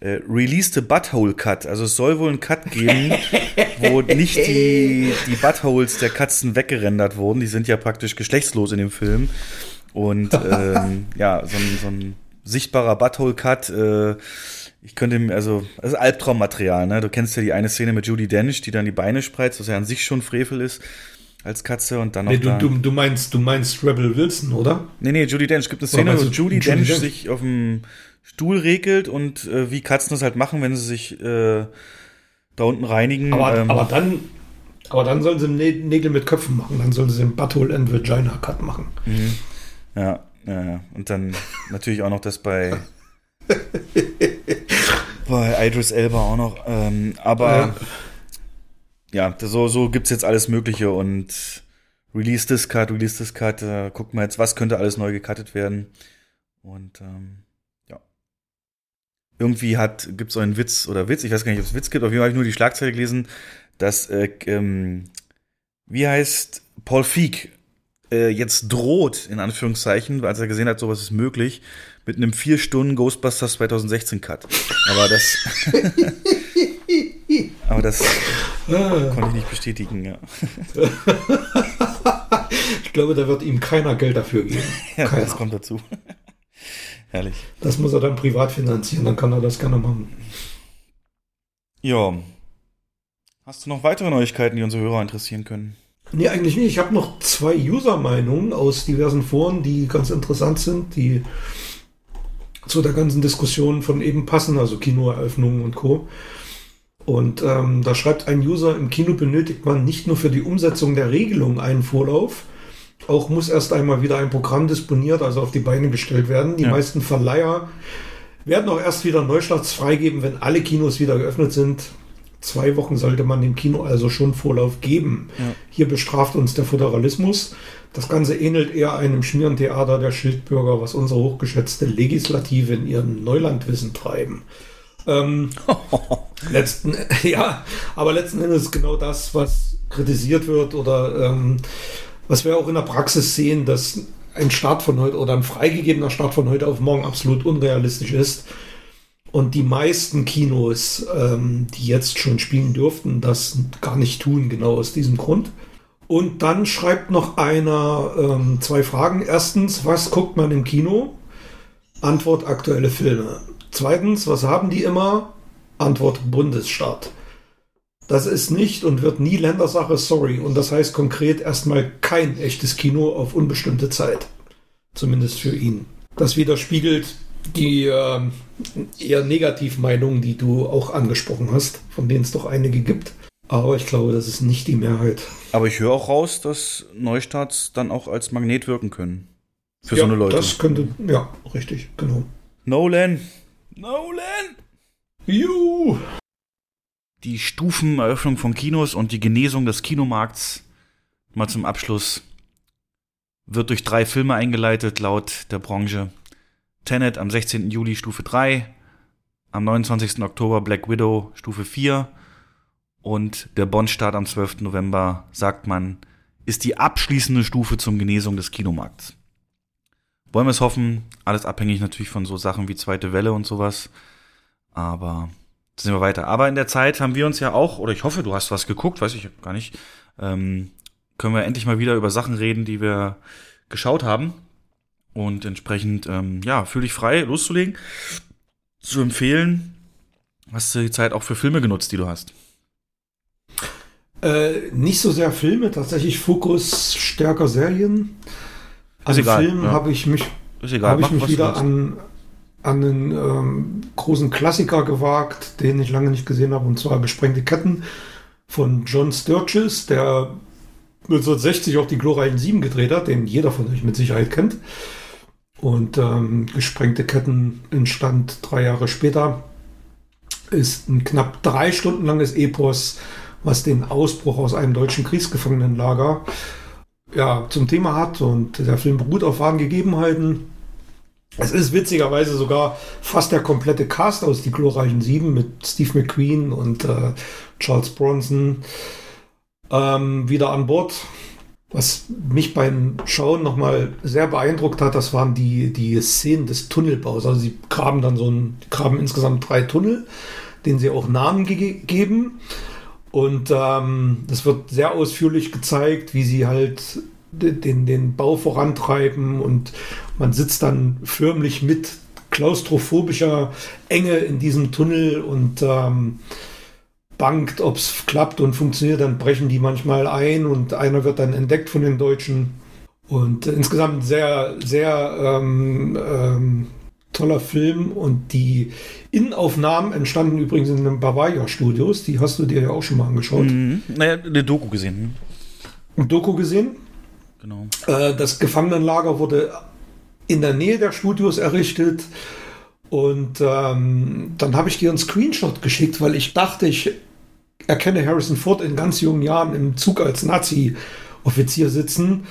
äh, Release the Butthole Cut. Also es soll wohl einen Cut geben, wo nicht die, die Buttholes der Katzen weggerendert wurden. Die sind ja praktisch geschlechtslos in dem Film. Und ähm, ja, so ein, so ein sichtbarer Butthole-Cut, äh, ich könnte ihm, also, also Albtraummaterial, ne? Du kennst ja die eine Szene mit Judy Dench, die dann die Beine spreizt, was ja an sich schon Frevel ist als Katze und dann noch. Nee, du, du, du, meinst, du meinst Rebel Wilson, oder? Nee, nee, Judy Dench. Es gibt eine Szene, wo Judy, Judy Dench, Dench sich auf dem Stuhl regelt und äh, wie Katzen das halt machen, wenn sie sich äh, da unten reinigen. Aber, ähm, aber dann. Aber dann sollen sie Nägel mit Köpfen machen, dann sollen sie den Butthole and Vagina Cut machen. Mhm. Ja, ja, ja. Und dann natürlich auch noch das bei bei Idris Elba auch noch. Ähm, aber ja ja, so, so gibt's jetzt alles Mögliche und Release this Cut, Release this Cut, äh, gucken wir jetzt, was könnte alles neu gecuttet werden. Und ähm, irgendwie hat, gibt es so einen Witz oder Witz, ich weiß gar nicht, ob es Witz gibt, auf jeden Fall habe ich nur die Schlagzeile gelesen, dass, äh, ähm, wie heißt Paul Feig äh, jetzt droht, in Anführungszeichen, als er gesehen hat, sowas ist möglich, mit einem vier Stunden Ghostbusters 2016 Cut. Aber das, aber das konnte ich nicht bestätigen, ja. ich glaube, da wird ihm keiner Geld dafür geben. ja keiner. das kommt dazu. Herrlich. Das muss er dann privat finanzieren, dann kann er das gerne machen. Ja. Hast du noch weitere Neuigkeiten, die unsere Hörer interessieren können? Nee, eigentlich nicht. Ich habe noch zwei User-Meinungen aus diversen Foren, die ganz interessant sind, die zu der ganzen Diskussion von eben passen, also Kinoeröffnungen und Co. Und ähm, da schreibt ein User, im Kino benötigt man nicht nur für die Umsetzung der Regelung einen Vorlauf, auch muss erst einmal wieder ein Programm disponiert, also auf die Beine gestellt werden. Die Ja. meisten Verleiher werden auch erst wieder Neustarts freigeben, wenn alle Kinos wieder geöffnet sind. Zwei Wochen sollte man dem Kino also schon Vorlauf geben. Ja. Hier bestraft uns der Föderalismus. Das Ganze ähnelt eher einem Schmierentheater der Schildbürger, was unsere hochgeschätzte Legislative in ihrem Neulandwissen treiben. Ähm, letzten, ja, aber letzten Endes genau das, was kritisiert wird oder ähm, was wir auch in der Praxis sehen, dass ein Start von heute oder ein freigegebener Start von heute auf morgen absolut unrealistisch ist. Und die meisten Kinos, ähm, die jetzt schon spielen dürften, das gar nicht tun, genau aus diesem Grund. Und dann schreibt noch einer ähm, zwei Fragen. Erstens, was guckt man im Kino? Antwort aktuelle Filme. Zweitens, was haben die immer? Antwort Bundesstaat. Das ist nicht und wird nie Ländersache, sorry. Und das heißt konkret erstmal kein echtes Kino auf unbestimmte Zeit. Zumindest für ihn. Das widerspiegelt die ähm, eher Negativmeinungen, die du auch angesprochen hast, von denen es doch einige gibt. Aber ich glaube, das ist nicht die Mehrheit. Aber ich höre auch raus, dass Neustarts dann auch als Magnet wirken können. Für ja, so eine Leute. Das könnte, ja, richtig, genau. Nolan! Nolan! Juhu! Die Stufeneröffnung von Kinos und die Genesung des Kinomarkts mal zum Abschluss wird durch drei Filme eingeleitet, laut der Branche. Tenet am 16. Juli Stufe 3, am 29. Oktober Black Widow Stufe 4 und der Bond-Start am 12. November, sagt man, ist die abschließende Stufe zum Genesung des Kinomarkts. Wollen wir es hoffen, alles abhängig natürlich von so Sachen wie zweite Welle und sowas. Aber sind wir weiter. Aber in der Zeit haben wir uns ja auch, oder ich hoffe, du hast was geguckt, weiß ich gar nicht, ähm, können wir endlich mal wieder über Sachen reden, die wir geschaut haben. Und entsprechend, ähm, ja, fühl dich frei, loszulegen, zu empfehlen. Hast du die Zeit auch für Filme genutzt, die du hast? Äh, nicht so sehr Filme, tatsächlich Fokus stärker Serien. Ist egal, Filmen ja. habe ich mich, habe ich mach, mich wieder an, an einen ähm, großen Klassiker gewagt, den ich lange nicht gesehen habe, und zwar Gesprengte Ketten von John Sturges, der 1960 auch die glorreichen Sieben gedreht hat, den jeder von euch mit Sicherheit kennt. Und ähm, Gesprengte Ketten entstand drei Jahre später. Ist ein knapp drei Stunden langes Epos, was den Ausbruch aus einem deutschen Kriegsgefangenenlager ja, zum Thema hat. Und der Film beruht auf wahren Gegebenheiten. Es ist witzigerweise sogar fast der komplette Cast aus Die glorreichen Sieben mit Steve McQueen und äh, Charles Bronson ähm, wieder an Bord. Was mich beim Schauen nochmal sehr beeindruckt hat, das waren die, die Szenen des Tunnelbaus. Also sie graben dann so ein, graben insgesamt drei Tunnel, denen sie auch Namen ge Und ähm, das wird sehr ausführlich gezeigt, wie sie halt de- den, den Bau vorantreiben und man sitzt dann förmlich mit klaustrophobischer Enge in diesem Tunnel und ähm, bangt, ob es klappt und funktioniert, dann brechen die manchmal ein und einer wird dann entdeckt von den Deutschen. Und insgesamt sehr, sehr ähm, ähm, toller Film und die Innenaufnahmen entstanden übrigens in den Bavaria Studios, die hast du dir ja auch schon mal angeschaut. Mhm. Naja, eine Doku gesehen. hm? Ein Doku gesehen. Genau. Äh, das Gefangenenlager wurde in der Nähe der Studios errichtet. Und ähm, dann habe ich dir einen Screenshot geschickt, weil ich dachte, ich erkenne Harrison Ford in ganz jungen Jahren im Zug als Nazi-Offizier sitzen.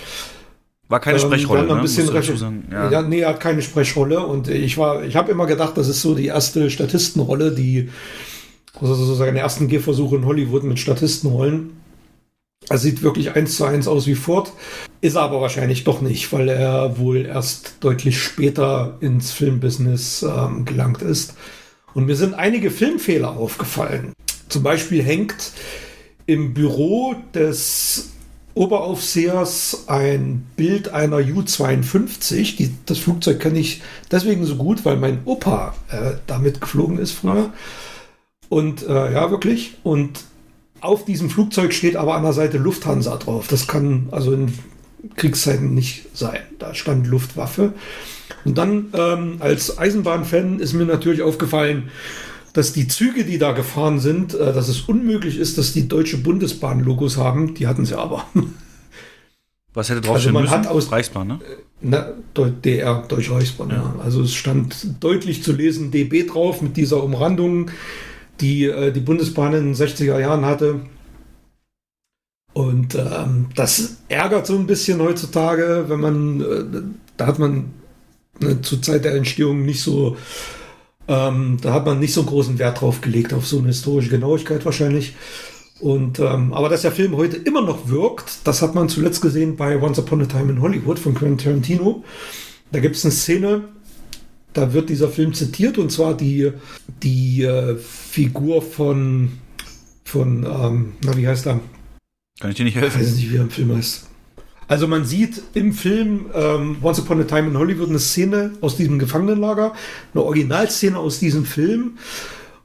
War keine Ähm, Sprechrolle, ne? ein bisschen sagen. ja. Ja. nee, er hat keine Sprechrolle und ich war, ich habe immer gedacht, das ist so die erste Statistenrolle, die also sozusagen die ersten Gehversuche in Hollywood mit Statistenrollen. Er sieht wirklich eins zu eins aus wie Ford, ist er aber wahrscheinlich doch nicht, weil er wohl erst deutlich später ins Filmbusiness ähm, gelangt ist. Und mir sind einige Filmfehler aufgefallen. Zum Beispiel hängt im Büro des Oberaufsehers ein Bild einer U-52. Die, das Flugzeug kenne ich deswegen so gut, weil mein Opa äh, damit geflogen ist früher. Und äh, ja, wirklich. Und auf diesem Flugzeug steht aber an der Seite Lufthansa drauf. Das kann also in Kriegszeiten nicht sein. Da stand Luftwaffe. Und dann ähm, als Eisenbahnfan ist mir natürlich aufgefallen, dass die Züge, die da gefahren sind, äh, dass es unmöglich ist, dass die Deutsche Bundesbahn Logos haben. Die hatten sie aber. Was hätte drauf Also stehen man müssen? hat aus- Reichsbahn, ne? Na, Deu- DR, Deutsche Reichsbahn, ja. Also es stand deutlich zu lesen DB drauf mit dieser Umrandung, die äh, die Bundesbahn in den 60er Jahren hatte. Und ähm, das ärgert so ein bisschen heutzutage, wenn man, äh, da hat man ne, zur Zeit der Entstehung nicht so, ähm, da hat man nicht so großen Wert drauf gelegt, auf so eine historische Genauigkeit wahrscheinlich. Und ähm, aber dass der Film heute immer noch wirkt, das hat man zuletzt gesehen bei Once Upon a Time in Hollywood von Quentin Tarantino. Da gibt es eine Szene, da wird dieser Film zitiert und zwar die, die äh, Figur von, von ähm, na wie heißt er? Kann ich dir nicht Ich helfen? weiß nicht, wie er im Film heißt. Also man sieht im Film ähm, Once Upon a Time in Hollywood eine Szene aus diesem Gefangenenlager, eine Originalszene aus diesem Film.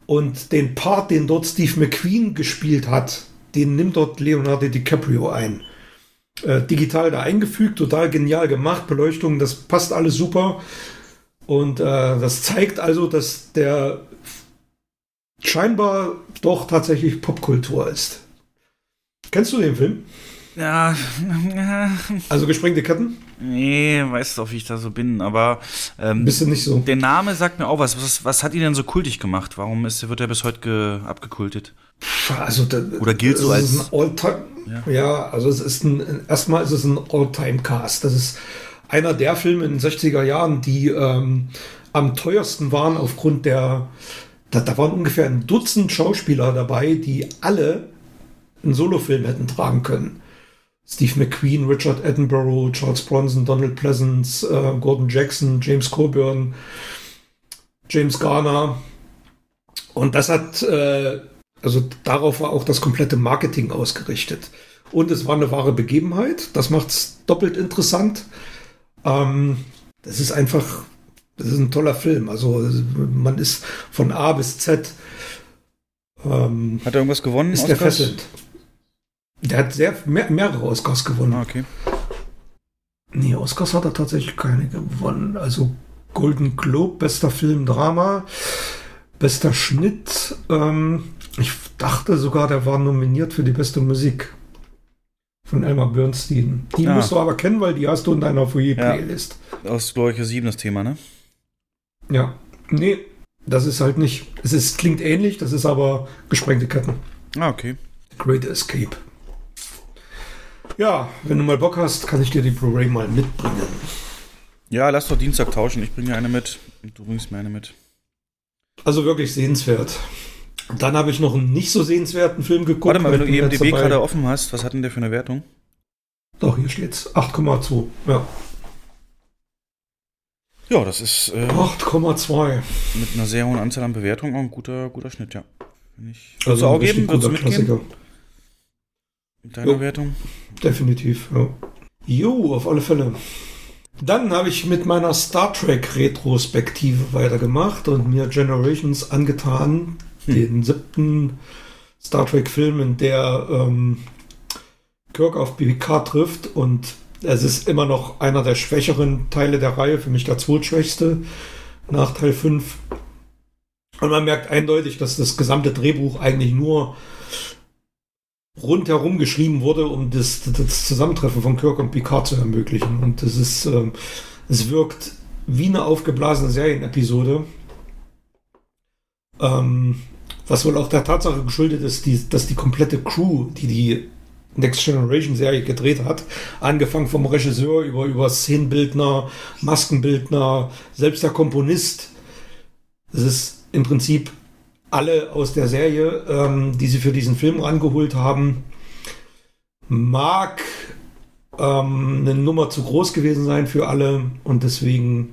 Und den Part, den dort Steve McQueen gespielt hat, den nimmt dort Leonardo DiCaprio ein. Äh, digital da eingefügt, total genial gemacht, Beleuchtung, das passt alles super. Und äh, das zeigt also, dass der scheinbar doch tatsächlich Popkultur ist. Kennst du den Film? Ja, Also gesprengte Ketten? nee, weißt du, wie ich da so bin, aber ähm, Bist du nicht so? der Name sagt mir auch was. was. Was hat ihn denn so kultig gemacht? Warum ist, wird er bis heute ge, abgekultet? Also da, Oder gilt so als- ist ein Alltime. Ja. also es ist ein erstmal ist es ein Alltime-Cast. Das ist einer der Filme in den 60er Jahren, die ähm, am teuersten waren aufgrund der. Da, da waren ungefähr ein Dutzend Schauspieler dabei, die alle einen Solofilm hätten tragen können. Steve McQueen, Richard Attenborough, Charles Bronson, Donald Pleasance, äh, Gordon Jackson, James Coburn, James Garner. Und das hat, äh, also darauf war auch das komplette Marketing ausgerichtet. Und es war eine wahre Begebenheit. Das macht es doppelt interessant. Ähm, das ist einfach, das ist ein toller Film. Also man ist von A bis Z ähm, Hat er irgendwas gewonnen? ist der fesselnd. Der hat sehr, mehr, mehrere Oscars gewonnen. Ah, okay. Nee, Oscars hat er tatsächlich keine gewonnen. Also Golden Globe, bester Film, Drama, bester Schnitt. Ähm, ich dachte sogar, der war nominiert für die beste Musik von Elmar Bernstein. Die Ah. musst du aber kennen, weil die hast du in deiner Foyer-Playlist. Aus Glorche 7 das Thema, ne? Ja. Nee, das ist halt nicht. Es ist, klingt ähnlich, das ist aber gesprengte Ketten. Ah, okay. Great Escape. Ja, wenn du mal Bock hast, kann ich dir die Blu-ray mal mitbringen. Ja, lass doch Dienstag tauschen. Ich bringe dir eine mit. Und du bringst mir eine mit. Also wirklich sehenswert. Dann habe ich noch einen nicht so sehenswerten Film geguckt. Warte mal, wenn du IMDb gerade offen hast, was hat denn der für eine Wertung? Doch, hier steht's. 8,2. Ja. Ja, das ist äh, 8,2. mit einer sehr hohen Anzahl an Bewertungen auch ein guter, guter Schnitt, ja. Ich, Also ein auch geben? Würdest du guter mitgehen? Klassiker. Mit deiner Jo. Wertung? Definitiv, ja. Jo, auf alle Fälle. Dann habe ich mit meiner Star Trek Retrospektive weitergemacht und mir Generations angetan, den siebten Star Trek Film, in der ähm, Kirk auf Picard trifft und es ist immer noch einer der schwächeren Teile der Reihe, für mich der zweitschwächste nach Teil 5. Und man merkt eindeutig, dass das gesamte Drehbuch eigentlich nur rundherum geschrieben wurde, um das, das Zusammentreffen von Kirk und Picard zu ermöglichen. Und es ist, ähm, es wirkt wie eine aufgeblasene Serienepisode. Ähm, was wohl auch der Tatsache geschuldet ist, die, dass die komplette Crew, die die Next Generation Serie gedreht hat. Angefangen vom Regisseur über, über Szenenbildner, Maskenbildner, selbst der Komponist. Es ist im Prinzip alle aus der Serie, ähm, die sie für diesen Film rangeholt haben. Mag ähm, eine Nummer zu groß gewesen sein für alle und deswegen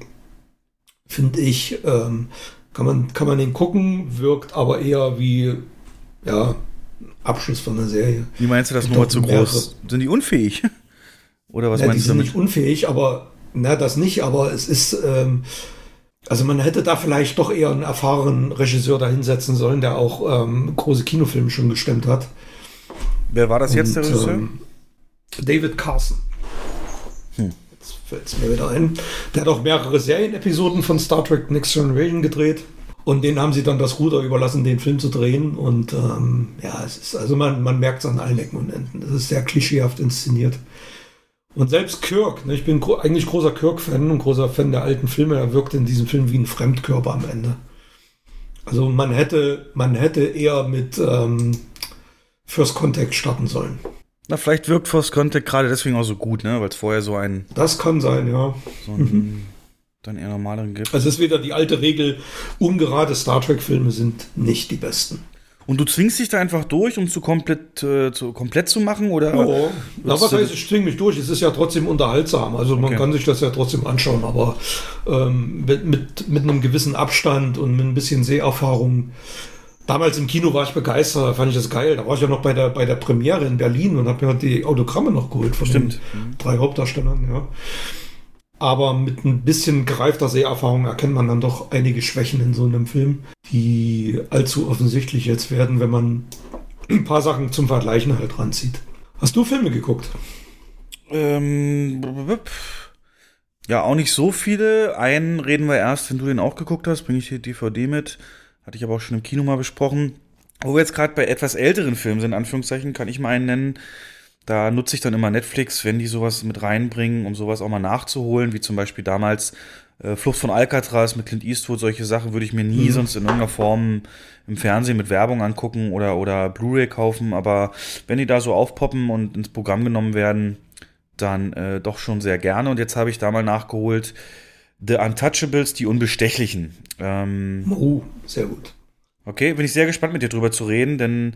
finde ich, ähm, kann, man, kann man den gucken, wirkt aber eher wie ja, Abschluss von einer Serie. Wie meinst du das Nummer zu groß? Sind die unfähig? Oder was ja, meinst die du sind damit? nicht unfähig, aber na, das nicht, aber es ist, ähm, also man hätte da vielleicht doch eher einen erfahrenen Regisseur dahinsetzen sollen, der auch ähm, große Kinofilme schon gestemmt hat. Wer war das jetzt, der Und, Regisseur? ähm, David Carson. Hm. Jetzt fällt es mir wieder ein. Der hat auch mehrere Serienepisoden von Star Trek Next Generation gedreht. Und denen haben sie dann das Ruder überlassen, den Film zu drehen. Und ähm, ja, es ist, also man, man merkt es an allen Ecken und Enden. Das ist sehr klischeehaft inszeniert. Und selbst Kirk, ne, ich bin gro eigentlich großer Kirk-Fan und großer Fan der alten Filme, er wirkt in diesem Film wie ein Fremdkörper am Ende. Also man hätte, man hätte eher mit ähm, First Contact starten sollen. Na, vielleicht wirkt First Contact gerade deswegen auch so gut, ne? Weil es vorher so ein, Das kann sein, ja. so einen dann eher normaleren gibt. Also es ist wieder die alte Regel, ungerade Star Trek-Filme sind nicht die besten. Und du zwingst dich da einfach durch, um zu komplett, äh, zu, komplett zu machen? Oder Ja, na, was heißt, ich zwinge mich durch. Es ist ja trotzdem unterhaltsam. Also man Okay. kann sich das ja trotzdem anschauen, aber ähm, mit, mit, mit einem gewissen Abstand und mit ein bisschen Seherfahrung. Damals im Kino war ich begeistert, da fand ich das geil. Da war ich ja noch bei der, bei der Premiere in Berlin und habe mir die Autogramme noch geholt von Stimmt. den drei Hauptdarstellern. Ja. Aber mit ein bisschen gereifter Seherfahrung erkennt man dann doch einige Schwächen in so einem Film, die allzu offensichtlich jetzt werden, wenn man ein paar Sachen zum Vergleichen halt ranzieht. Hast du Filme geguckt? Ähm, ja, auch nicht so viele. Einen reden wir erst, wenn du den auch geguckt hast, bringe ich die DVD mit. Hatte ich aber auch schon im Kino mal besprochen. Wo wir jetzt gerade bei etwas älteren Filmen sind, in Anführungszeichen, kann ich mal einen nennen. Da nutze ich dann immer Netflix, wenn die sowas mit reinbringen, um sowas auch mal nachzuholen, wie zum Beispiel damals äh, Flucht von Alcatraz mit Clint Eastwood, solche Sachen würde ich mir nie Mhm. sonst in irgendeiner Form im Fernsehen mit Werbung angucken oder, oder Blu-ray kaufen, aber wenn die da so aufpoppen und ins Programm genommen werden, dann äh, doch schon sehr gerne. Und jetzt habe ich da mal nachgeholt The Untouchables, die Unbestechlichen. Ähm, Oh, sehr gut. Okay, bin ich sehr gespannt mit dir drüber zu reden, denn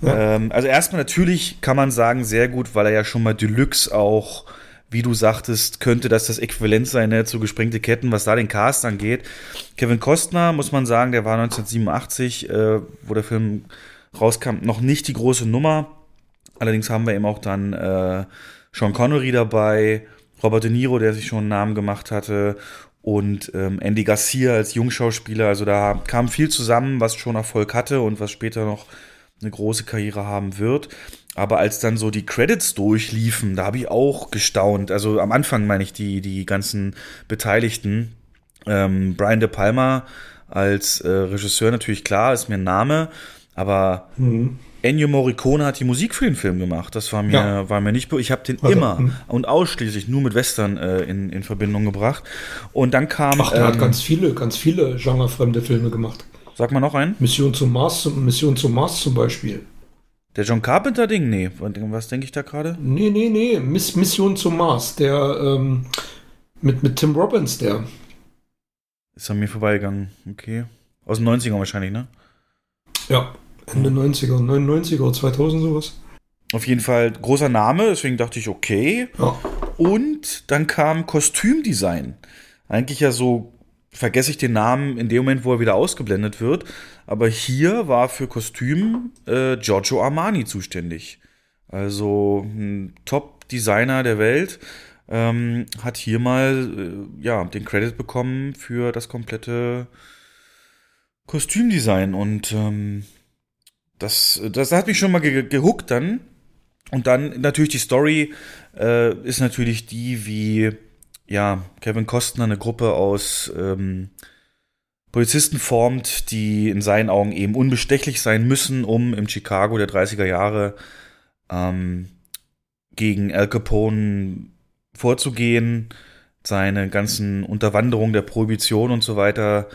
Ja. ähm, also erstmal natürlich kann man sagen, sehr gut, weil er ja schon mal Deluxe auch, wie du sagtest, könnte das das Äquivalent sein ne, zu gesprengte Ketten, was da den Cast angeht. Kevin Costner, muss man sagen, der war 1987, äh, wo der Film rauskam, noch nicht die große Nummer. Allerdings haben wir eben auch dann äh, Sean Connery dabei, Robert De Niro, der sich schon einen Namen gemacht hatte, und ähm, Andy Garcia als Jungschauspieler. Also da kam viel zusammen, was schon Erfolg hatte und was später noch eine große Karriere haben wird. Aber als dann so die Credits durchliefen, da habe ich auch gestaunt. Also am Anfang meine ich die, die ganzen Beteiligten. Ähm, Brian De Palma als äh, Regisseur natürlich klar, ist mir ein Name, aber Mhm. Ennio Morricone hat die Musik für den Film gemacht. Das war mir, Ja. war mir nicht, ich habe den Also, immer hm. und ausschließlich nur mit Western äh, in, in Verbindung gebracht. Und dann kam, Ach, der hat ähm, ganz viele, ganz viele genrefremde Filme gemacht. Sag mal noch einen, Mission zum Mars, Mission zum Mars zum Beispiel. der John Carpenter Ding, nee, was denke ich da gerade? Nee, nee, nee, Miss, Mission zum Mars, der ähm, mit, mit Tim Robbins, der. Ist an mir vorbeigegangen, okay. Aus den 90ern wahrscheinlich, ne? Ja, Ende 90er, 99er, 2000 sowas. Auf jeden Fall großer Name, deswegen dachte ich, okay. Ja. Und dann kam Kostümdesign. Eigentlich ja so, vergesse ich den Namen in dem Moment, wo er wieder ausgeblendet wird. Aber hier war für Kostüm äh, Giorgio Armani zuständig. Also ein Top-Designer der Welt. Ähm, hat hier mal äh, ja, den Credit bekommen für das komplette Kostümdesign. Und ähm, das, das hat mich schon mal ge gehuckt dann. Und dann natürlich die Story äh, ist natürlich die, wie ja, Kevin Costner eine Gruppe aus ähm, Polizisten formt, die in seinen Augen eben unbestechlich sein müssen, um im Chicago der 30er Jahre ähm, gegen Al Capone vorzugehen, seine ganzen Unterwanderungen der Prohibition und so weiter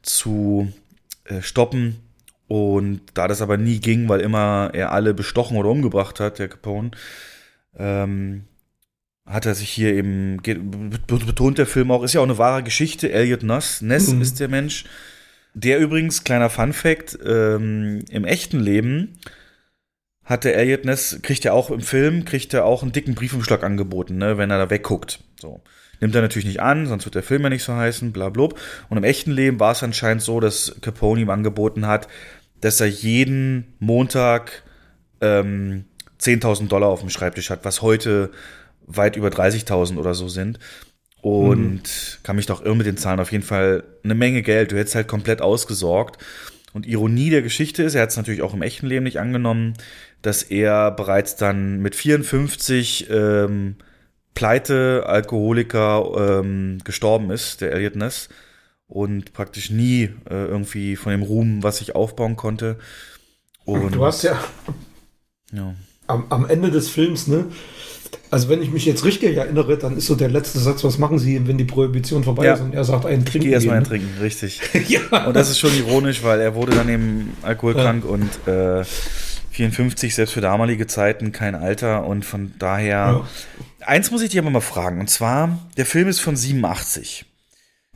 zu äh, stoppen. Und da das aber nie ging, weil immer er alle bestochen oder umgebracht hat, der Capone, ähm, hat er sich hier eben, betont der Film auch, ist ja auch eine wahre Geschichte. Elliot Ness, Ness mhm. ist der Mensch. Der übrigens, kleiner Fun Fact, ähm, im echten Leben hatte Elliot Ness, kriegt er auch im Film, kriegt er auch einen dicken Briefumschlag angeboten, ne, wenn er da wegguckt. So. Nimmt er natürlich nicht an, sonst wird der Film ja nicht so heißen, bla, bla. Und im echten Leben war es anscheinend so, dass Capone ihm angeboten hat, dass er jeden Montag ähm, 10.000 Dollar auf dem Schreibtisch hat, was heute weit über 30.000 oder so sind. Und mhm. kann mich doch irren mit den Zahlen, auf jeden Fall eine Menge Geld. Du hättest halt komplett ausgesorgt. Und Ironie der Geschichte ist, er hat es natürlich auch im echten Leben nicht angenommen, dass er bereits dann mit 54 ähm, Pleite, Alkoholiker ähm, gestorben ist, der Elliot Ness, und praktisch nie äh, irgendwie von dem Ruhm, was sich aufbauen konnte. Und du hast ja, ja. Am, am Ende des Films, ne? Also wenn ich mich jetzt richtig erinnere, dann ist so der letzte Satz, was machen Sie, wenn die Prohibition vorbei ja. ist und er sagt, einen trinken. Ich gehe erstmal einen trinken, richtig. ja. Und das ist schon ironisch, weil er wurde dann eben alkoholkrank ja. und äh, 54, selbst für damalige Zeiten, kein Alter und von daher. Ja. Eins muss ich dir aber mal fragen, und zwar, der Film ist von 87.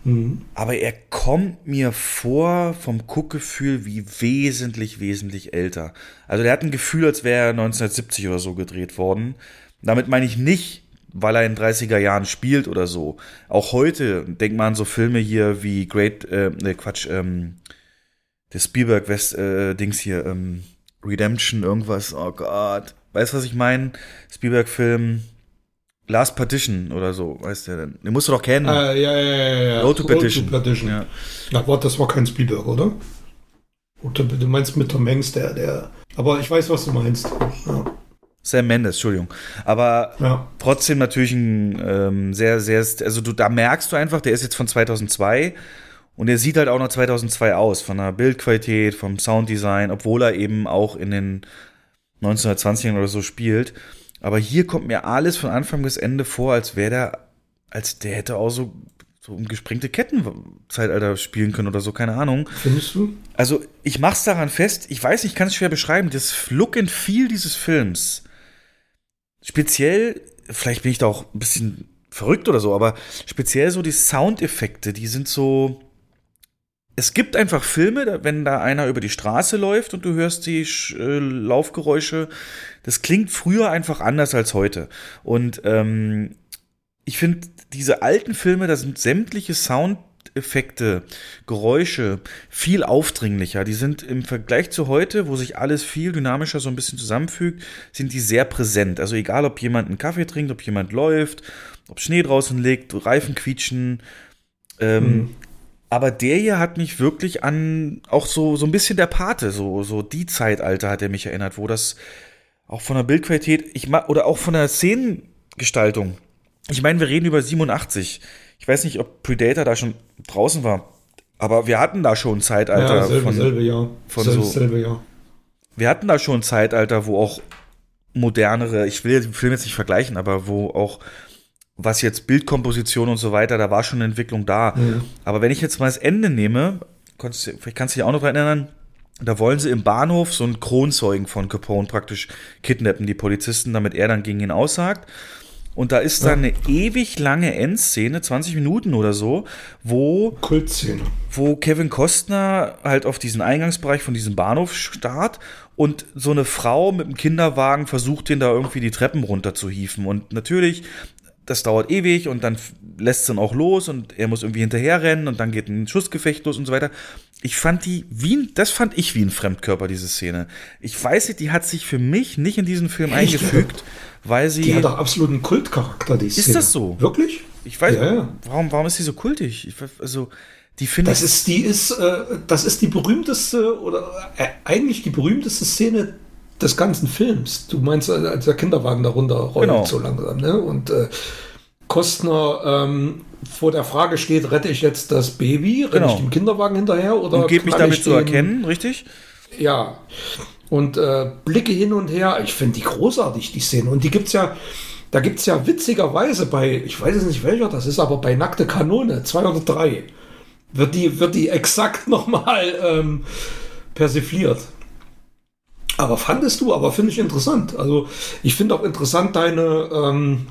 Mhm. Aber er kommt mir vor vom Guckgefühl wie wesentlich, wesentlich älter. Also der hat ein Gefühl, als wäre er 1970 oder so gedreht worden. Damit meine ich nicht, weil er in 30er Jahren spielt oder so. Auch heute, denk mal an so Filme hier wie Great, äh, ne Quatsch, ähm, der Spielberg-West-Dings äh, hier, ähm, Redemption, irgendwas, oh Gott. Weißt du, was ich meine? Spielberg-Film Last Partition oder so, weißt du denn? Den musst du doch kennen. Äh, ja, ja, ja, ja. Road to Partition. Road to Partition. Ja. Na, warte, das war kein Spielberg, oder? Du meinst mit Tom Hanks, der, der. Aber ich weiß, was du meinst. Ja. Sam Mendes, Entschuldigung. Aber ja. trotzdem natürlich ein ähm, sehr, sehr, also du, da merkst du einfach, der ist jetzt von 2002 und er sieht halt auch noch 2002 aus, von der Bildqualität, vom Sounddesign, obwohl er eben auch in den 1920ern oder so spielt. Aber hier kommt mir alles von Anfang bis Ende vor, als wäre der, als der hätte auch so, so um gesprengte Kettenzeitalter spielen können oder so, keine Ahnung. Findest du? Also, ich mach's daran fest, ich weiß, ich kann es schwer beschreiben, das Look and Feel dieses Films, speziell, vielleicht bin ich da auch ein bisschen verrückt oder so, aber speziell so die Soundeffekte, die sind so, es gibt einfach Filme, wenn da einer über die Straße läuft und du hörst die äh, Laufgeräusche, das klingt früher einfach anders als heute. Und ähm, ich finde, diese alten Filme, da sind sämtliche Soundeffekte, Geräusche viel aufdringlicher. Die sind im Vergleich zu heute, wo sich alles viel dynamischer so ein bisschen zusammenfügt, sind die sehr präsent. Also egal, ob jemand einen Kaffee trinkt, ob jemand läuft, ob Schnee draußen liegt, Reifen quietschen. Ähm, mhm aber der hier hat mich wirklich an auch so, so ein bisschen der Pate, so, so die Zeitalter hat er mich erinnert, wo das auch von der Bildqualität, ich mag, oder auch von der Szenengestaltung. Ich meine, wir reden über 87. Ich weiß nicht, ob Predator da schon draußen war, aber wir hatten da schon ein Zeitalter ja, selbe, von, selbe Jahr. von selbe, so. Selbe Jahr. Wir hatten da schon ein Zeitalter, wo auch modernere, ich will den Film jetzt nicht vergleichen, aber wo auch was jetzt Bildkomposition und so weiter, da war schon eine Entwicklung da. Mhm. Aber wenn ich jetzt mal das Ende nehme, vielleicht kannst du dich auch noch daran erinnern, da wollen sie im Bahnhof so einen Kronzeugen von Capone praktisch kidnappen, die Polizisten, damit er dann gegen ihn aussagt. Und da ist dann eine ewig lange Endszene, 20 Minuten oder so, wo, Kultszene. wo Kevin Costner halt auf diesen Eingangsbereich von diesem Bahnhof starrt und so eine Frau mit einem Kinderwagen versucht, den da irgendwie die Treppen runter zu hieven. Und natürlich das dauert ewig und dann lässt es dann auch los und er muss irgendwie hinterherrennen und dann geht ein Schussgefecht los und so weiter. Ich fand die wie ein, das fand ich wie ein Fremdkörper, diese Szene. Ich weiß nicht, die hat sich für mich nicht in diesen Film Echt? eingefügt, weil sie. Die hat doch absolut einen Kultcharakter, die Szene. Ist das so? Wirklich? Ich weiß, ja, ja. Warum, warum ist sie so kultig? Ich, also, die finde das ist, die ist, äh, das ist die berühmteste oder äh, eigentlich die berühmteste Szene des ganzen Films. Du meinst, als der Kinderwagen darunter rollt genau. so langsam, ne? Und äh, Kostner ähm, vor der Frage steht, rette ich jetzt das Baby, renne genau. ich dem Kinderwagen hinterher oder und gebe mich damit zu erkennen, richtig? Ja. Und äh, Blicke hin und her, ich finde die großartig, die Szene. Und die gibt's ja, da gibt es ja witzigerweise bei, ich weiß jetzt nicht welcher das ist, aber bei Nackte Kanone, 2 oder 3, wird die, wird die exakt nochmal ähm, persifliert. Aber fandest du, aber finde ich interessant. Also ich finde auch interessant deine, ähm,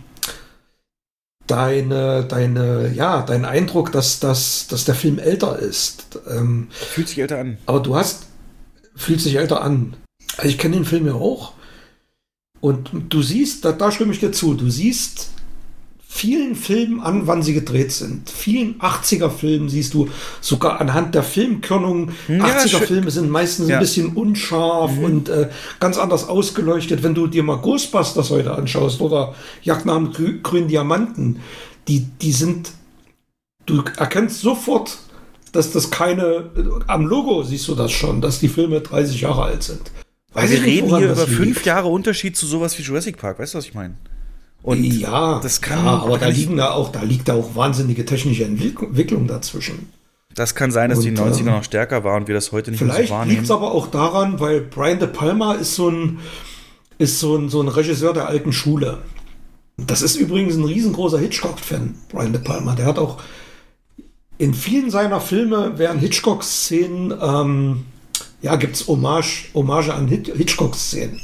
deine, deine, ja, dein Eindruck, dass, dass, dass der Film älter ist. Ähm, Fühlt sich älter an. aber du hast, fühlt sich älter an. Also ich kenne den Film ja auch. Und du siehst, da, da stimme ich dir zu, du siehst vielen Filmen an, wann sie gedreht sind. Vielen 80er-Filmen siehst du sogar anhand der Filmkörnung. Ja, 80er-Filme sind meistens Ja. ein bisschen unscharf und äh, ganz anders ausgeleuchtet. Wenn du dir mal Ghostbusters heute anschaust oder Jagd nach dem grü grünen Diamanten, die, die sind, du erkennst sofort, dass das keine, am Logo siehst du das schon, dass die Filme 30 Jahre alt sind. Weiß wir ich nicht, reden woran hier über fünf liegt. Jahre Unterschied zu sowas wie Jurassic Park, weißt du, was ich meine? Und ja, das kann, ja, aber da liegen da auch, da liegt da auch wahnsinnige technische Entwick- Entwicklung dazwischen. das kann sein, dass die Und, 90er ähm, noch stärker waren und wir das heute nicht mehr so Vielleicht wahrnehmen. liegt es aber auch daran, weil Brian De Palma ist so ein, ist so ein, so ein Regisseur der alten Schule. Das ist übrigens ein riesengroßer Hitchcock-Fan, Brian De Palma. Der hat auch in vielen seiner Filme werden Hitchcock-Szenen, ähm, ja, gibt es Hommage, Hommage an Hit Hitchcock-Szenen.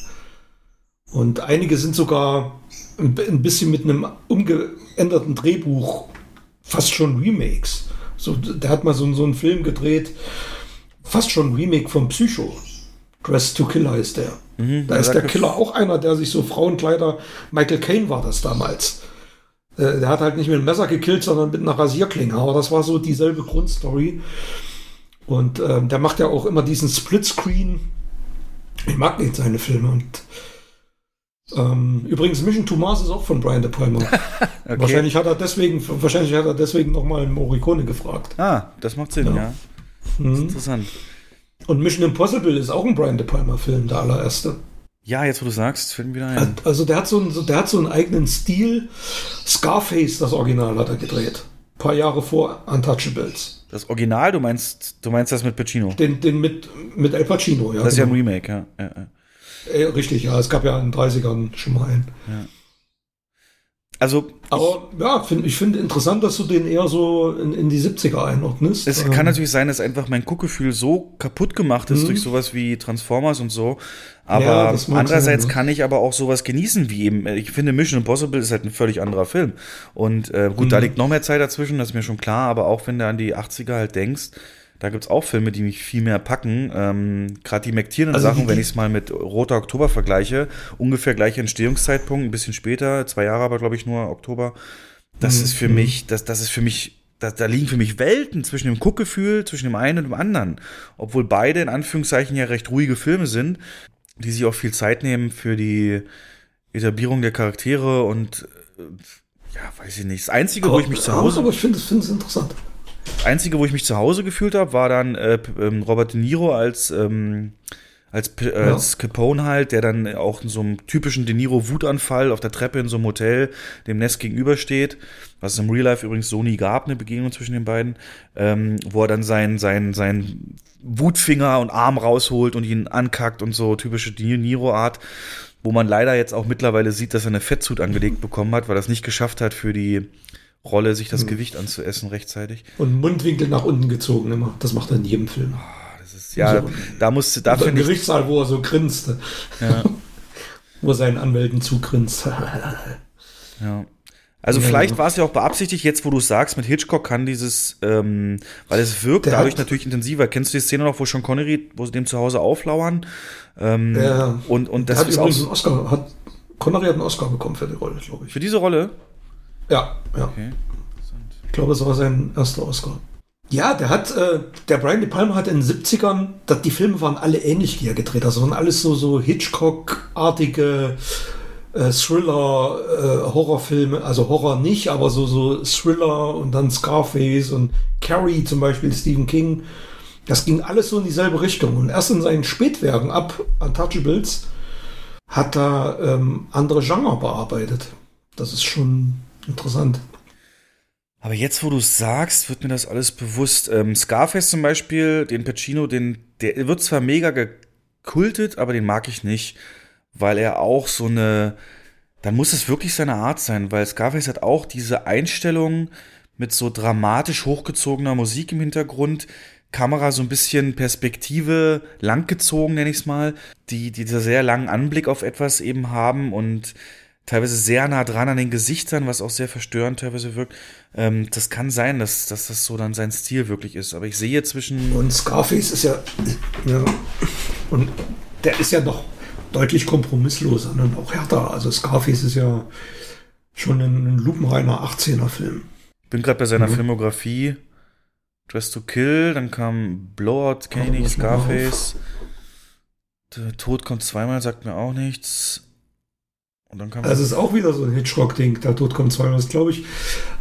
Und einige sind sogar ein, bi- ein bisschen mit einem umgeänderten Drehbuch, fast schon Remakes. So, der hat mal so, so einen Film gedreht, fast schon Remake von Psycho. Dress to Kill heißt der. da ist der Killer auch einer, der sich so Frauenkleider, Michael Caine war das damals. Äh, Der hat halt nicht mit einem Messer gekillt, sondern mit einer Rasierklinge. Aber das war so dieselbe Grundstory. Und ähm, der macht ja auch immer diesen Splitscreen. Ich mag nicht seine Filme. Und ähm, übrigens Mission to Mars ist auch von Brian De Palma. Okay. Wahrscheinlich hat er deswegen, wahrscheinlich hat er deswegen nochmal Morricone gefragt. Ah, das macht Sinn, ja. Ja. Mhm. Interessant. Und Mission Impossible ist auch ein Brian De Palma Film, der allererste. Ja, jetzt wo du sagst, fällt mir wieder ein. Also der hat so einen, der hat so einen eigenen Stil. Scarface, das Original, hat er gedreht. Ein paar Jahre vor Untouchables. Das Original, du meinst, du meinst das mit Pacino. Den, den mit, mit El Pacino, ja. Das ist ja ein genau. Remake, ja. ja, ja. Äh, richtig, ja. Es gab ja in den 30ern schon mal einen. Also, Aber ja, find, ich finde interessant, dass du den eher so in, in die 70er einordnest. es Ähm, kann natürlich sein, dass einfach mein Guckgefühl so kaputt gemacht ist Mhm. durch sowas wie Transformers und so. Aber Ja, andererseits sein, ja. kann ich aber auch sowas genießen, wie eben, ich finde Mission Impossible ist halt ein völlig anderer Film. Und äh, gut, Mhm. da liegt noch mehr Zeit dazwischen, das ist mir schon klar, aber auch wenn du an die 80er halt denkst, da gibt's auch Filme, die mich viel mehr packen. Ähm, Gerade die Also McTiernan-Sachen, die- wenn ich es mal mit Roter Oktober vergleiche, ungefähr gleicher Entstehungszeitpunkt, ein bisschen später, zwei Jahre aber, glaube ich, nur Oktober. Das Mhm. ist für mich, das, das ist für mich, da, da liegen für mich Welten zwischen dem Guckgefühl, zwischen dem einen und dem anderen. Obwohl beide in Anführungszeichen ja recht ruhige Filme sind, die sich auch viel Zeit nehmen für die Etablierung der Charaktere und äh, ja, weiß ich nicht. Das Einzige, wo ich mich zu aber- Hause Aber ich finde es finde es interessant. Das Einzige, wo ich mich zu Hause gefühlt habe, war dann äh, ähm, Robert De Niro als, ähm, als, äh, Ja. als Capone halt, der dann auch in so einem typischen De Niro-Wutanfall auf der Treppe in so einem Hotel dem Nest gegenübersteht, was es im Real Life übrigens so nie gab, eine Begegnung zwischen den beiden, ähm, wo er dann seinen sein, sein Wutfinger und Arm rausholt und ihn ankackt und so typische De Niro-Art, wo man leider jetzt auch mittlerweile sieht, dass er eine Fettsuit angelegt bekommen hat, weil er es nicht geschafft hat für die Rolle, sich das Gewicht anzuessen rechtzeitig. Und Mundwinkel nach unten gezogen immer. Das macht er in jedem Film. Das ist, ja, So. da musste, da finde ich, Gerichtssaal, wo er so grinst. Ja. wo er seinen Anwälten zugrinst. ja. Also Ja, vielleicht ja. war es ja auch beabsichtigt, jetzt wo du sagst, mit Hitchcock kann dieses, ähm, weil es wirkt Der dadurch natürlich intensiver. Kennst du die Szene noch, wo Sean Connery, wo sie dem zu Hause auflauern? Ähm, Ja. und, und das hat ist auch Oscar, hat, Connery hat einen Oscar bekommen für die Rolle, glaube ich. für diese Rolle. Ja, ja. Okay. Ich glaube, es war sein erster Oscar. Ja, der hat, äh, der Brian De Palma hat in den 70ern, da, die Filme waren alle ähnlich, die er gedreht hat. Das waren alles so, so Hitchcock-artige äh, Thriller, äh, Horrorfilme, also Horror nicht, aber so, so Thriller und dann Scarface und Carrie zum Beispiel, Stephen King. Das ging alles so in dieselbe Richtung. Und erst in seinen Spätwerken ab Untouchables hat er ähm, andere Genre bearbeitet. Das ist schon interessant. Aber jetzt, wo du sagst, wird mir das alles bewusst. Ähm, Scarface zum Beispiel, den Pacino, den, der wird zwar mega gekultet, aber den mag ich nicht, weil er auch so eine, dann muss es wirklich seine Art sein, weil Scarface hat auch diese Einstellung mit so dramatisch hochgezogener Musik im Hintergrund, Kamera so ein bisschen Perspektive langgezogen, nenne ich es mal, die, die sehr langen Anblick auf etwas eben haben und teilweise sehr nah dran an den Gesichtern, was auch sehr verstörend teilweise wirkt. Ähm, das kann sein, dass, dass das so dann sein Stil wirklich ist. Aber ich sehe zwischen. Und Scarface ist ja, ja. Und der ist ja noch deutlich kompromissloser und auch härter. Also Scarface ist ja schon ein, ein lupenreiner 18er-Film. Bin gerade bei seiner mhm. Filmografie. Dress to Kill, dann kam Blowout, ich nicht, Scarface. Der Tod kommt zweimal, sagt mir auch nichts. Kam. Das ist auch wieder so ein Hitchcock-Ding. Der Tod kommt zweimal, glaube ich.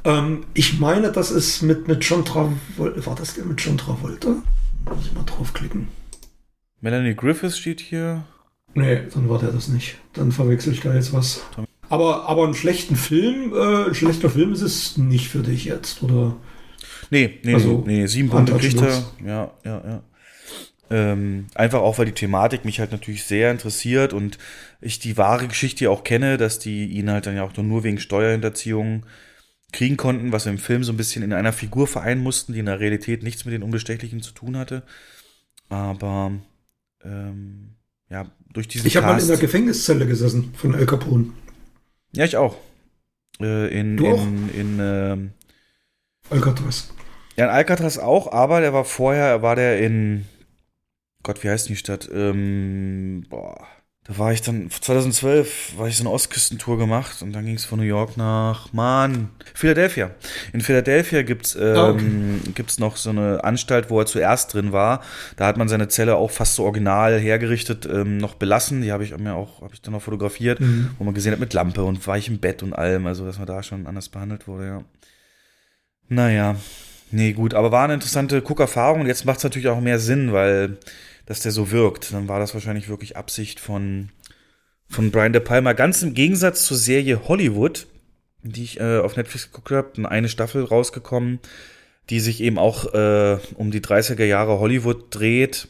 Ähm, ich meine, das ist mit, mit John Travolta. War das der mit John Travolta? Muss ich mal draufklicken. Melanie Griffiths steht hier. Nee, dann war der das nicht. Dann verwechsel ich da jetzt was. Aber, aber einen schlechten Film, äh, ein schlechter Film ist es nicht für dich jetzt, oder? Nee, nee, also, nee, sieben Punkte kriegt er. Ja, ja, ja. Ähm, einfach auch, weil die Thematik mich halt natürlich sehr interessiert und ich die wahre Geschichte auch kenne, dass die ihn halt dann ja auch nur wegen Steuerhinterziehung kriegen konnten, was wir im Film so ein bisschen in einer Figur vereinen mussten, die in der Realität nichts mit den Unbestechlichen zu tun hatte. Aber ähm, ja, durch diese Ich habe mal in der Gefängniszelle gesessen von El Capone. Ja, ich auch. Äh, in, du in, auch? in ähm, Alcatraz. Ja, in Alcatraz auch, aber der war vorher, war der in Gott, wie heißt die Stadt? Ähm, boah. Da war ich dann, 2012 war ich so eine Ostküstentour gemacht und dann ging es von New York nach, Mann, Philadelphia. In Philadelphia gibt's ähm, okay. gibt's noch so eine Anstalt, wo er zuerst drin war. Da hat man seine Zelle auch fast so original hergerichtet, ähm, noch belassen. Die habe ich mir auch, habe ich dann noch fotografiert, mhm. wo man gesehen hat mit Lampe und weichem Bett und allem, also dass man da schon anders behandelt wurde, ja. Naja, nee, gut, aber war eine interessante Guckerfahrung und jetzt macht es natürlich auch mehr Sinn, weil dass der so wirkt. Dann war das wahrscheinlich wirklich Absicht von, von Brian De Palma. Ganz im Gegensatz zur Serie Hollywood, die ich äh, auf Netflix geguckt habe, eine Staffel rausgekommen, die sich eben auch äh, um die 30er Jahre Hollywood dreht.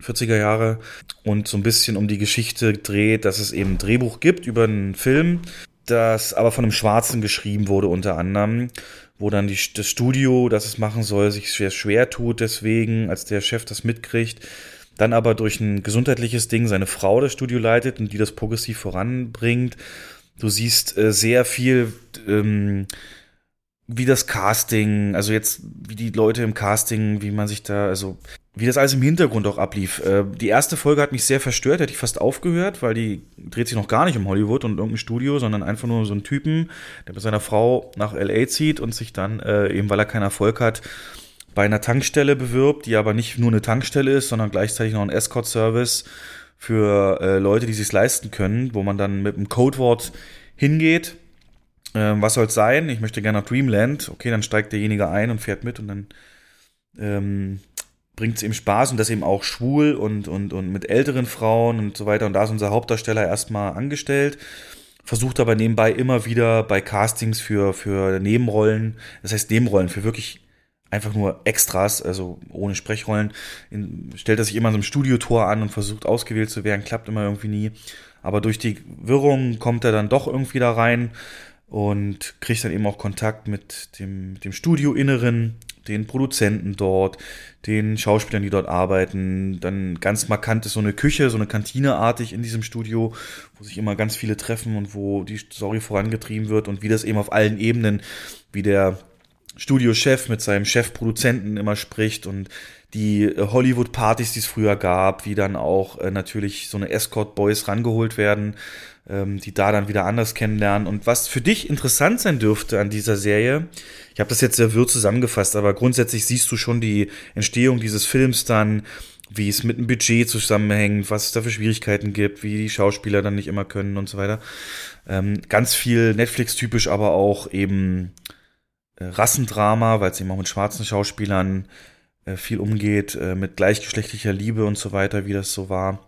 40er Jahre und so ein bisschen um die Geschichte dreht, dass es eben ein Drehbuch gibt über einen Film, das aber von einem Schwarzen geschrieben wurde unter anderem wo dann die, das Studio, das es machen soll, sich sehr schwer tut deswegen, als der Chef das mitkriegt, dann aber durch ein gesundheitliches Ding seine Frau das Studio leitet und die das progressiv voranbringt. Du siehst äh, sehr viel, ähm, wie das Casting, also jetzt, wie die Leute im Casting, wie man sich da, also wie das alles im Hintergrund auch ablief. Äh, die erste Folge hat mich sehr verstört, hätte ich fast aufgehört, weil die dreht sich noch gar nicht um Hollywood und irgendein Studio, sondern einfach nur so ein Typen, der mit seiner Frau nach LA zieht und sich dann, äh, eben weil er keinen Erfolg hat, bei einer Tankstelle bewirbt, die aber nicht nur eine Tankstelle ist, sondern gleichzeitig noch ein Escort-Service für äh, Leute, die sich leisten können, wo man dann mit einem Codewort hingeht. Äh, was soll es sein? Ich möchte gerne nach Dreamland. Okay, dann steigt derjenige ein und fährt mit und dann ähm, bringt es ihm Spaß und das eben auch schwul und, und, und mit älteren Frauen und so weiter. Und da ist unser Hauptdarsteller erstmal angestellt, versucht aber nebenbei immer wieder bei Castings für, für Nebenrollen, das heißt Nebenrollen, für wirklich einfach nur Extras, also ohne Sprechrollen, in, stellt er sich immer so einem Studiotor an und versucht ausgewählt zu werden, klappt immer irgendwie nie. Aber durch die Wirrung kommt er dann doch irgendwie da rein und kriegt dann eben auch Kontakt mit dem, mit dem Studioinneren den Produzenten dort, den Schauspielern, die dort arbeiten. Dann ganz markant ist so eine Küche, so eine Kantineartig in diesem Studio, wo sich immer ganz viele treffen und wo die Story vorangetrieben wird und wie das eben auf allen Ebenen, wie der Studiochef mit seinem Chefproduzenten immer spricht und die äh, Hollywood-Partys, die es früher gab, wie dann auch äh, natürlich so eine Escort-Boys rangeholt werden, ähm, die da dann wieder anders kennenlernen. Und was für dich interessant sein dürfte an dieser Serie, ich habe das jetzt sehr wirr zusammengefasst, aber grundsätzlich siehst du schon die Entstehung dieses Films dann, wie es mit dem Budget zusammenhängt, was es da für Schwierigkeiten gibt, wie die Schauspieler dann nicht immer können und so weiter. Ähm, ganz viel Netflix-typisch, aber auch eben äh, Rassendrama, weil es eben auch mit schwarzen Schauspielern äh, viel umgeht, äh, mit gleichgeschlechtlicher Liebe und so weiter, wie das so war.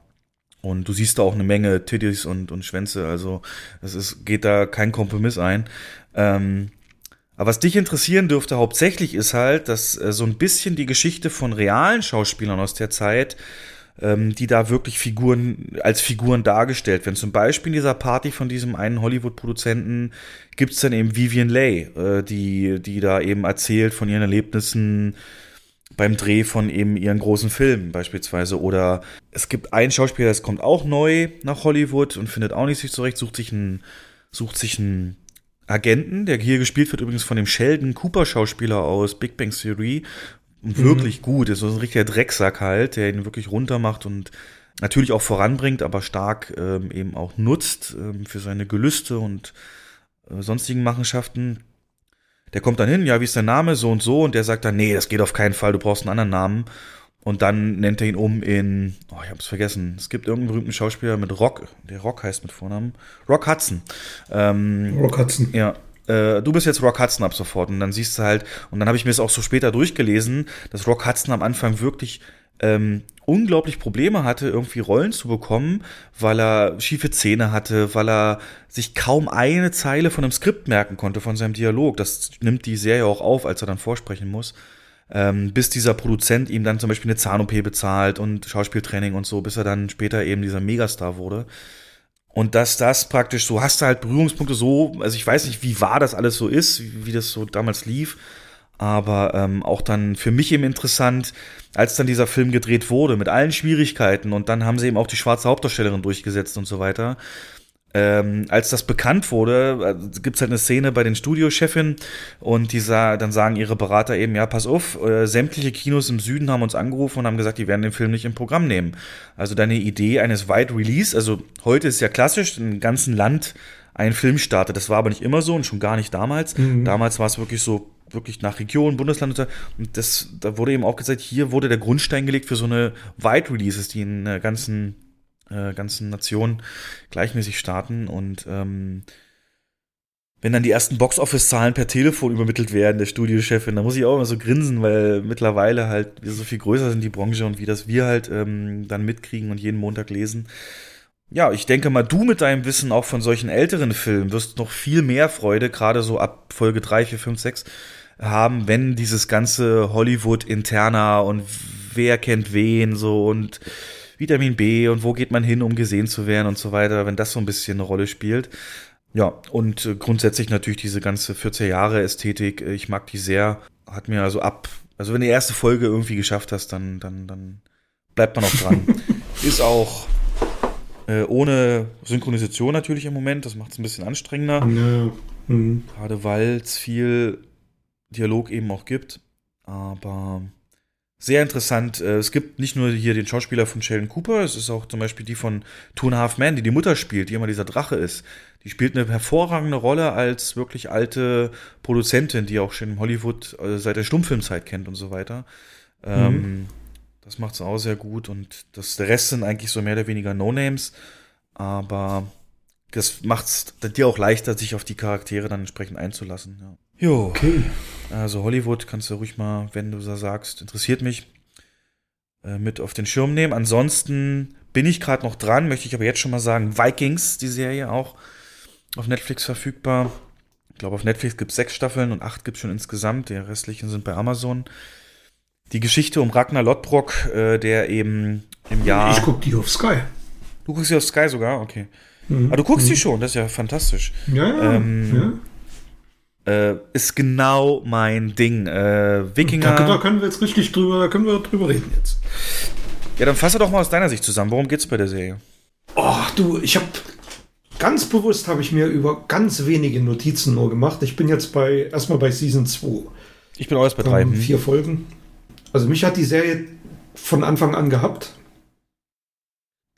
Und du siehst da auch eine Menge Titties und, und Schwänze, also es ist, geht da kein Kompromiss ein. Ähm, aber was dich interessieren dürfte hauptsächlich ist halt, dass äh, so ein bisschen die Geschichte von realen Schauspielern aus der Zeit, ähm, die da wirklich Figuren als Figuren dargestellt werden. Zum Beispiel in dieser Party von diesem einen Hollywood-Produzenten gibt's dann eben Vivian Leigh, äh, die, die da eben erzählt von ihren Erlebnissen beim Dreh von eben ihren großen Filmen beispielsweise. Oder es gibt einen Schauspieler, das kommt auch neu nach Hollywood und findet auch nicht sich zurecht, sucht sich einen, sucht sich einen Agenten, der hier gespielt wird übrigens von dem Sheldon Cooper Schauspieler aus Big Bang Theory. Wirklich gut, ist so ein richtiger Drecksack halt, der ihn wirklich runter macht und natürlich auch voranbringt, aber stark ähm, eben auch nutzt ähm, für seine Gelüste und äh, sonstigen Machenschaften. Der kommt dann hin, ja, wie ist dein Name, so und so, und der sagt dann, nee, das geht auf keinen Fall, du brauchst einen anderen Namen. Und dann nennt er ihn um in, oh, ich hab's vergessen. Es gibt irgendeinen berühmten Schauspieler mit Rock, der Rock heißt mit Vornamen. Rock Hudson. Ähm, Rock Hudson. Ja. Äh, du bist jetzt Rock Hudson ab sofort. Und dann siehst du halt, und dann habe ich mir das auch so später durchgelesen, dass Rock Hudson am Anfang wirklich ähm, unglaublich Probleme hatte, irgendwie Rollen zu bekommen, weil er schiefe Zähne hatte, weil er sich kaum eine Zeile von einem Skript merken konnte, von seinem Dialog. Das nimmt die Serie auch auf, als er dann vorsprechen muss. Ähm, bis dieser Produzent ihm dann zum Beispiel eine Zahn-OP bezahlt und Schauspieltraining und so, bis er dann später eben dieser Megastar wurde. Und dass das praktisch so, hast du halt Berührungspunkte so, also ich weiß nicht, wie wahr das alles so ist, wie, wie das so damals lief, aber ähm, auch dann für mich eben interessant, als dann dieser Film gedreht wurde, mit allen Schwierigkeiten und dann haben sie eben auch die schwarze Hauptdarstellerin durchgesetzt und so weiter. Ähm, als das bekannt wurde, äh, gibt's halt eine Szene bei den Studiochefin und die sah, dann sagen ihre Berater eben, ja, pass auf, äh, sämtliche Kinos im Süden haben uns angerufen und haben gesagt, die werden den Film nicht im Programm nehmen. Also deine Idee eines Wide Release, also heute ist ja klassisch, im ganzen Land ein Film startet. Das war aber nicht immer so und schon gar nicht damals. Mhm. Damals war es wirklich so, wirklich nach Region, Bundesland und so. Und das, da wurde eben auch gesagt, hier wurde der Grundstein gelegt für so eine Wide Releases, die in der ganzen, äh, ganzen Nation gleichmäßig starten und ähm, wenn dann die ersten Box-Office-Zahlen per Telefon übermittelt werden, der Studiochefin, da muss ich auch immer so grinsen, weil mittlerweile halt wir so viel größer sind die Branche und wie das wir halt ähm, dann mitkriegen und jeden Montag lesen. Ja, ich denke mal, du mit deinem Wissen auch von solchen älteren Filmen wirst noch viel mehr Freude, gerade so ab Folge 3, 4, 5, 6, haben, wenn dieses ganze Hollywood-Interna und wer kennt wen so und Vitamin B und wo geht man hin, um gesehen zu werden und so weiter, wenn das so ein bisschen eine Rolle spielt. Ja, und äh, grundsätzlich natürlich diese ganze 14 Jahre Ästhetik, äh, ich mag die sehr, hat mir also ab, also wenn du die erste Folge irgendwie geschafft hast, dann, dann, dann bleibt man auch dran. Ist auch äh, ohne Synchronisation natürlich im Moment, das macht es ein bisschen anstrengender. Ja. Mhm. Gerade weil es viel Dialog eben auch gibt. Aber sehr interessant. Äh, Es gibt nicht nur hier den Schauspieler von Sheldon Cooper, es ist auch zum Beispiel die von Two and a Half Men, die die Mutter spielt, die immer dieser Drache ist. Die spielt eine hervorragende Rolle als wirklich alte Produzentin, die auch schon in Hollywood äh, seit der Stummfilmzeit kennt und so weiter. Ähm, das macht sie auch sehr gut und das, der Rest sind eigentlich so mehr oder weniger No-Names, aber das macht es dir auch leichter, sich auf die Charaktere dann entsprechend einzulassen. Ja. Jo. Okay. Also Hollywood kannst du ruhig mal, wenn du so sagst, interessiert mich, äh, mit auf den Schirm nehmen. Ansonsten bin ich gerade noch dran, möchte ich aber jetzt schon mal sagen, Vikings, die Serie auch auf Netflix verfügbar. Ich glaube, auf Netflix gibt es sechs Staffeln und acht gibt es schon insgesamt. Die restlichen sind bei Amazon. Die Geschichte um Ragnar Lodbrok, äh, der eben im Jahr. Ich guck die auf Sky. Du guckst sie auf Sky sogar? Okay. Mhm. Aber du guckst sie schon, das ist ja fantastisch. Ja, ja. Ähm, Äh, ist genau mein Ding. Äh, Wikinger. Da, da können wir jetzt richtig drüber, da können wir drüber reden jetzt. Ja, dann fasse doch mal aus deiner Sicht zusammen. Worum geht's bei der Serie? Oh, du, ich habe ganz bewusst habe ich mir über ganz wenige Notizen nur gemacht. Ich bin jetzt bei erstmal bei Season 2. Ich bin auch erst bei drei. Ähm, hm. vier Folgen. Also mich hat die Serie von Anfang an gehabt.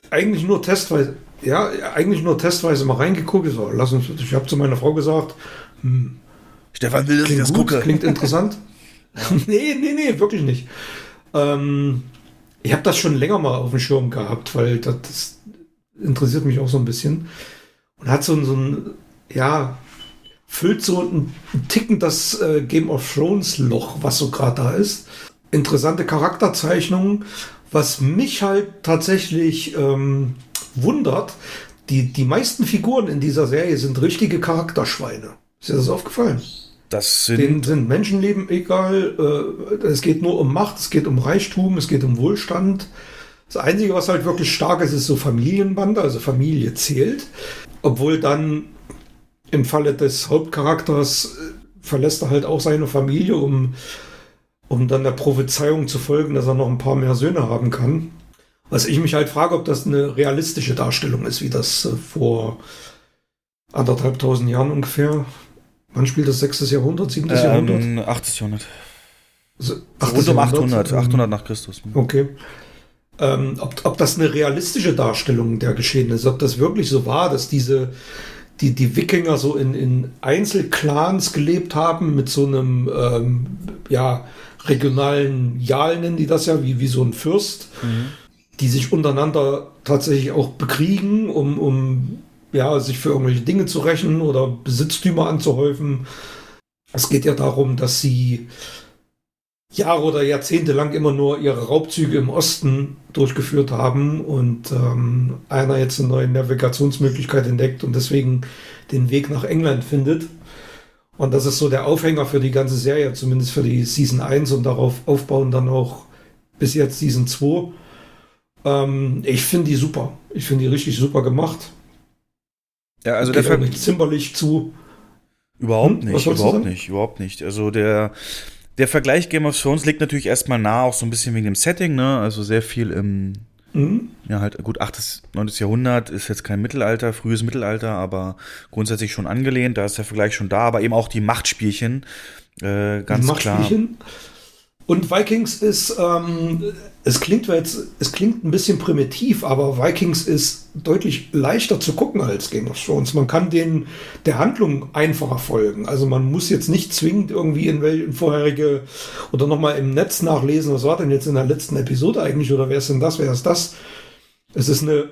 Eigentlich nur testweise, ja, eigentlich nur testweise mal reingeguckt. So, lass uns, ich habe zu meiner Frau gesagt, hm, Stefan will, dass ich klingt das gut, gucke. klingt interessant. nee, nee, nee, wirklich nicht. Ähm, ich habe das schon länger mal auf dem Schirm gehabt, weil das, das interessiert mich auch so ein bisschen. Und hat so, ein- so ein, ja, füllt so ein Ticken das äh, Game of Thrones Loch, was so gerade da ist. Interessante Charakterzeichnungen. Was mich halt tatsächlich ähm, wundert, die, die meisten Figuren in dieser Serie sind richtige Charakterschweine. Ist dir das aufgefallen? Das Denen sind. sind Menschenleben egal. Äh, es geht nur um Macht, es geht um Reichtum, es geht um Wohlstand. Das Einzige, was halt wirklich stark ist, ist so Familienbande, also Familie zählt. Obwohl dann im Falle des Hauptcharakters äh, verlässt er halt auch seine Familie, um um dann der Prophezeiung zu folgen, dass er noch ein paar mehr Söhne haben kann. Was ich mich halt frage, ob das eine realistische Darstellung ist, wie das äh, vor anderthalbtausend Jahren ungefähr. Wann spielt das? 6. Jahrhundert, 7. Ähm, Jahrhundert? 8. Jahrhundert. Also, Rund um 800, ähm, 800 nach Christus. Okay. Ähm, ob, ob das eine realistische Darstellung der Geschehnisse, ob das wirklich so war, dass diese, die, die Wikinger so in, in Einzelclans gelebt haben mit so einem, ähm, ja, regionalen Jarl nennen die das ja, wie, wie so ein Fürst, die sich untereinander tatsächlich auch bekriegen, um, um ja, sich für irgendwelche Dinge zu rächen oder Besitztümer anzuhäufen. Es geht ja darum, dass sie Jahre oder Jahrzehnte lang immer nur ihre Raubzüge im Osten durchgeführt haben und ähm, einer jetzt eine neue Navigationsmöglichkeit entdeckt und deswegen den Weg nach England findet. Und das ist so der Aufhänger für die ganze Serie, zumindest für die Season 1 und darauf aufbauen dann auch bis jetzt Season 2. Ähm, ich finde die super. Ich finde die richtig super gemacht. Ja, also Geht der nicht zimperlich zu. Überhaupt Hm, nicht, überhaupt nicht, überhaupt nicht. Also der, der Vergleich Game of Thrones liegt natürlich erstmal nah, auch so ein bisschen wegen dem Setting, ne? Also sehr viel im, Mhm. ja halt, gut, 8. 9. Jahrhundert ist jetzt kein Mittelalter, frühes Mittelalter, aber grundsätzlich schon angelehnt, da ist der Vergleich schon da, aber eben auch die Machtspielchen, äh, ganz klar. Und Vikings ist, ähm, es klingt es klingt ein bisschen primitiv, aber Vikings ist deutlich leichter zu gucken als Game of Thrones. Man kann den der Handlung einfacher folgen. Also man muss jetzt nicht zwingend irgendwie in welchen vorherige oder nochmal im Netz nachlesen, was war denn jetzt in der letzten Episode eigentlich oder wer ist denn das, wer ist das? Es ist eine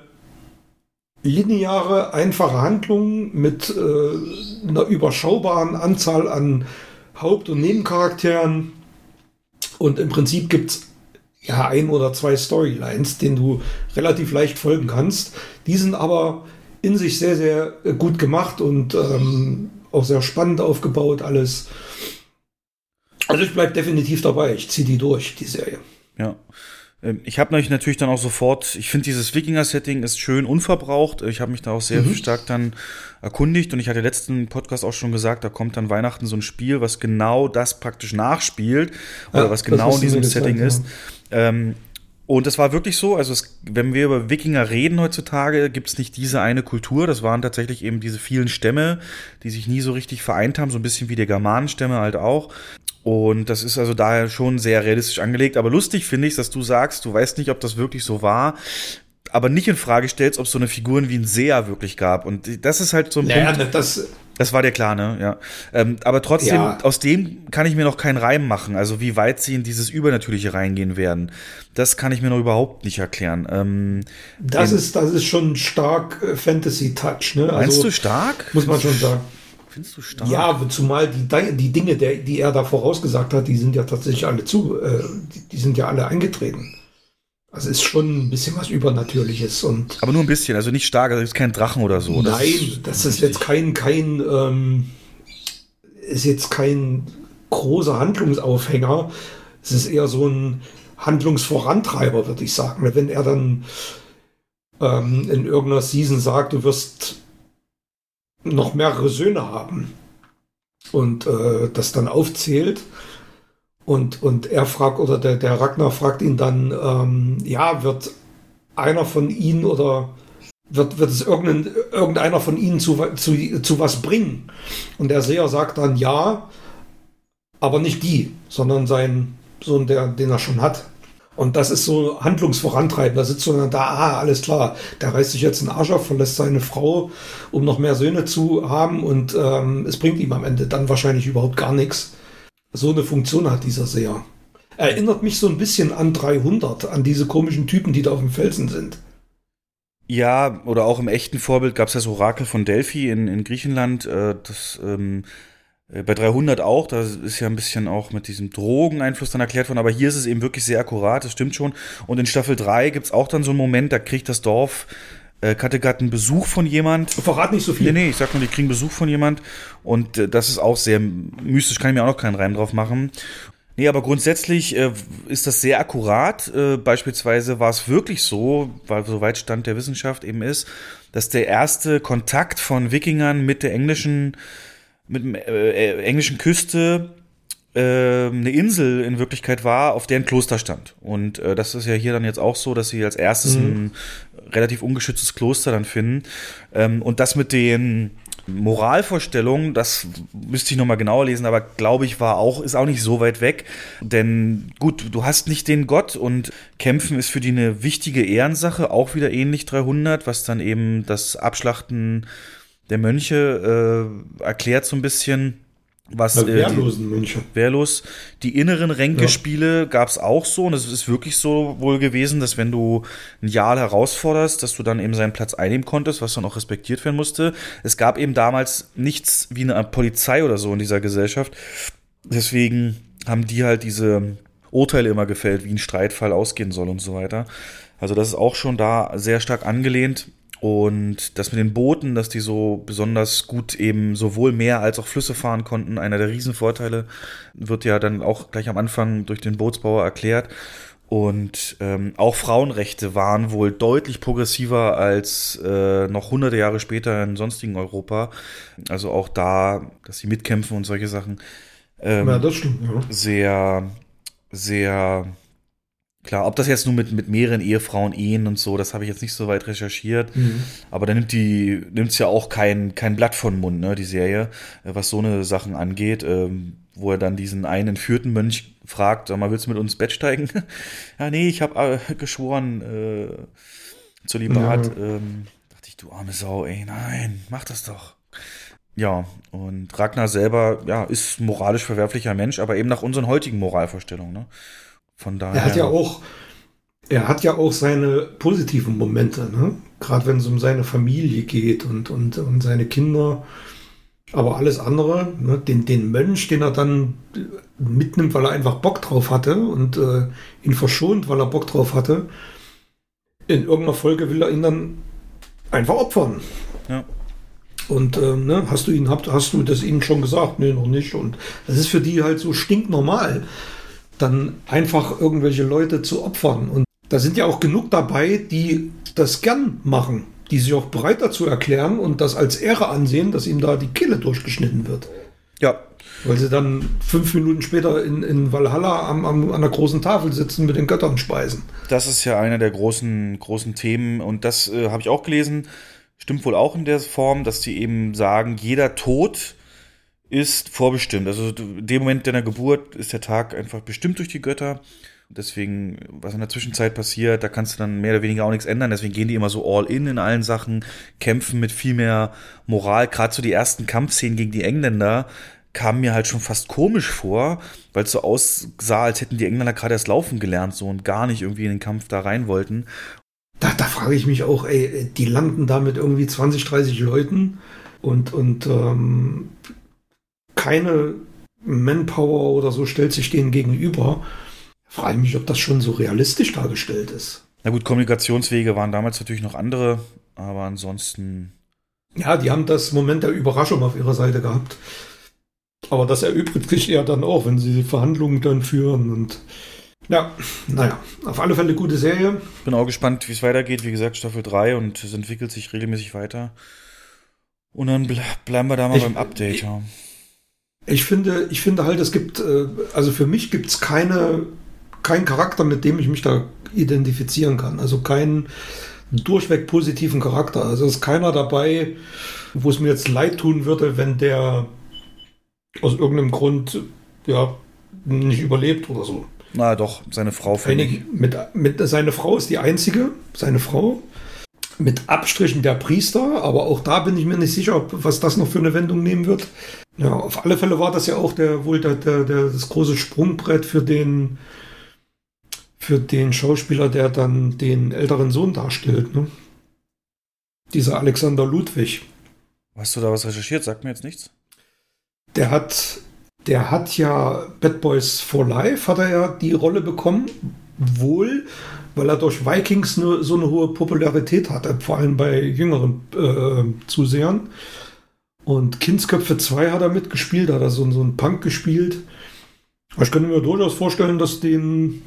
lineare, einfache Handlung mit äh, einer überschaubaren Anzahl an Haupt- und Nebencharakteren. Und im Prinzip gibt es ja ein oder zwei Storylines, denen du relativ leicht folgen kannst. Die sind aber in sich sehr, sehr äh, gut gemacht und ähm, auch sehr spannend aufgebaut, alles. Also ich bleibe definitiv dabei. Ich ziehe die durch, die Serie. Ja. Ähm, Ich habe mich natürlich dann auch sofort, ich finde dieses Wikinger-Setting ist schön unverbraucht. Ich habe mich da auch sehr Mhm. stark dann erkundigt und ich hatte letzten Podcast auch schon gesagt, da kommt dann Weihnachten so ein Spiel, was genau das praktisch nachspielt oder Ja, was genau in diesem Setting ja. ist. Ähm, und das war wirklich so, also es, wenn wir über Wikinger reden heutzutage, gibt es nicht diese eine Kultur, das waren tatsächlich eben diese vielen Stämme, die sich nie so richtig vereint haben, so ein bisschen wie die Germanenstämme halt auch. Und das ist also daher schon sehr realistisch angelegt. Aber lustig finde ich, dass du sagst, du weißt nicht, ob das wirklich so war, aber nicht in Frage stellst, ob es so eine Figuren wie ein Seher wirklich gab. Und das ist halt so ein Naja, Punkt. das, Das war dir klar, ne? Ja. Ähm, aber trotzdem, Ja. aus dem kann ich mir noch keinen Reim machen. Also wie weit sie in dieses Übernatürliche reingehen werden. Das kann ich mir noch überhaupt nicht erklären. Ähm, das, ist, das ist schon stark äh, Fantasy-Touch. Ne? meinst Also, du stark? Muss man schon sagen. Findest du stark? Ja, zumal die, Di- die Dinge, der, die er da vorausgesagt hat, die sind ja tatsächlich alle zu, äh, die, die sind ja alle eingetreten. Also ist schon ein bisschen was Übernatürliches und Aber nur ein bisschen, also nicht stark, also ist kein Drachen oder so. Das nein, das ist jetzt kein, kein, ähm, ist jetzt kein großer Handlungsaufhänger. Es ist eher so ein Handlungsvorantreiber, würde ich sagen. Wenn er dann ähm, in irgendeiner Season sagt, du wirst noch mehrere Söhne haben und äh, das dann aufzählt und, und er fragt oder der, der Ragnar fragt ihn dann, ähm, ja, wird einer von ihnen oder wird, wird es irgendein, irgendeiner von ihnen zu, zu, zu was bringen? Und der Seher sagt dann ja, aber nicht die, sondern sein Sohn, der, den er schon hat. Und das ist so handlungsvorantreiben. Da sitzt du dann da, ah, alles klar, der reißt sich jetzt einen Arsch auf, verlässt seine Frau, um noch mehr Söhne zu haben und ähm, es bringt ihm am Ende dann wahrscheinlich überhaupt gar nichts. So eine Funktion hat dieser Seher. Erinnert mich so ein bisschen an 300, an diese komischen Typen, die da auf dem Felsen sind. Ja, oder auch im echten Vorbild gab es das Orakel von Delphi in, in Griechenland. Äh, das ähm, äh, bei 300 auch, da ist ja ein bisschen auch mit diesem Drogeneinfluss dann erklärt worden, aber hier ist es eben wirklich sehr akkurat, das stimmt schon. Und in Staffel 3 gibt es auch dann so einen Moment, da kriegt das Dorf äh, Kattegat einen Besuch von jemand. Verrat nicht so viel. Nee, nee, ich sag nur, die kriegen Besuch von jemand und äh, das ist auch sehr mystisch, kann ich mir auch noch keinen Reim drauf machen. Nee, aber grundsätzlich äh, ist das sehr akkurat. Äh, beispielsweise war es wirklich so, weil soweit Stand der Wissenschaft eben ist, dass der erste Kontakt von Wikingern mit der englischen, mit äh, äh, englischen Küste äh, eine Insel in Wirklichkeit war, auf der ein Kloster stand. Und äh, das ist ja hier dann jetzt auch so, dass sie als erstes Mhm. ein relativ ungeschütztes Kloster dann finden. Ähm, und das mit den Moralvorstellungen, das müsste ich nochmal genauer lesen, aber glaube ich, war auch, ist auch nicht so weit weg. Denn gut, du hast nicht den Gott und Kämpfen ist für die eine wichtige Ehrensache, auch wieder ähnlich 300, was dann eben das Abschlachten der Mönche äh, erklärt so ein bisschen. Was, äh, die- wehrlosen Mönche. wehrlos. Die inneren Ränkespiele gab es auch so und es ist wirklich so wohl gewesen, dass wenn du einen Jarl herausforderst, dass du dann eben seinen Platz einnehmen konntest, was dann auch respektiert werden musste. Es gab eben damals nichts wie eine Polizei oder so in dieser Gesellschaft. Deswegen haben die halt diese Urteile immer gefällt, wie ein Streitfall ausgehen soll und so weiter. Also das ist auch schon da sehr stark angelehnt. Und das mit den Booten, dass die so besonders gut eben sowohl Meer als auch Flüsse fahren konnten, einer der Riesenvorteile, wird ja dann auch gleich am Anfang durch den Bootsbauer erklärt. Und ähm, auch Frauenrechte waren wohl deutlich progressiver als äh, noch hunderte Jahre später in sonstigen Europa. Also auch da, dass sie mitkämpfen und solche Sachen. Ähm, Ja, das stimmt, ja. sehr, sehr klar. Ob das jetzt nur mit, mit mehreren Ehefrauen, Ehen und so, das habe ich jetzt nicht so weit recherchiert. Mhm. Aber da nimmt die, nimmt's ja auch kein, kein Blatt von Mund, ne, die Serie, äh, was so eine Sachen angeht, ähm, wo er dann diesen einen entführten Mönch fragt, sag mal, willst du mit uns ins Bett steigen? ja, nee, ich habe äh, geschworen, äh, Zölibat. Ja. Ähm, dachte ich, du arme Sau, ey, nein, mach das doch. Ja, und Ragnar selber, ja, ist moralisch verwerflicher Mensch, aber eben nach unseren heutigen Moralvorstellungen, ne? Von daher. Er hat ja auch, er hat ja auch seine positiven Momente, ne? Gerade wenn es um seine Familie geht und, und, und seine Kinder. Aber alles andere, ne? den, den Mönch, den er dann mitnimmt, weil er einfach Bock drauf hatte und äh, ihn verschont, weil er Bock drauf hatte. In irgendeiner Folge will er ihn dann einfach opfern. Ja. Und ähm, ne, hast du ihn, habt, hast du das ihnen schon gesagt? Nee, noch nicht. Und das ist für die halt so stinknormal, dann einfach irgendwelche Leute zu opfern. Und da sind ja auch genug dabei, die das gern machen, die sich auch bereit dazu erklären und das als Ehre ansehen, dass ihm da die Kehle durchgeschnitten wird. Ja, Weil sie dann fünf Minuten später in, in Valhalla am, am, an der großen Tafel sitzen mit den Göttern speisen. Das ist ja einer der großen, großen Themen und das äh, habe ich auch gelesen. Stimmt wohl auch in der Form, dass die eben sagen, jeder Tod ist vorbestimmt. Also in dem Moment deiner Geburt ist der Tag einfach bestimmt durch die Götter. Deswegen, was in der Zwischenzeit passiert, da kannst du dann mehr oder weniger auch nichts ändern. Deswegen gehen die immer so all in in allen Sachen, kämpfen mit viel mehr Moral. Gerade so die ersten Kampfszenen gegen die Engländer kamen mir halt schon fast komisch vor, weil es so aussah, als hätten die Engländer gerade erst laufen gelernt so und gar nicht irgendwie in den Kampf da rein wollten. Da, da frage ich mich auch, ey, die landen da mit irgendwie 20, 30 Leuten und, und ähm, keine Manpower oder so stellt sich denen gegenüber. Frage ich mich, ob das schon so realistisch dargestellt ist. Na gut, Kommunikationswege waren damals natürlich noch andere, aber ansonsten. Ja, die haben das Moment der Überraschung auf ihrer Seite gehabt. Aber das erübrigt sich ja dann auch, wenn sie Verhandlungen dann führen und ja, naja, auf alle Fälle gute Serie. Bin auch gespannt, wie es weitergeht. Wie gesagt, Staffel 3 und es entwickelt sich regelmäßig weiter. Und dann ble bleiben wir da mal Ich- beim Update. Ja. Ich finde, ich finde halt, es gibt, äh, also für mich gibt es keine, keinen Charakter, mit dem ich mich da identifizieren kann. Also keinen durchweg positiven Charakter. Also ist keiner dabei, wo es mir jetzt leid tun würde, wenn der aus irgendeinem Grund ja nicht überlebt oder so. Na doch, seine Frau finde ich. Mit, mit, seine Frau ist die einzige, seine Frau. Mit Abstrichen der Priester, aber auch da bin ich mir nicht sicher, ob, was das noch für eine Wendung nehmen wird. Ja, auf alle Fälle war das ja auch der, wohl der, der, der, das große Sprungbrett für den, für den Schauspieler, der dann den älteren Sohn darstellt. Ne? Dieser Alexander Ludwig. Hast du da was recherchiert? Sagt mir jetzt nichts. Der hat, der hat ja Bad Boys for Life, hat er ja die Rolle bekommen. Wohl, weil er durch Vikings nur so eine hohe Popularität hatte, vor allem bei jüngeren äh, Zusehern. Und Kindsköpfe 2 hat er mitgespielt, hat er so, so einen Punk gespielt. Aber ich könnte mir durchaus vorstellen, dass dem,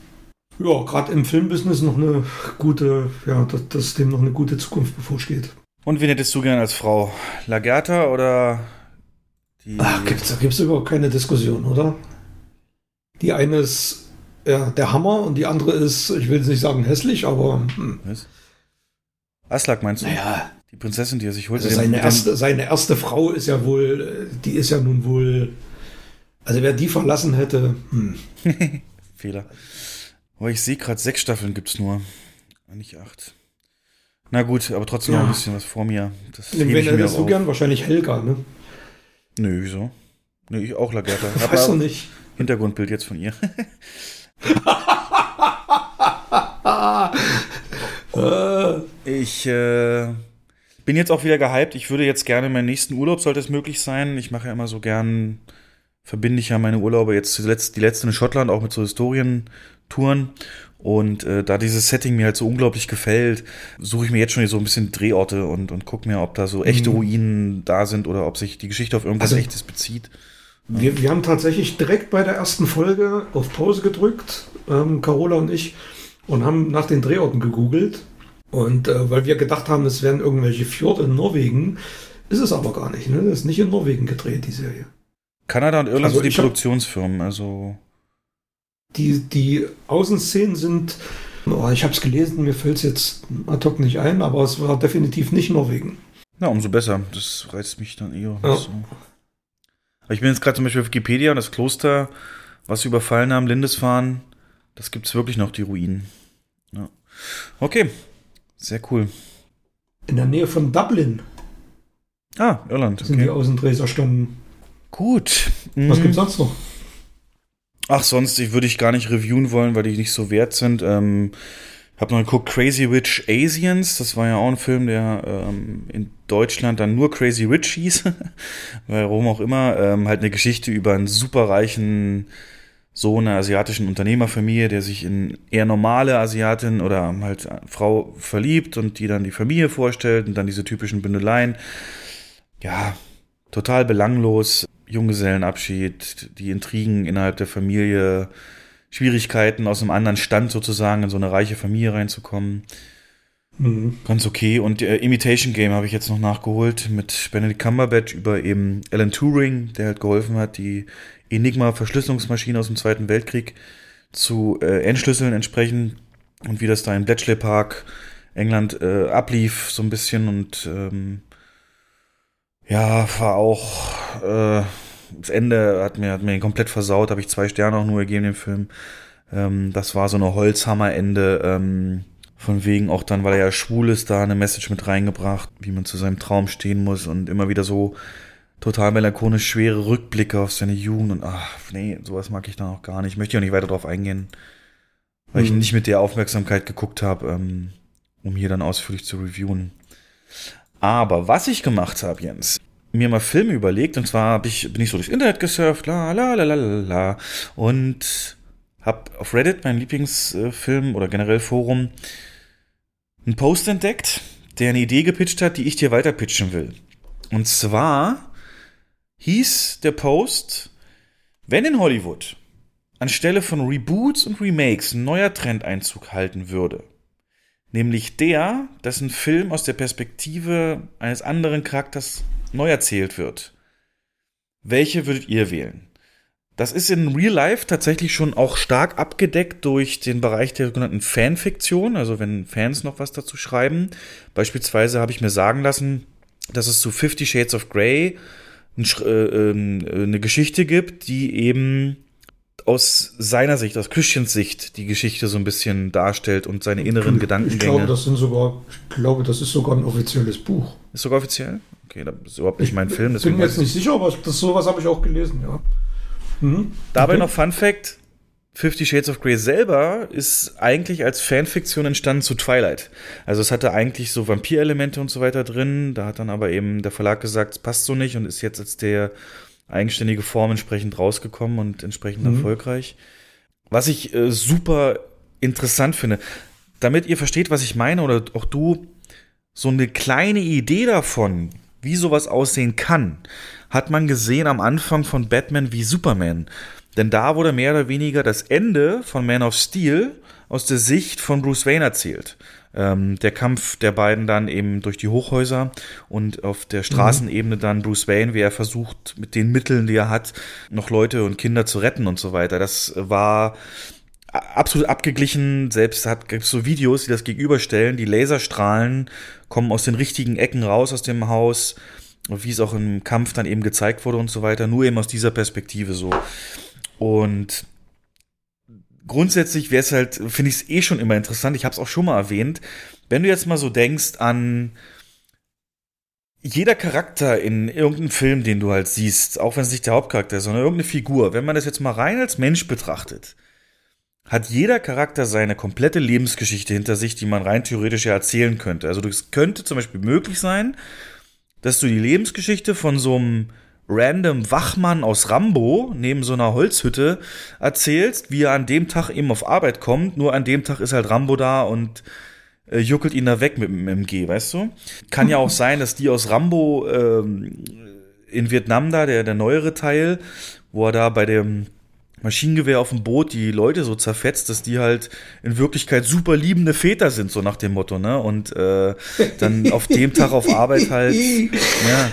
ja, gerade im Filmbusiness noch eine gute, ja, dass, dass dem noch eine gute Zukunft bevorsteht. Und wen hättest du gern als Frau? Lagerta oder die. Ach, gibt's, da gibt es überhaupt keine Diskussion, oder? Die eine ist ja, der Hammer und die andere ist, ich will jetzt nicht sagen hässlich, aber. Hm. Was? Aslak meinst du? Naja. Die Prinzessin, die er sich holt. Also seine, erste, seine erste Frau ist ja wohl, die ist ja nun wohl. Also wer die verlassen hätte, hm. Fehler. Aber ich sehe gerade, sechs Staffeln gibt's nur. Nicht acht. Na gut, aber trotzdem Ja. noch ein bisschen was vor mir. Das Wen ich mir hättest du gern? Wahrscheinlich Helga, ne? Nö, wieso? Nö, ich auch Lagerta. Hab Weiß aber doch nicht. Hintergrundbild jetzt von ihr. ich äh, bin jetzt auch wieder gehypt. Ich würde jetzt gerne meinen nächsten Urlaub, sollte es möglich sein. Ich mache ja immer so gern, verbinde ich ja meine Urlaube jetzt zuletzt, die letzte in Schottland, auch mit so Historientouren. Und äh, da dieses Setting mir halt so unglaublich gefällt, suche ich mir jetzt schon so ein bisschen Drehorte und, und gucke mir, ob da so echte Mhm. Ruinen da sind oder ob sich die Geschichte auf irgendwas Also- Echtes bezieht. Wir, wir haben tatsächlich direkt bei der ersten Folge auf Pause gedrückt, ähm, Carola und ich, und haben nach den Drehorten gegoogelt. Und äh, weil wir gedacht haben, es wären irgendwelche Fjorde in Norwegen, ist es aber gar nicht. Ne? Das ist nicht in Norwegen gedreht, die Serie. Kanada und Irland Also sind die Produktionsfirmen, also Die, die Außenszenen sind, oh, ich habe es gelesen, mir fällt es jetzt ad hoc nicht ein, aber es war definitiv nicht Norwegen. Na, umso besser. Das reizt mich dann eher. Ja. So. Aber ich bin jetzt gerade zum Beispiel auf Wikipedia und das Kloster, was sie überfallen haben, Lindisfarne, das gibt's wirklich noch, die Ruinen. Ja. Okay, sehr cool. In der Nähe von Dublin Ah, Irland. sind die Okay. Außendrehs standen. Gut. Was Mhm. gibt's sonst noch? Ach, sonst ich würde ich gar nicht reviewen wollen, weil die nicht so wert sind. Ähm, hab noch geguckt, Crazy Rich Asians. Das war ja auch ein Film, der ähm, in Deutschland dann nur Crazy Rich hieß. Warum auch immer. Ähm, halt eine Geschichte über einen superreichen Sohn einer asiatischen Unternehmerfamilie, der sich in eher normale Asiatin oder halt Frau verliebt und die dann die Familie vorstellt und dann diese typischen Bündeleien. Ja, total belanglos. Junggesellenabschied, die Intrigen innerhalb der Familie, Schwierigkeiten aus einem anderen Stand sozusagen in so eine reiche Familie reinzukommen. Mhm. Ganz okay. Und äh, Imitation Game habe ich jetzt noch nachgeholt mit Benedict Cumberbatch über eben Alan Turing, der halt geholfen hat, die Enigma-Verschlüsselungsmaschine aus dem Zweiten Weltkrieg zu äh, entschlüsseln entsprechend und wie das da in Bletchley Park, England, äh, ablief so ein bisschen und ähm, ja, war auch äh, das Ende hat mir, hat mir komplett versaut, habe ich zwei Sterne auch nur gegeben dem Film. Ähm, das war so eine Holzhammer-Ende, ähm, von wegen auch dann, weil er ja schwul ist, da eine Message mit reingebracht, wie man zu seinem Traum stehen muss und immer wieder so total melancholisch schwere Rückblicke auf seine Jugend und ach, nee, sowas mag ich dann auch gar nicht. Möchte ich auch nicht weiter drauf eingehen, weil ich Mhm. nicht mit der Aufmerksamkeit geguckt habe, ähm, um hier dann ausführlich zu reviewen. Aber was ich gemacht habe, Jens, mir mal Filme überlegt und zwar ich, bin ich so durchs Internet gesurft, la la la la la und hab auf Reddit, mein Lieblingsfilm oder generell Forum, einen Post entdeckt, der eine Idee gepitcht hat, die ich dir weiter pitchen will. Und zwar hieß der Post, wenn in Hollywood anstelle von Reboots und Remakes ein neuer Trend Einzug halten würde, nämlich der, dass ein Film aus der Perspektive eines anderen Charakters neu erzählt wird, welche würdet ihr wählen? Das ist in Real Life tatsächlich schon auch stark abgedeckt durch den Bereich der sogenannten Fanfiktion, also wenn Fans noch was dazu schreiben. Beispielsweise habe ich mir sagen lassen, dass es zu Fifty Shades of Grey äh, ähm, äh, eine Geschichte gibt, die eben aus seiner Sicht, aus Christians Sicht, die Geschichte so ein bisschen darstellt und seine inneren Ich Gedankengänge. glaube, das sind sogar, ich glaube, das ist sogar ein offizielles Buch. ist sogar offiziell? Okay, das ist überhaupt nicht mein Film. Ich bin mir jetzt nicht sicher, aber das, sowas habe ich auch gelesen, ja. Mhm. Dabei Okay. noch Fun Fact: Fifty Shades of Grey selber ist eigentlich als Fanfiktion entstanden zu Twilight. Also es hatte eigentlich so Vampirelemente und so weiter drin. Da hat dann aber eben der Verlag gesagt, es passt so nicht und ist jetzt als der eigenständige Form entsprechend rausgekommen und entsprechend Mhm. erfolgreich. Was ich äh, super interessant finde, damit ihr versteht, was ich meine oder auch du, so eine kleine Idee davon, wie sowas aussehen kann, hat man gesehen am Anfang von Batman wie Superman. Denn da wurde mehr oder weniger das Ende von Man of Steel aus der Sicht von Bruce Wayne erzählt. ähm, der Kampf der beiden dann eben durch die Hochhäuser und auf der Straßenebene dann Bruce Wayne, wie er versucht, mit den Mitteln, die er hat, noch Leute und Kinder zu retten und so weiter. Das war absolut abgeglichen. Selbst hat gibt's so Videos, die das gegenüberstellen. Die Laserstrahlen kommen aus den richtigen Ecken raus aus dem Haus, wie es auch im Kampf dann eben gezeigt wurde und so weiter. Nur eben aus dieser Perspektive so. Und grundsätzlich wäre es halt, finde ich es eh schon immer interessant. Ich habe es auch schon mal erwähnt. Wenn du jetzt mal so denkst an jeder Charakter in irgendeinem Film, den du halt siehst, auch wenn es nicht der Hauptcharakter ist, sondern irgendeine Figur, wenn man das jetzt mal rein als Mensch betrachtet, hat jeder Charakter seine komplette Lebensgeschichte hinter sich, die man rein theoretisch ja erzählen könnte. Also es könnte zum Beispiel möglich sein, dass du die Lebensgeschichte von so einem random Wachmann aus Rambo neben so einer Holzhütte erzählst, wie er an dem Tag eben auf Arbeit kommt, nur an dem Tag ist halt Rambo da und äh, juckelt ihn da weg mit dem MG, weißt du? Kann ja auch sein, dass die aus Rambo ähm, in Vietnam da, der, der neuere Teil, wo er da bei dem Maschinengewehr auf dem Boot die Leute so zerfetzt, dass die halt in Wirklichkeit super liebende Väter sind, so nach dem Motto, ne? Und äh, dann auf dem Tag auf Arbeit halt, ja,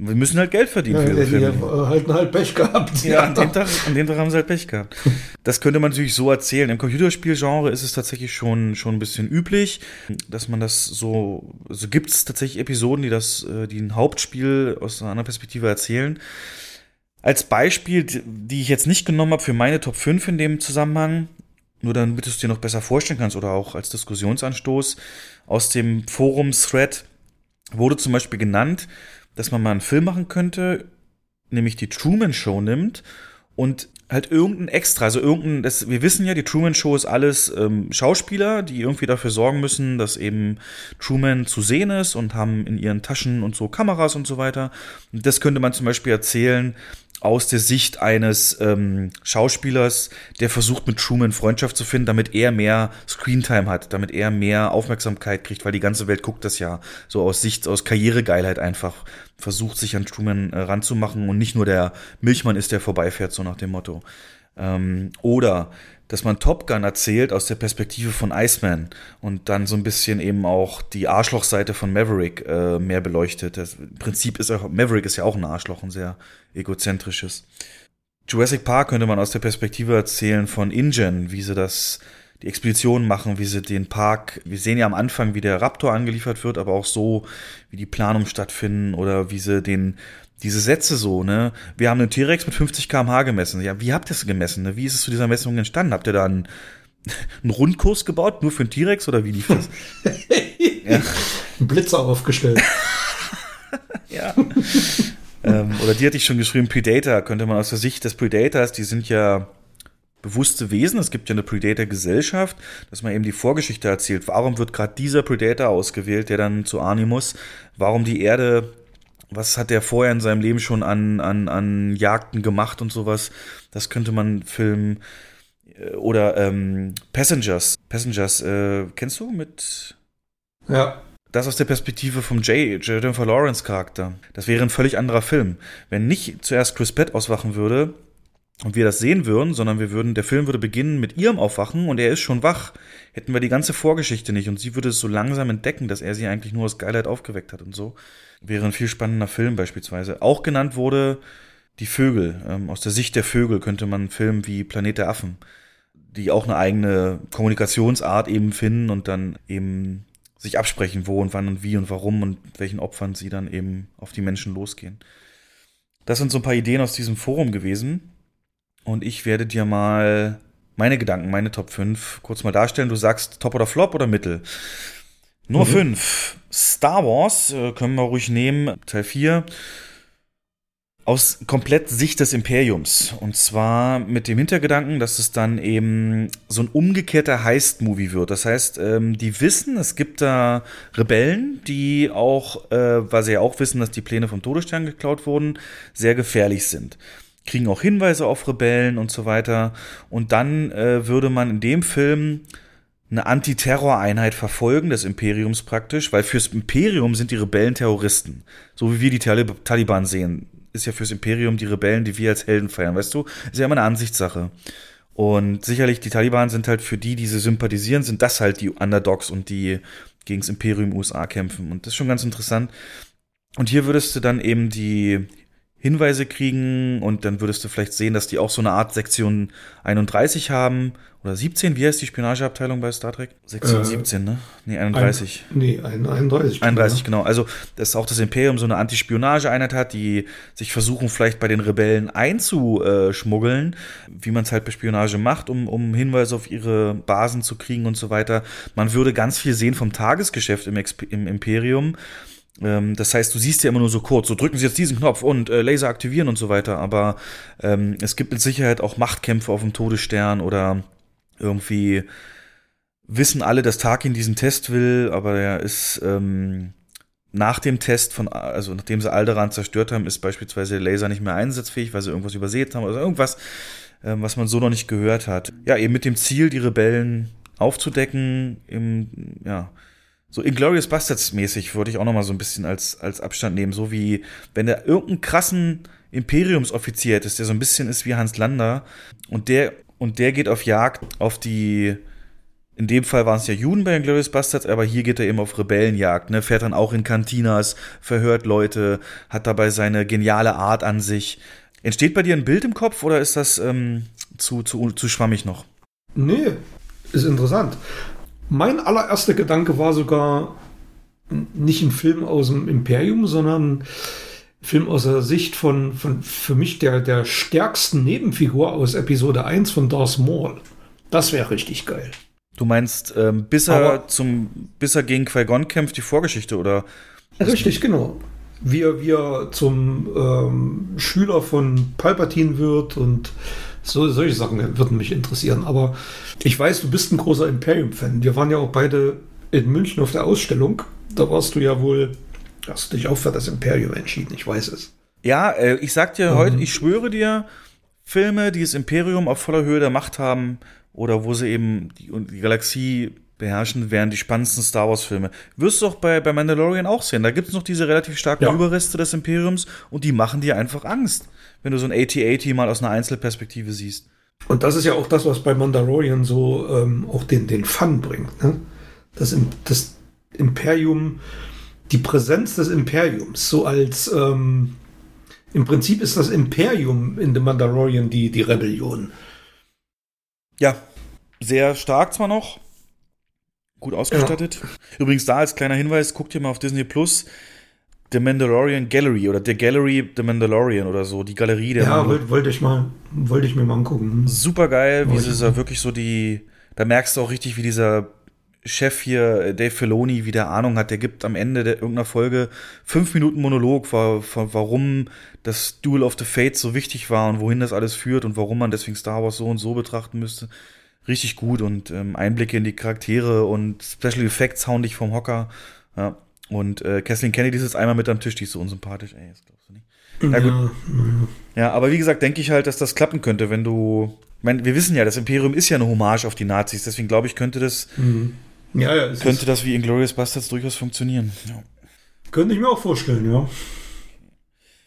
wir müssen halt Geld verdienen Ja, für die Filme. haben halt, halt Pech gehabt. Ja, an dem, Tag, an dem Tag haben sie halt Pech gehabt. Das könnte man natürlich so erzählen. Im Computerspielgenre ist es tatsächlich schon, schon ein bisschen üblich, dass man das so, so gibt es tatsächlich Episoden, die das, äh, die ein Hauptspiel aus einer anderen Perspektive erzählen. Als Beispiel, die- ich jetzt nicht genommen habe für meine Top 5 in dem Zusammenhang, nur damit du es dir noch besser vorstellen kannst oder auch als Diskussionsanstoß, aus dem Forum-Thread wurde zum Beispiel genannt, dass man mal einen Film machen könnte, nämlich die Truman Show nimmt und halt irgendein Extra, also irgendein, das, wir wissen ja, die Truman Show ist alles ähm, Schauspieler, die irgendwie dafür sorgen müssen, dass eben Truman zu sehen ist und haben in ihren Taschen und so Kameras und so weiter. Und das könnte man zum Beispiel erzählen aus der Sicht eines ähm, Schauspielers, der versucht mit Truman Freundschaft zu finden, damit er mehr Screentime hat, damit er mehr Aufmerksamkeit kriegt, weil die ganze Welt guckt das ja so aus Sicht, aus Karrieregeilheit einfach versucht, sich an Truman äh, ranzumachen und nicht nur der Milchmann ist, der vorbeifährt, so nach dem Motto. Ähm, oder dass man Top Gun erzählt aus der Perspektive von Iceman und dann so ein bisschen eben auch die Arschlochseite von Maverick äh, mehr beleuchtet. Das, Prinzip ist auch, Maverick ist ja auch ein Arschloch, ein sehr egozentrisches. Jurassic Park könnte man aus der Perspektive erzählen von InGen, wie sie das, die Expedition machen, wie sie den Park, wir sehen ja am Anfang, wie der Raptor angeliefert wird, aber auch so, wie die Planungen stattfinden oder wie sie den, diese Sätze so, ne? Wir haben einen T-Rex mit 50 km/h gemessen. Ja, wie habt ihr es gemessen? Ne? Wie ist es zu dieser Messung entstanden? Habt ihr da einen, einen Rundkurs gebaut, nur für einen T-Rex oder wie lief das? ja. Ein Blitzer aufgestellt. ja. ähm, oder die hatte ich schon geschrieben, Predator, könnte man aus der Sicht des Predators, die sind ja bewusste Wesen, es gibt ja eine Predator-Gesellschaft, dass man eben die Vorgeschichte erzählt. Warum wird gerade dieser Predator ausgewählt, der dann zu Animus? Warum die Erde, was hat der vorher in seinem Leben schon an, an, an Jagden gemacht und sowas? Das könnte man filmen. Äh, Oder ähm, Passengers. Passengers, äh, kennst du mit Ja. das aus der Perspektive vom Jay, Jennifer Lawrence Charakter. Das wäre ein völlig anderer Film. Wenn nicht zuerst Chris Pratt auswachen würde und wir das sehen würden, sondern wir würden, der Film würde beginnen mit ihrem Aufwachen und er ist schon wach, hätten wir die ganze Vorgeschichte nicht und sie würde es so langsam entdecken, dass er sie eigentlich nur aus Geilheit aufgeweckt hat und so. Wäre ein viel spannender Film beispielsweise. Auch genannt wurde die Vögel. Ähm, aus der Sicht der Vögel könnte man einen Film wie Planet der Affen, die auch eine eigene Kommunikationsart eben finden und dann eben sich absprechen, wo und wann und wie und warum und welchen Opfern sie dann eben auf die Menschen losgehen. Das sind so ein paar Ideen aus diesem Forum gewesen. Und ich werde dir mal meine Gedanken, meine Top 5 kurz mal darstellen. Du sagst Top oder Flop oder Mittel. Nummer 5. Star Wars, äh, können wir ruhig nehmen, Teil 4 aus komplett Sicht des Imperiums. Und zwar mit dem Hintergedanken, dass es dann eben so ein umgekehrter Heist-Movie wird. Das heißt, ähm, die wissen, es gibt da Rebellen, die auch, äh, weil sie ja auch wissen, dass die Pläne vom Todesstern geklaut wurden, sehr gefährlich sind. Kriegen auch Hinweise auf Rebellen und so weiter. Und dann äh, würde man in dem Film eine Antiterroreinheit verfolgen, des Imperiums praktisch, weil fürs Imperium sind die Rebellen Terroristen. So wie wir die Talib Taliban sehen, ist ja fürs Imperium die Rebellen, die wir als Helden feiern, weißt du? Ist ja immer eine Ansichtssache. Und sicherlich, die Taliban sind halt für die, die sie sympathisieren, sind das halt die Underdogs und die gegen das Imperium USA kämpfen. Und das ist schon ganz interessant. Und hier würdest du dann eben die Hinweise kriegen und dann würdest du vielleicht sehen, dass die auch so eine Art Sektion 31 haben oder 17. Wie heißt die Spionageabteilung bei Star Trek? Sektion Äh, 17, ne? Nee, 31. Ein, nee, ein, 31. 31, genau. Also, dass auch das Imperium so eine Antispionageeinheit hat, die sich versuchen, vielleicht bei den Rebellen einzuschmuggeln, wie man es halt bei Spionage macht, um, um Hinweise auf ihre Basen zu kriegen und so weiter. Man würde ganz viel sehen vom Tagesgeschäft im, Exp im Imperium. Ähm, das heißt, du siehst ja immer nur so kurz, so drücken sie jetzt diesen Knopf und äh, Laser aktivieren und so weiter. Aber ähm, es gibt mit Sicherheit auch Machtkämpfe auf dem Todesstern oder irgendwie wissen alle, dass Tarkin diesen Test will, aber er ist ähm, nach dem Test von, also nachdem sie Alderaan zerstört haben, ist beispielsweise der Laser nicht mehr einsatzfähig, weil sie irgendwas übersät haben oder irgendwas, ähm, was man so noch nicht gehört hat. Ja, eben mit dem Ziel, die Rebellen aufzudecken, im, ja, so Inglorious Bastards mäßig würde ich auch noch mal so ein bisschen als, als Abstand nehmen, so wie wenn der irgendeinen krassen Imperiumsoffizier hättest, der so ein bisschen ist wie Hans Lander und der und der geht auf Jagd auf die in dem Fall waren es ja Juden bei den Glorious Bastards, aber hier geht er eben auf Rebellenjagd, ne? fährt dann auch in Cantinas, verhört Leute, hat dabei seine geniale Art an sich. Entsteht bei dir ein Bild im Kopf oder ist das ähm, zu, zu, zu schwammig noch? Nee, ist interessant. Mein allererster Gedanke war sogar nicht ein Film aus dem Imperium, sondern ein Film aus der Sicht von, von für mich der, der stärksten Nebenfigur aus Episode 1 von Darth Maul. Das wäre richtig geil. Du meinst, ähm, bis, er zum, bis er gegen Qui-Gon kämpft, die Vorgeschichte, oder? Richtig, genau. Wie er, wie er zum ähm, Schüler von Palpatine wird und so, solche Sachen würden mich interessieren. Aber ich weiß, du bist ein großer Imperium-Fan. Wir waren ja auch beide in München auf der Ausstellung. Da warst du ja wohl, hast du dich auch für das Imperium entschieden, ich weiß es. Ja, äh, ich sag dir heute, ich schwöre dir, Filme, die das Imperium auf voller Höhe der Macht haben oder wo sie eben die, die Galaxie beherrschen, wären die spannendsten Star Wars-Filme. Wirst du auch bei, bei Mandalorian auch sehen. Da gibt es noch diese relativ starken Ja. Überreste des Imperiums und die machen dir einfach Angst, wenn du so ein AT-AT mal aus einer Einzelperspektive siehst. Und das ist ja auch das, was bei Mandalorian so ähm, auch den, den Fun bringt. Ne? Das, das Imperium, die Präsenz des Imperiums, so als ähm, im Prinzip ist das Imperium in The Mandalorian die, die Rebellion. Ja, sehr stark zwar noch, gut ausgestattet. Übrigens da als kleiner Hinweis, guck dir mal auf Disney Plus The Mandalorian Gallery oder The Gallery The Mandalorian oder so, die Galerie der Ja, wollte wollte ich mal, wollte ich mir mal angucken. Super geil, wie ich da wirklich so die, da merkst du auch richtig, wie dieser Chef hier, äh, Dave Filoni, wie der Ahnung hat, der gibt am Ende der, irgendeiner Folge fünf Minuten Monolog, war, war, warum das Duel of the Fates so wichtig war und wohin das alles führt und warum man deswegen Star Wars so und so betrachten müsste. Richtig gut und ähm, Einblicke in die Charaktere und Special Effects hauen dich vom Hocker. Ja. Und äh, Kathleen Kennedy sitzt einmal mit am Tisch, die ist so unsympathisch. Ey, das glaubst du nicht. Ja, gut. Ja, aber wie gesagt, denke ich halt, dass das klappen könnte, wenn du. Ich meine, wir wissen ja, das Imperium ist ja eine Hommage auf die Nazis, deswegen glaube ich, könnte das, Ja, ja, es könnte das wie Inglourious Bastards durchaus funktionieren. Ja. könnte ich mir auch vorstellen, ja.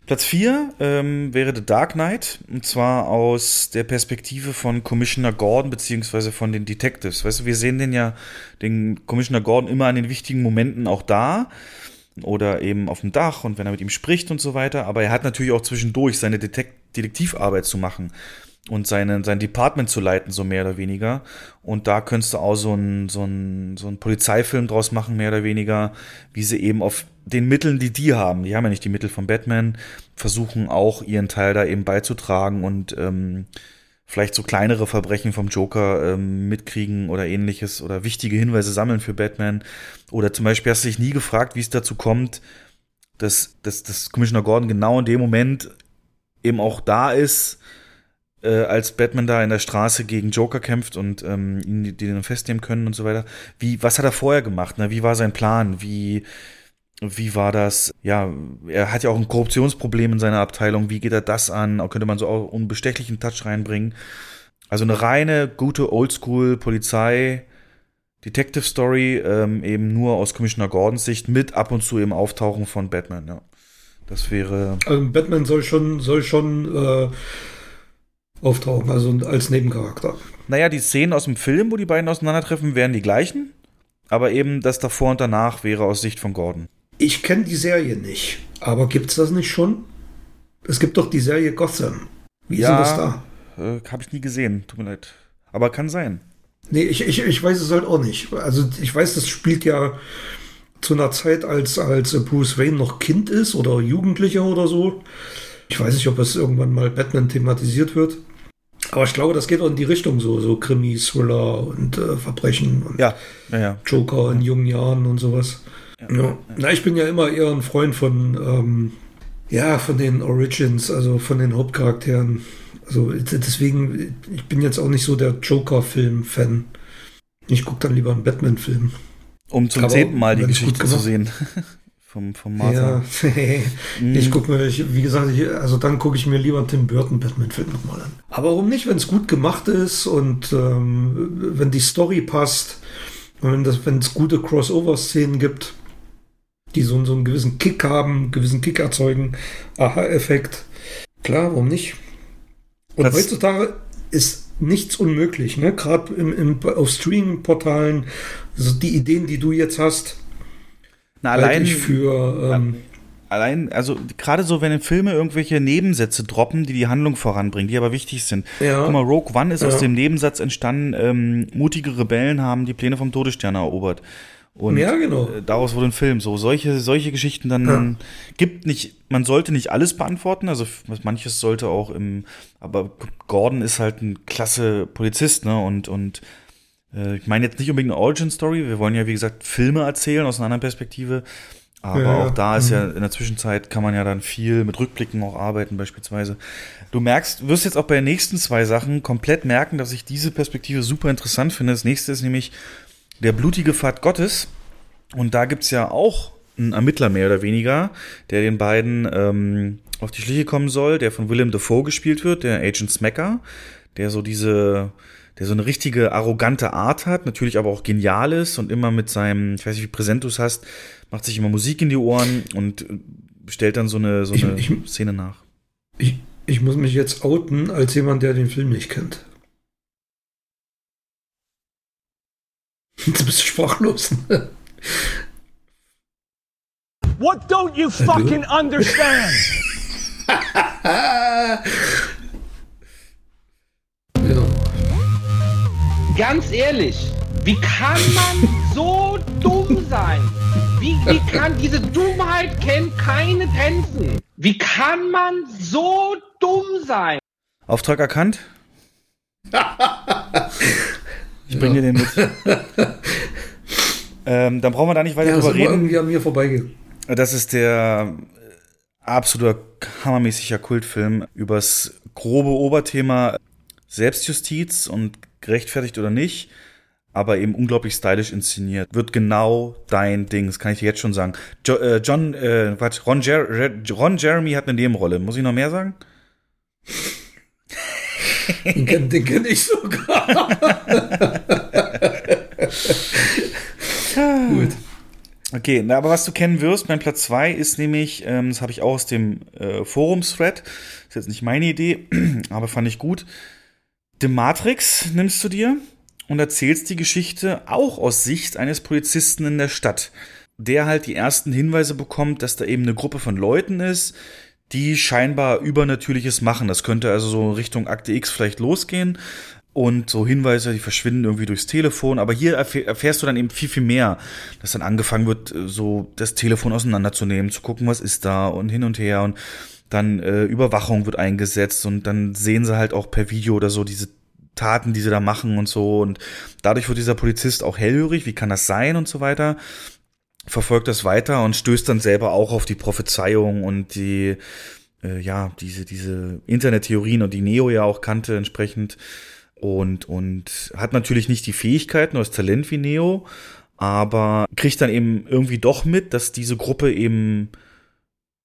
Platz 4 ähm, wäre The Dark Knight, und zwar aus der Perspektive von Commissioner Gordon, beziehungsweise von den Detectives. Weißt du, wir sehen den ja, den Commissioner Gordon immer an den wichtigen Momenten auch da oder eben auf dem Dach und wenn er mit ihm spricht und so weiter, aber er hat natürlich auch zwischendurch seine Detek Detektivarbeit zu machen und seine, sein Department zu leiten, so mehr oder weniger. Und da könntest du auch so einen so einen so einen Polizeifilm draus machen, mehr oder weniger, wie sie eben auf den Mitteln, die die haben, die haben ja nicht die Mittel von Batman, versuchen auch ihren Teil da eben beizutragen und ähm, vielleicht so kleinere Verbrechen vom Joker ähm, mitkriegen oder ähnliches oder wichtige Hinweise sammeln für Batman. Oder zum Beispiel hast du dich nie gefragt, wie es dazu kommt, dass, dass, dass Commissioner Gordon genau in dem Moment eben auch da ist, äh, als Batman da in der Straße gegen Joker kämpft und ähm, ihn die, den festnehmen können und so weiter. Wie, was hat er vorher gemacht? Ne? Wie war sein Plan? Wie, wie war das? Ja, er hat ja auch ein Korruptionsproblem in seiner Abteilung. Wie geht er das an? Könnte man so auch einen bestechlichen Touch reinbringen. Also eine reine, gute Oldschool-Polizei, Detective Story, ähm, eben nur aus Commissioner Gordons Sicht, mit ab und zu im Auftauchen von Batman, ja. Das wäre. Also Batman soll schon, soll schon äh, auftauchen, also als Nebencharakter. Naja, die Szenen aus dem Film, wo die beiden auseinandertreffen, wären die gleichen. Aber eben das davor und danach wäre aus Sicht von Gordon. Ich kenne die Serie nicht, aber gibt's das nicht schon? Es gibt doch die Serie Gotham. Wie Ja. ist denn das da? Äh, Habe ich nie gesehen, tut mir leid. Aber kann sein. Nee, ich, ich, ich weiß es halt auch nicht. Also ich weiß, das spielt ja zu einer Zeit, als, als Bruce Wayne noch Kind ist oder Jugendlicher oder so. Ich weiß nicht, ob es irgendwann mal Batman thematisiert wird. Aber ich glaube, das geht auch in die Richtung so, so Krimi, Thriller und äh, Verbrechen und Ja, ja, ja. Joker in jungen Jahren und sowas. Ja. Na, ich bin ja immer eher ein Freund von, ähm, ja, von den Origins, also von den Hauptcharakteren. Also deswegen, ich bin jetzt auch nicht so der Joker-Film-Fan. Ich gucke dann lieber einen Batman-Film. Um zum Aber zehnten Mal die Geschichte zu sehen. vom, vom Martha. Ja, ich gucke mir, ich, wie gesagt, ich, also dann gucke ich mir lieber einen Tim Burton Batman-Film nochmal an. Aber warum nicht, wenn es gut gemacht ist und ähm, wenn die Story passt und wenn das, wenn es gute Crossover-Szenen gibt, die so, so einen gewissen Kick haben, einen gewissen Kick erzeugen, Aha-Effekt. Klar, warum nicht? Und Das- heutzutage ist nichts unmöglich, ne? Gerade im, im, auf Streaming-Portalen, also die Ideen, die du jetzt hast, Na, allein, ich für ähm, allein, also gerade so, wenn in Filme irgendwelche Nebensätze droppen, die die Handlung voranbringen, die aber wichtig sind. Ja. Guck mal, Rogue One ist aus Ja. dem Nebensatz entstanden, ähm, mutige Rebellen haben die Pläne vom Todesstern erobert. Und Ja, genau. äh, daraus wurde ein Film. So, solche, solche Geschichten dann gibt nicht, man sollte nicht alles beantworten, also manches sollte auch im, aber Gordon ist halt ein klasse Polizist, ne? Und, und äh, ich meine jetzt nicht unbedingt eine Origin-Story, wir wollen ja, wie gesagt, Filme erzählen aus einer anderen Perspektive. Aber Ja, ja. auch da ist ja Mhm. in der Zwischenzeit kann man ja dann viel mit Rückblicken auch arbeiten, beispielsweise. Du merkst, wirst jetzt auch bei den nächsten zwei Sachen komplett merken, dass ich diese Perspektive super interessant finde. Das nächste ist nämlich der blutige Pfad Gottes. Und da gibt's ja auch einen Ermittler mehr oder weniger, der den beiden ähm, auf die Schliche kommen soll, der von Willem Dafoe gespielt wird, der Agent Smacker, der so diese, der so eine richtige arrogante Art hat, natürlich aber auch genial ist und immer mit seinem, ich weiß nicht, wie präsent du es hast, macht sich immer Musik in die Ohren und äh, stellt dann so eine, so Ich- eine ich- Szene nach. Ich, ich muss mich jetzt outen als jemand, der den Film nicht kennt. Jetzt bist du sprachlos. What don't you fucking understand? ja. Ganz ehrlich, wie kann man so dumm sein? Wie, wie kann diese Dummheit kennt keine Grenzen? Wie kann man so dumm sein? Auftrag erkannt? Ich bringe dir den mit. ähm, dann brauchen wir da nicht weiter Ja, das drüber ist immer reden. irgendwie an mir vorbeigegangen. Das ist der äh, absoluter hammermäßiger Kultfilm übers grobe Oberthema Selbstjustiz und gerechtfertigt oder nicht, aber eben unglaublich stylisch inszeniert. Wird genau dein Ding, das kann ich dir jetzt schon sagen. Jo, äh, John, äh, Quatsch, Ron, Jer Ron Jeremy hat eine Nebenrolle. Muss ich noch mehr sagen? Den kenne kenn ich sogar. Gut. Okay, na, aber was du kennen wirst, mein Platz zwei ist nämlich, ähm, das habe ich auch aus dem äh, Forums-Thread, ist jetzt nicht meine Idee, aber fand ich gut. The Matrix nimmst du dir und erzählst die Geschichte auch aus Sicht eines Polizisten in der Stadt, der halt die ersten Hinweise bekommt, dass da eben eine Gruppe von Leuten ist, die scheinbar Übernatürliches machen. Das könnte also so Richtung Akte X vielleicht losgehen. Und so Hinweise, die verschwinden irgendwie durchs Telefon. Aber hier erfäh- erfährst du dann eben viel, viel mehr, dass dann angefangen wird, äh, so das Telefon auseinanderzunehmen, zu gucken, was ist da und hin und her. Und dann äh, Überwachung wird eingesetzt und dann sehen sie halt auch per Video oder so diese Taten, die sie da machen und so. Und dadurch wird dieser Polizist auch hellhörig. Wie kann das sein und so weiter? Verfolgt das weiter und stößt dann selber auch auf die Prophezeiung und die, äh, ja, diese, diese Internettheorien und die Neo ja auch kannte entsprechend und, und hat natürlich nicht die Fähigkeiten oder das Talent wie Neo, aber kriegt dann eben irgendwie doch mit, dass diese Gruppe eben,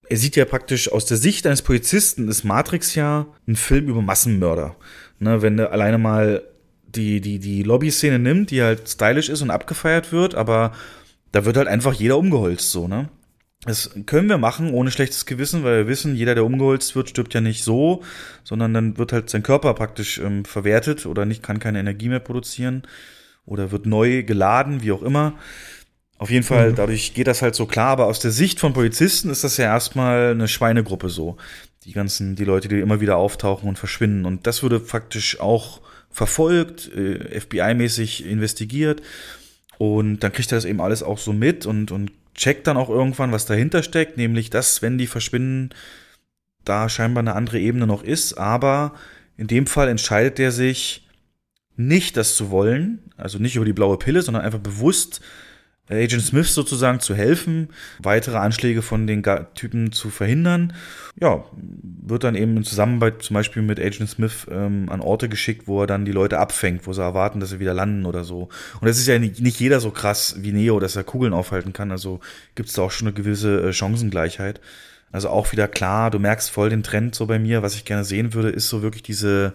er sieht ja praktisch aus der Sicht eines Polizisten ist Matrix ja ein Film über Massenmörder. Ne, wenn du alleine mal die, die, die Lobby-Szene nimmt, die halt stylisch ist und abgefeiert wird, aber da wird halt einfach jeder umgeholzt, so, ne? Das können wir machen ohne schlechtes Gewissen, weil wir wissen, jeder, der umgeholzt wird, stirbt ja nicht so, sondern dann wird halt sein Körper praktisch ähm, verwertet oder nicht, kann keine Energie mehr produzieren oder wird neu geladen, wie auch immer. Auf jeden Fall, Mhm. dadurch geht das halt so klar, aber aus der Sicht von Polizisten ist das ja erstmal eine Schweinegruppe so. Die ganzen, die Leute, die immer wieder auftauchen und verschwinden. Und das würde faktisch auch verfolgt, äh, FBI-mäßig investigiert. Und dann kriegt er das eben alles auch so mit und, und checkt dann auch irgendwann, was dahinter steckt, nämlich dass, wenn die verschwinden, da scheinbar eine andere Ebene noch ist. Aber in dem Fall entscheidet er sich, nicht das zu wollen, also nicht über die blaue Pille, sondern einfach bewusst Agent Smith sozusagen zu helfen, weitere Anschläge von den Typen zu verhindern. Ja, wird dann eben in Zusammenarbeit zum Beispiel mit Agent Smith ähm, an Orte geschickt, wo er dann die Leute abfängt, wo sie erwarten, dass sie wieder landen oder so. Und das ist ja nicht, nicht jeder so krass wie Neo, dass er Kugeln aufhalten kann. Also gibt es da auch schon eine gewisse äh, Chancengleichheit. Also auch wieder klar, du merkst voll den Trend so bei mir. Was ich gerne sehen würde, ist so wirklich diese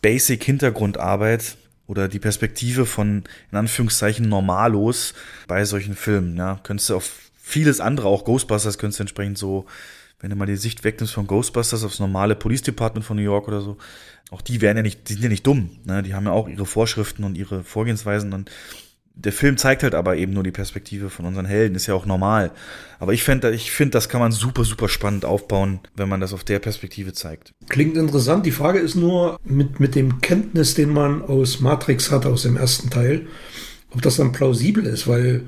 Basic-Hintergrundarbeit oder die Perspektive von, in Anführungszeichen, Normalos bei solchen Filmen. Ja, könntest du auf vieles andere, auch Ghostbusters, könntest du entsprechend so, wenn du mal die Sicht wegnimmst von Ghostbusters aufs normale Police Department von New York oder so, auch die werden ja nicht, die sind ja nicht dumm. Ne? Die haben ja auch ihre Vorschriften und ihre Vorgehensweisen und der Film zeigt halt aber eben nur die Perspektive von unseren Helden, ist ja auch normal. Aber ich finde, ich finde, das kann man super, super spannend aufbauen, wenn man das auf der Perspektive zeigt. Klingt interessant. Die Frage ist nur, mit, mit dem Kenntnis, den man aus Matrix hat, aus dem ersten Teil, ob das dann plausibel ist, weil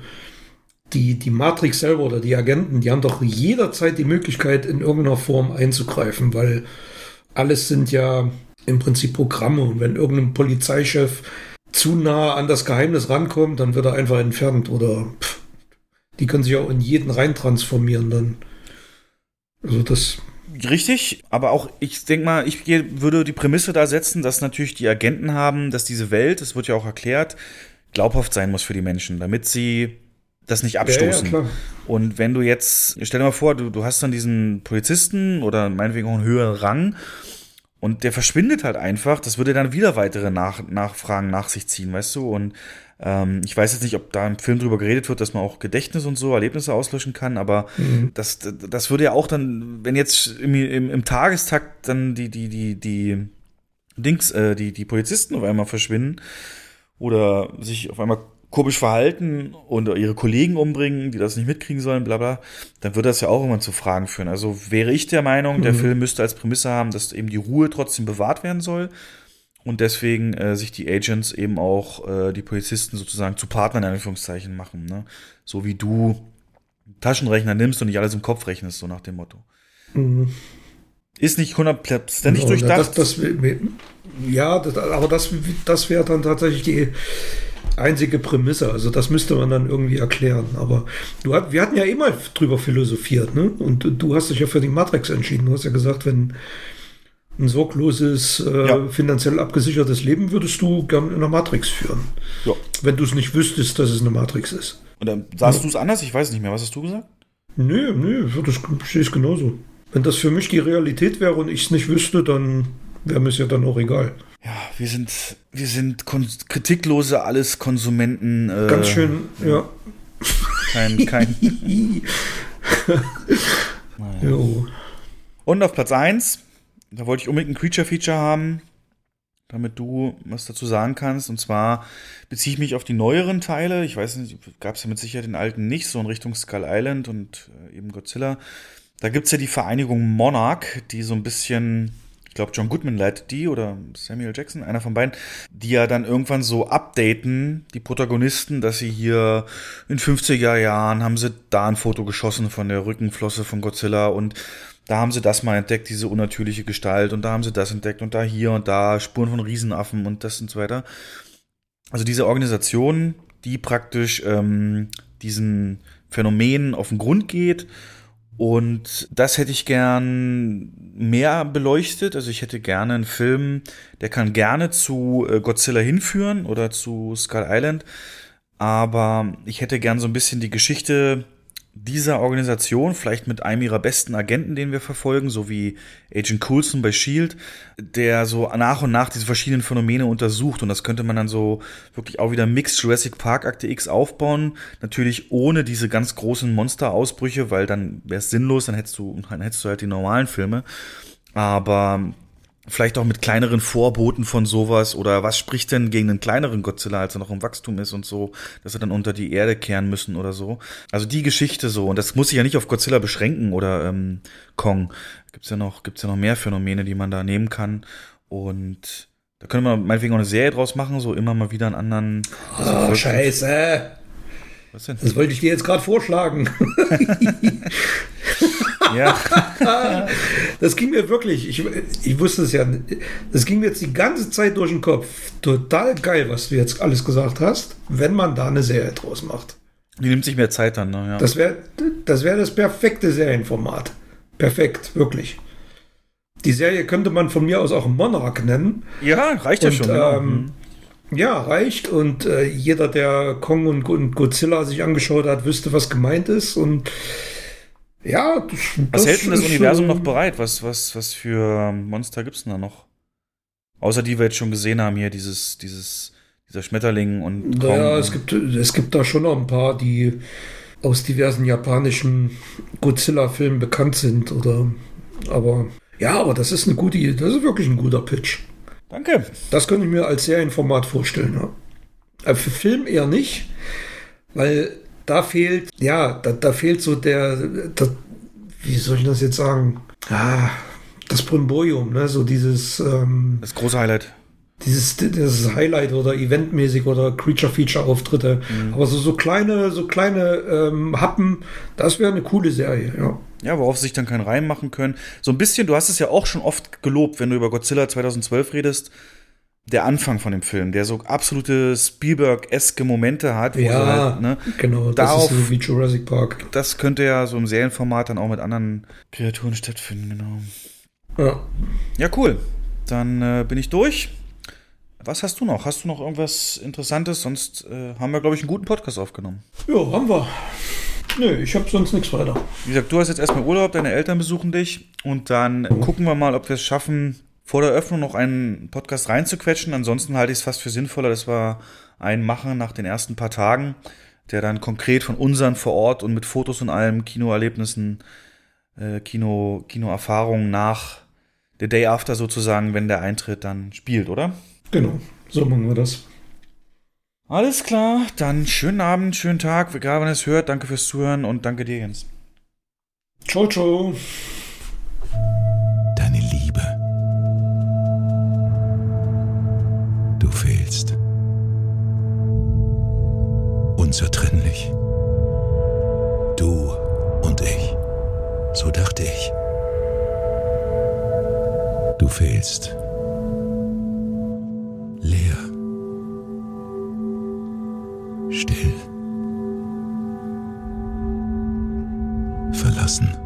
die, die Matrix selber oder die Agenten, die haben doch jederzeit die Möglichkeit, in irgendeiner Form einzugreifen, weil alles sind ja im Prinzip Programme und wenn irgendein Polizeichef zu nah an das Geheimnis rankommt, dann wird er einfach entfernt oder pff, die können sich auch in jeden rein transformieren dann. Also das Richtig, aber auch ich denke mal, ich würde die Prämisse da setzen, dass natürlich die Agenten haben, dass diese Welt, das wird ja auch erklärt, glaubhaft sein muss für die Menschen, damit sie das nicht abstoßen. klar. Und wenn du jetzt, stell dir mal vor, du, du hast dann diesen Polizisten oder meinetwegen auch einen höheren Rang und der verschwindet halt einfach, das würde dann wieder weitere Nach Nachfragen nach sich ziehen, weißt du? Und ähm, ich weiß jetzt nicht, ob da im Film drüber geredet wird, dass man auch Gedächtnis und so, Erlebnisse auslöschen kann, aber Mhm. das, das würde ja auch dann, wenn jetzt im, im, im Tagestakt dann die, die, die, die Dings, äh, die, die Polizisten auf einmal verschwinden oder sich auf einmal komisch verhalten und ihre Kollegen umbringen, die das nicht mitkriegen sollen, bla bla, dann würde das ja auch irgendwann zu Fragen führen. Also wäre ich der Meinung, der Mhm. Film müsste als Prämisse haben, dass eben die Ruhe trotzdem bewahrt werden soll und deswegen äh, sich die Agents eben auch äh, die Polizisten sozusagen zu Partnern in Anführungszeichen machen. Ne? So wie du Taschenrechner nimmst und nicht alles im Kopf rechnest, so nach dem Motto. Mhm. Ist nicht hundertprozentig Genau, durchdacht. Das, das, ja, das, aber das, das wäre dann tatsächlich die einzige Prämisse. Also das müsste man dann irgendwie erklären. Aber du hat, wir hatten ja immer drüber philosophiert, ne? Und du hast dich ja für die Matrix entschieden. Du hast ja gesagt, wenn ein sorgloses, äh, Ja. finanziell abgesichertes Leben würdest du gern in der Matrix führen. Ja. Wenn du es nicht wüsstest, dass es eine Matrix ist. Oder sahst du es anders? Ich weiß nicht mehr. Was hast du gesagt? Nö, nö, das sehe ich genauso. Wenn das für mich die Realität wäre und ich es nicht wüsste, dann wäre mir es ja dann auch egal. Ja, wir sind, wir sind kritiklose alles Konsumenten. Äh, Ganz schön, ja. Kein, kein. Jo. Und auf Platz 1, da wollte ich unbedingt ein Creature-Feature haben, damit du was dazu sagen kannst. Und zwar beziehe ich mich auf die neueren Teile. Ich weiß nicht, gab es ja mit Sicherheit den alten nicht, so in Richtung Skull Island und äh, eben Godzilla. Da gibt's ja die Vereinigung Monarch, die so ein bisschen, ich glaube, John Goodman leitet die oder Samuel Jackson, einer von beiden, die ja dann irgendwann so updaten, die Protagonisten, dass sie hier in 50er Jahren haben sie da ein Foto geschossen von der Rückenflosse von Godzilla und da haben sie das mal entdeckt, diese unnatürliche Gestalt, und da haben sie das entdeckt und da hier und da Spuren von Riesenaffen und das und so weiter. Also diese Organisation, die praktisch ähm, diesen Phänomenen auf den Grund geht. Und das hätte ich gern mehr beleuchtet. Also ich hätte gerne einen Film, der kann gerne zu äh, Godzilla hinführen oder zu Skull Island. Aber ich hätte gern so ein bisschen die Geschichte dieser Organisation, vielleicht mit einem ihrer besten Agenten, den wir verfolgen, so wie Agent Coulson bei Shield, der so nach und nach diese verschiedenen Phänomene untersucht. Und das könnte man dann so wirklich auch wieder Mixed Jurassic Park Akte X aufbauen. Natürlich ohne diese ganz großen Monsterausbrüche, weil dann wäre es sinnlos, dann hättest du, dann hättest du halt die normalen Filme. Aber vielleicht auch mit kleineren Vorboten von sowas oder was spricht denn gegen einen kleineren Godzilla, als er noch im Wachstum ist und so, dass er dann unter die Erde kehren müssen oder so. Also die Geschichte so und das muss sich ja nicht auf Godzilla beschränken oder ähm, Kong. Gibt's ja noch gibt's ja noch mehr Phänomene, die man da nehmen kann und da können wir meinetwegen auch eine Serie draus machen, so immer mal wieder einen anderen. Oh, Scheiße. Was denn? Das wollte ich dir jetzt gerade vorschlagen. ja. das ging mir wirklich, ich, ich wusste es ja, das ging mir jetzt die ganze Zeit durch den Kopf. Total geil, was du jetzt alles gesagt hast, wenn man da eine Serie draus macht. Die nimmt sich mehr Zeit dann, ne? Ja. Das wäre das, wär das perfekte Serienformat. Perfekt, wirklich. Die Serie könnte man von mir aus auch Monarch nennen. Ja, reicht ja schon. Ähm, ja, reicht. Und äh, jeder, der Kong und, und, Godzilla sich angeschaut hat, wüsste, was gemeint ist. Und ja, das, was hält denn das Universum noch bereit? Was, was, was für Monster gibt es denn da noch? Außer die wir jetzt schon gesehen haben hier, dieses, dieses, dieser Schmetterling und. Kong ja, es gibt, es gibt da schon noch ein paar, die aus diversen japanischen Godzilla-Filmen bekannt sind, oder. Aber ja, aber das ist eine gute, das ist wirklich ein guter Pitch. Danke. Das könnte ich mir als Serienformat vorstellen. Ja. Äh, für Film eher nicht, weil da fehlt, ja, da, da fehlt so der, der, wie soll ich das jetzt sagen? Ah, das Brimborium, ne? So dieses. Ähm, das große Highlight. Dieses, dieses Highlight oder eventmäßig oder Creature-Feature-Auftritte. Mhm. Aber so, so kleine, so kleine ähm, Happen, das wäre eine coole Serie, ja. Ja, worauf sie sich dann keinen Reim machen können. So ein bisschen, du hast es ja auch schon oft gelobt, wenn du über Godzilla 2012 redest der Anfang von dem Film, der so absolute Spielberg-eske Momente hat. ja, halt, ne, genau. Darauf, das ist so wie Jurassic Park. Das könnte ja so im Serienformat dann auch mit anderen Kreaturen stattfinden, genau. Ja. Ja, cool. Dann äh, bin ich durch. Was hast du noch? Hast du noch irgendwas Interessantes? Sonst äh, haben wir, glaube ich, einen guten Podcast aufgenommen. Ja, haben wir. Nö, ich habe sonst nichts weiter. Wie gesagt, du hast jetzt erstmal Urlaub, deine Eltern besuchen dich und dann mhm. gucken wir mal, ob wir es schaffen, vor der Öffnung noch einen Podcast reinzuquetschen. Ansonsten halte ich es fast für sinnvoller, dass wir einen machen nach den ersten paar Tagen, der dann konkret von unseren vor Ort und mit Fotos und allem Kinoerlebnissen, äh, Kino, Kinoerfahrungen nach der Day After sozusagen, wenn der Eintritt dann spielt, oder? Genau, so machen wir das. Alles klar, dann schönen Abend, schönen Tag, egal wann ihr es hört. Danke fürs Zuhören und danke dir, Jens. Ciao, ciao. fehlst. Unzertrennlich. Du und ich. So dachte ich. Du fehlst. Still. Verlassen.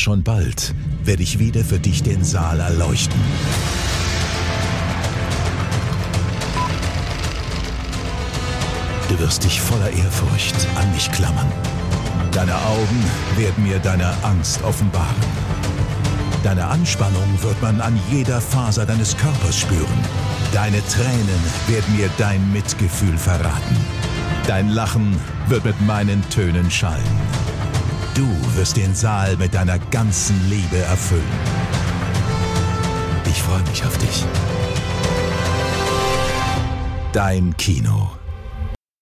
schon bald werde ich wieder für dich den Saal erleuchten. Wirst dich voller Ehrfurcht an mich klammern. Deine Augen werden mir deine Angst offenbaren. Deine Anspannung wird man an jeder Faser deines Körpers spüren. Deine Tränen werden mir dein Mitgefühl verraten. Dein Lachen wird mit meinen Tönen schallen. Du wirst den Saal mit deiner ganzen Liebe erfüllen. Ich freue mich auf dich. Dein Kino.